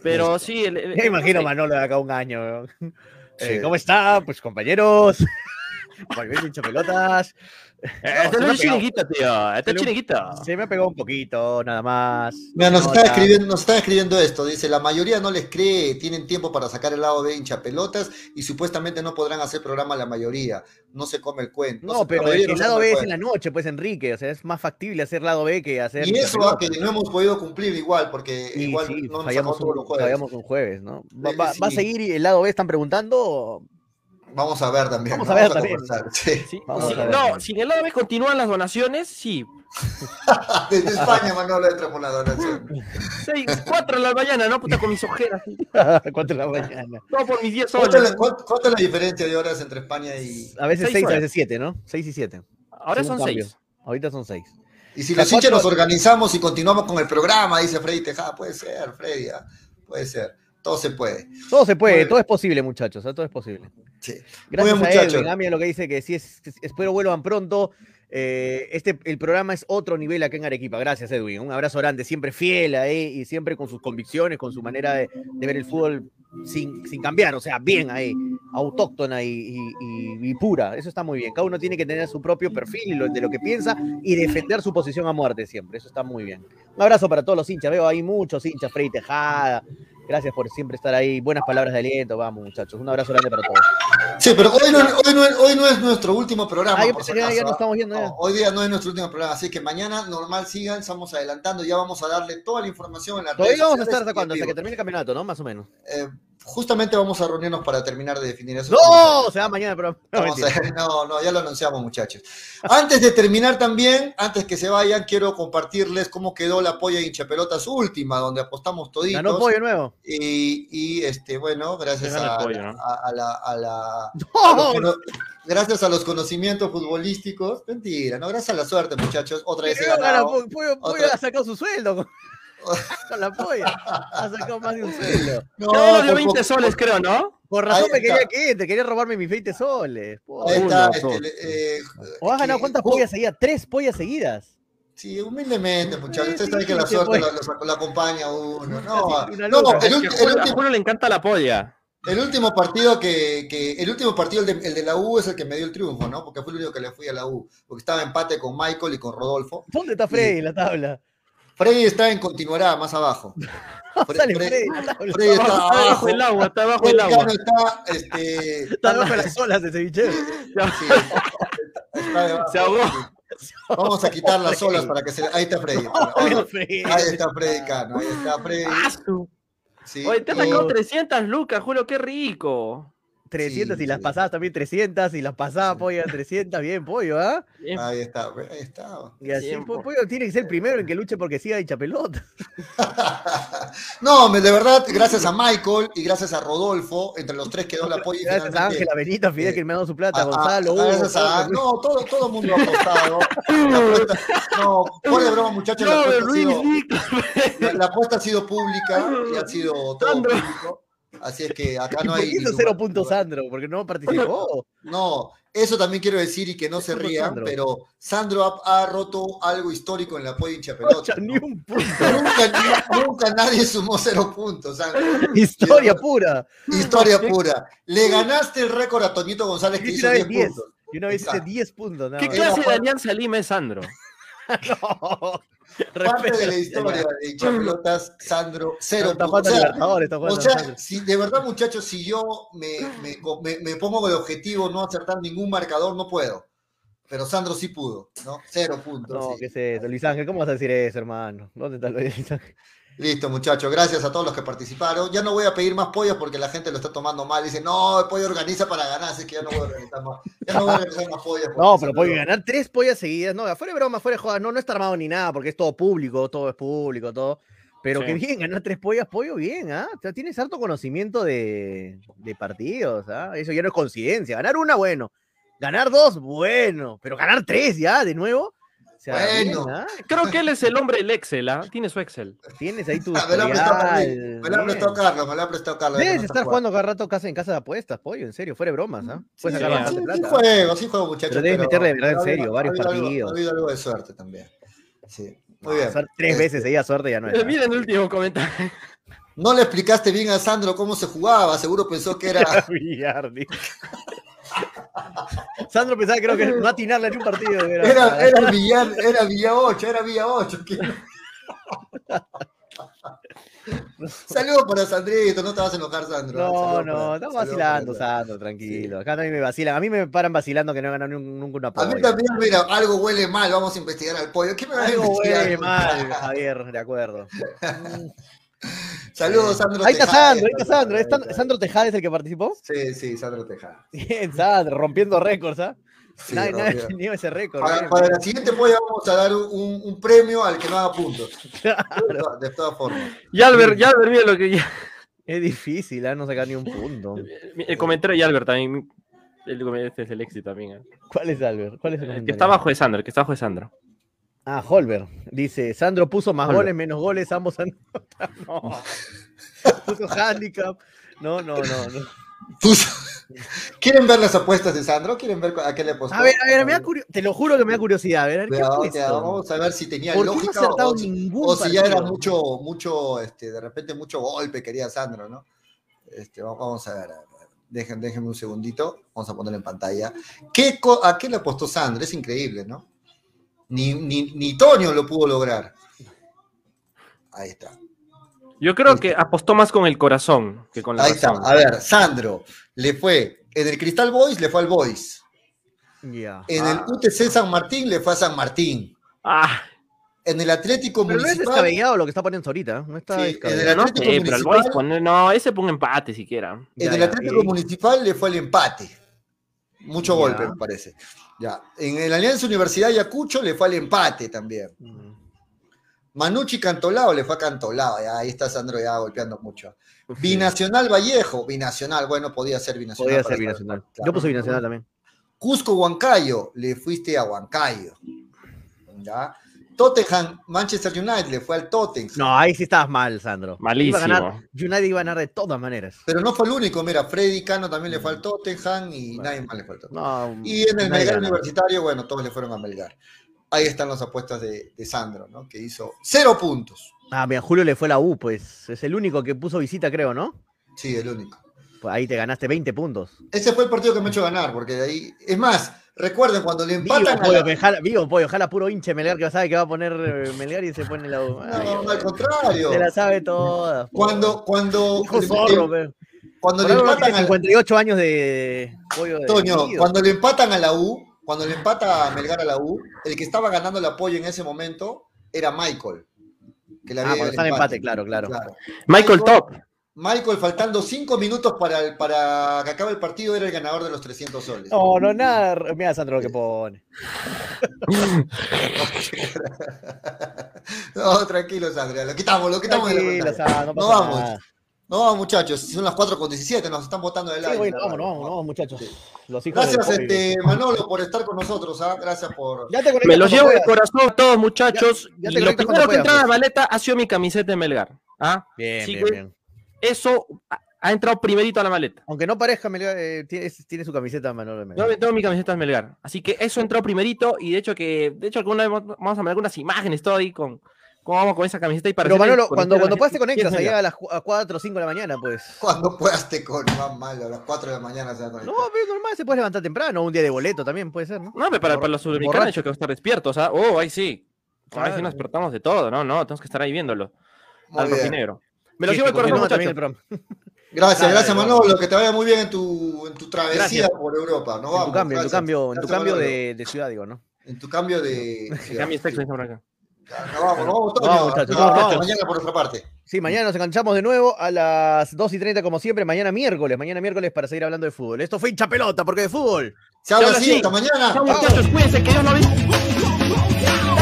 Pero sí, el, imagino. Manolo de acá un año. Eh. ¿Cómo está? Pues compañeros. Volviendo hincho pelotas. Este se no me ha es pegado. chiringuito, tío. Este es chiringuito. Se me ha pegado un poquito, nada más. Mira, nos, No, está escribiendo, nos está escribiendo esto. Dice: La mayoría no les cree, tienen tiempo para sacar el lado de hincha pelotas y supuestamente no podrán hacer programa la mayoría. No se come el cuento. No, pero el, lado B es en la noche, pues Enrique. O sea, es más factible hacer lado B que hacer. Y eso que no hemos podido cumplir igual, porque Sí, igual sí, no nos fallamos, sacamos todos un, los jueves. fallamos un jueves, ¿no? ¿Va, va- va a seguir el lado B? ¿Están preguntando? Vamos a ver también. Vamos ¿no? a ver también. conversar, sí. Sí, Vamos sí, a ver. no, si en el lado B continúan las donaciones, sí. Desde España, Manolo entra por la donación. Seis, cuatro en la mañana, ¿no? Puta, con mis ojeras. ¿Cuánto es la mañana? Todo por mis 10 ¿Cuánto es, la, soles. cuánto- cuánto es la diferencia de horas entre España y.? A veces Seis 6, a horas. veces 7, ¿no? 6 y 7. Ahora son cambio. 6. Ahorita son 6. Y si los hinchas cuatro- nos organizamos y continuamos con el programa, dice Freddy Tejada, puede ser, Freddy, ah, puede ser. Todo se puede. Todo se puede, Muy todo es posible, muchachos, ¿eh? todo es posible. Sí. Gracias bien, a muchachos. Edwin Amia lo que dice que sí, es, espero vuelvan pronto. Eh, este, el programa es otro nivel acá en Arequipa. Gracias, Edwin. Un abrazo grande, siempre fiel ahí y siempre con sus convicciones, con su manera de, de ver el fútbol sin, sin cambiar, o sea, bien ahí, autóctona y, y- y- y pura. Eso está muy bien. Cada uno tiene que tener su propio perfil de lo que piensa y defender su posición a muerte siempre. Eso está muy bien. Un abrazo para todos los hinchas. Veo ahí muchos hinchas, Freddy Tejada, Gracias por siempre estar ahí. Buenas palabras de aliento. Vamos, muchachos. Un abrazo grande para todos. Sí, pero hoy no, hoy no, hoy no es nuestro último programa. Ah, yo por pensé si que ya- ¿ah? estamos. No, hoy día no es nuestro último programa, así que mañana normal sigan, estamos adelantando, ya vamos a darle toda la información en la Todavía vamos a estar hasta cuándo, hasta que termine el campeonato, ¿no? Más o menos. Eh, justamente vamos a reunirnos para terminar de definir eso. ¡No! Se va mañana, pero. No, no, no, ya lo anunciamos, muchachos. Antes de terminar también, antes que se vayan, quiero compartirles cómo quedó la polla de hinchapelotas última, donde apostamos toditos. Ganó pollo nuevo. Y, y, este, bueno, gracias Se a, el pollo, ¿no? a- a la, a la- a los ¡No! gracias a los conocimientos futbolísticos. Mentira, no, gracias a la suerte, muchachos. Otra vez gana, ganado. Pollo, Pollo- Pollo Otra- ha sacado su sueldo con, la polla. Ha sacado más de un sueldo. No, dio por 20 poco- soles, creo, ¿no? Por razón me quería que te quería robarme mis 20 soles. Pollo. Ahí está, Uno, este, eh, ¿O has ganado que- cuántas uh, pollas seguidas? Tres pollas seguidas. Sí, humildemente, muchachos. Usted sí, sabe que la suerte pues. lo acompaña a uno. No, no luca. el, último, le encanta la polla. el último partido que, que- el último partido, el de, el de la U, es el que me dio el triunfo, ¿no? Porque fue el único que le fui a la U. Porque estaba empate con Michael y con Rodolfo. ¿Dónde está Freddy en la tabla? Freddy está en continuará más abajo. Fre- Sale Fre- Freddy está Está abajo. bajo el agua, está bajo Freddy el agua. Está, este, Está de las olas de ceviche. sí, está debajo. Se ahogó. Vamos a quitar las olas para que se. Ahí está Freddy. Ahí está Freddy Cano. Ahí está Freddy. ¡Ah, su- Sí. Oye, te ha sacado 300 lucas, Julio, qué rico. 300 Sí, y las sí. pasadas también 300 y las pasadas pollo 300, bien pollo, ¿ah? Ahí está, ahí está. Y así pollo tiene que ser el primero en que luche porque siga hincha pelota. No, de verdad, gracias a Michael y gracias a Rodolfo, entre los tres quedó la polla. y Gracias a finalmente- Ángela, Benita, Fidel, eh, que me ha dado su plata, a- a- Gonzalo, Hugo, gracias a- no, todo, todo el mundo ha apostado. La apuesta- no, fuera de broma, muchachos, la apuesta, ha Luis, sido, Víctor. la- la apuesta ha sido pública y ha sido todo Sandro. público. Así es que acá ¿Y no por hay. qué hizo ni cero puntos Sandro? Porque no participó. No, eso también quiero decir y que no se rían, Sandro. pero Sandro ha, ha roto algo histórico en la polla hincha pelota. Ocha, ni ¿no? un punto. Nunca, nunca nadie sumó cero puntos. Sandro. Historia pura. Historia pura. Le ganaste el récord a Toñito González que hizo una vez 10 10. puntos. Y una vez hice Exacto. 10 puntos. nada ¿Qué clase de Alianza Lima es Sandro? No. Parte de la historia de hincha pelotas, Sandro, cero Está O sea, Libertadores, está o jugando sea, Sandro. si de verdad, muchachos, si yo me, me, me- me pongo el objetivo no acertar ningún marcador, no puedo. Pero Sandro sí pudo, ¿no? Cero puntos. No, sí. ¿qué es eso? Luis Ángel, ¿cómo vas a decir eso, hermano? ¿Dónde está Luis Ángel? Listo, muchachos. Gracias a todos los que participaron. Ya no voy a pedir más pollos porque la gente lo está tomando mal. Dice, no, el pollo organiza para ganar, así que ya no voy a organizar más. Ya no voy a organizar más pollos. No, pero puede ganar tres pollas seguidas. No, afuera de broma, afuera de joda. No, no está armado ni nada porque es todo público, todo es público, todo. Pero Sí. que bien, ganar tres pollas, pollo, bien, ¿ah? O sea, tienes harto conocimiento de, de partidos, ¿ah? Eso ya no es coincidencia. Ganar una, bueno. Ganar dos, bueno. Pero ganar tres ya, de nuevo. Bueno. bien, ¿ah? Creo que él es el hombre del Excel, ¿ah? Tiene su Excel. Tienes ahí tu Ah, me lo ha prestado bien. Carlos, me lo ha prestado Carlos. Debes estar jugando cada rato casa en casa de apuestas, pollo, en serio, fuera de bromas, ¿ah? Puedes Sí, sí, sí, plata. ¿ah? juego, sí juego, muchachos. Pero debes meterle de verdad en serio, varios ha habido algo- partidos. Ha habido algo de suerte también. Sí, muy bien. Suerte- Tres Este, veces seguida suerte ya no es. ¿ah? Miren el último comentario. No le explicaste bien a Sandro cómo se jugaba, seguro pensó que era. Villar. Sandro pensaba creo que no atinarle en un partido. Era, Era, era Villar, era Villa 8, era Villa 8. que- Saludos para Sandrito, no te vas a enojar, Sandro. No, Saludos no, para- estamos vacilando, para- Sandro, tranquilo. Acá también me vacilan. A mí me paran vacilando que no ganan nun- nunca una A polla. mí también, mira, algo huele mal, vamos a investigar al pollo. ¿Qué me vas a Algo huele mal, Javier, de acuerdo. Saludos, Sandro. Ahí está Tejada, Sandro, ahí está Sandro. ¿Es ahí Tan- está. ¿Sandro Tejada es el que participó? Sí, sí, Sandro Tejada. Bien, Sandro, rompiendo récords, ¿ah? Sí, nadie, nadie ese récord. Para, bien. para la siguiente polla vamos a dar un, un premio al que no haga puntos. De, to- de todas formas. Y Albert, y Albert, mira lo que ya. Es difícil, ¿ah? No sacar ni un punto. El comentario de Albert también. El, este es el éxito también. ¿ah? ¿Cuál es Albert? ¿Cuál es el El que está abajo de Sandro, el que está abajo de Sandro. Ah, Holber. Dice, Sandro puso más Holber. goles, menos goles, ambos han... No. Puso handicap. No, no, no, no. Puso- ¿Quieren ver las apuestas de Sandro? ¿Quieren ver a qué le apostó? A ver, a ver, me da curio- te lo juro que me da curiosidad. A ver, ¿qué Cuidado, esto? vamos a ver si tenía ¿Por qué no ha lógica acertado o, si, ningún o si ya era mucho, mucho, este, de repente mucho golpe quería Sandro, ¿no? Este, va- vamos a ver, a ver. Dejen, déjenme un segundito, vamos a poner en pantalla. ¿Qué co- ¿A qué le apostó Sandro? Es increíble, ¿no? Ni, ni, ni Toño lo pudo lograr. Ahí está. Yo creo que apostó más con el corazón que con la Ahí está. A ver, Sandro le fue en el Cristal Boys, le fue al Boys. Ya. En el UTC San Martín le fue a San Martín. Ah, En el Atlético Pero no es Municipal. descabellado lo que está poniendo ahorita. ¿eh? No está Sí, en el no Atlético sé, pero el Municipal- Boys pone, no, ese ponga empate siquiera. En Ya, el ya, Atlético Municipal le fue el empate. Mucho golpe, me parece. Ya. En el Alianza Universidad Ayacucho le fue al empate también. Mm. Manucci Cantolao le fue a Cantolao. Ya, ahí está Sandro ya golpeando mucho. Sí. Binacional Vallejo. Binacional, bueno, podía ser binacional. Podría para ser estar- binacional. claro. Yo puse binacional también. Cusco Huancayo, le fuiste a Huancayo. ¿Ya? Tottenham, Manchester United, le fue al Tottenham. No, ahí sí estabas mal, Sandro. Malísimo. Iba a ganar, United iba a ganar de todas maneras. Pero no fue el único, mira, Freddy Cano también le fue al Tottenham y nadie más le fue al Tottenham. No, Y en el Melgar. Universitario, bueno, todos le fueron a Melgar. Ahí están las apuestas de, de Sandro, ¿no? Que hizo cero puntos. Ah, mira, Julio le fue la U, pues. Es el único que puso visita, creo, ¿no? Sí, el único. Pues ahí te ganaste 20 puntos. Ese fue el partido que me ha hecho ganar, porque de ahí. Es más, recuerden cuando le Vivo, empatan a pollo, la- me jala- vivo, pollo, ojalá puro hinche Melgar que sabe que va a poner eh, Melgar y se pone la U. Ay, No, al contrario. se la sabe toda. Cuando, cuando, Hijo le- zorro, pe. cuando Por le empatan a 58 años de pollo de Toño, cuando le empatan a la U, cuando le empata a Melgar a la U, el que estaba ganando el apoyo en ese momento era Michael. Que le Ah, cuando está en empate, claro, claro. Michael Top. Michael, faltando cinco minutos para, el- para que acabe el partido, era el ganador de los 300 soles. No, no, nada. Mira, Sandro, lo que pone. no, tranquilo, Sandra. Lo quitamos, lo quitamos de la. Sandro, no No vamos. nada. No vamos, muchachos. Son las 4 con 17, nos están botando del Sí, aire. güey, no, vamos, no, vamos, no, vamos, muchachos. Los hijos Gracias, este, Manolo, por estar con nosotros. ¿ah? Gracias por. Ya te Me los llevo de corazón todos, muchachos. Ya- ya te y lo primero que entra a la maleta ha sido mi camiseta de Melgar. ¿ah? Bien, Así bien, que bien. Eso ha- entrado primerito a la maleta. Aunque no parezca, Melgar, eh, tiene, tiene su camiseta Manolo de Melgar. Yo tengo mi camiseta de Melgar. Así que eso entró primerito y de hecho que, de hecho alguna vez vamos a ver algunas imágenes todo ahí con cómo vamos con esa camiseta y para Pero Manolo, cuando, cuando puedas te conectas, allá a las cu- a 4 o 5 de la mañana, pues. Cuando puedas te con más malo, a las 4 de la mañana se va a conectar. No, pero normal, se puede levantar temprano, un día de boleto también puede ser, ¿no? No, pero para, para los sudamericanos borracho. he dicho que va a estar despiertos. ¿ah? Oh, ahí sí. Ahí sí nos despertamos de todo. No, no, tenemos que estar ahí viéndolo. Muy Al bien. rojinegro. Me lo llevo de que corazón, también el programa. Gracias, Dale, gracias dale, Manolo, que te vaya muy bien en tu, en tu travesía Gracias. por Europa. Nos En vamos. tu cambio, en tu gracias. cambio, en tu Gracias, cambio de, de ciudad, digo, ¿no? En tu cambio de. Que cambie sexo, dice por acá. Ya, Nos vamos, nos vamos, Toño. vamos, muchachos, muchachos. mañana por nuestra parte. Sí, mañana nos enganchamos de nuevo a las 2 y 30 como siempre, mañana miércoles, mañana miércoles para seguir hablando de fútbol. Esto fue hincha pelota, porque de fútbol. Se habla así, hasta mañana. Chao, muchachos, cuídense, que Dios bendiga.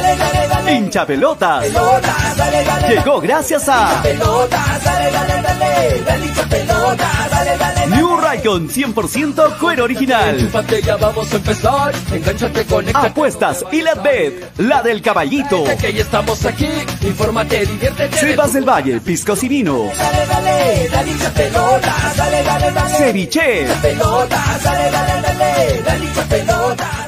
Dale. Dale, dale, dale. Hincha pelotas. Pelota, dale, dale, Llegó gracias a pelota, dale, dale, dale, dale hincha pelota, dale, dale, dale. New Raycon 100% cuero original. Enchúfate, ya vamos a empezar. Engánchate, conéctate. Apuestas y la bet, la del caballito. Que ya estamos aquí. Infórmate, diviértete. Cepas del Valle, piscos y vinos. Dale, dale, dale hincha pelota, dale, dale, dale. Ceviche. Pelota, dale, dale, dale, dale hincha pelota.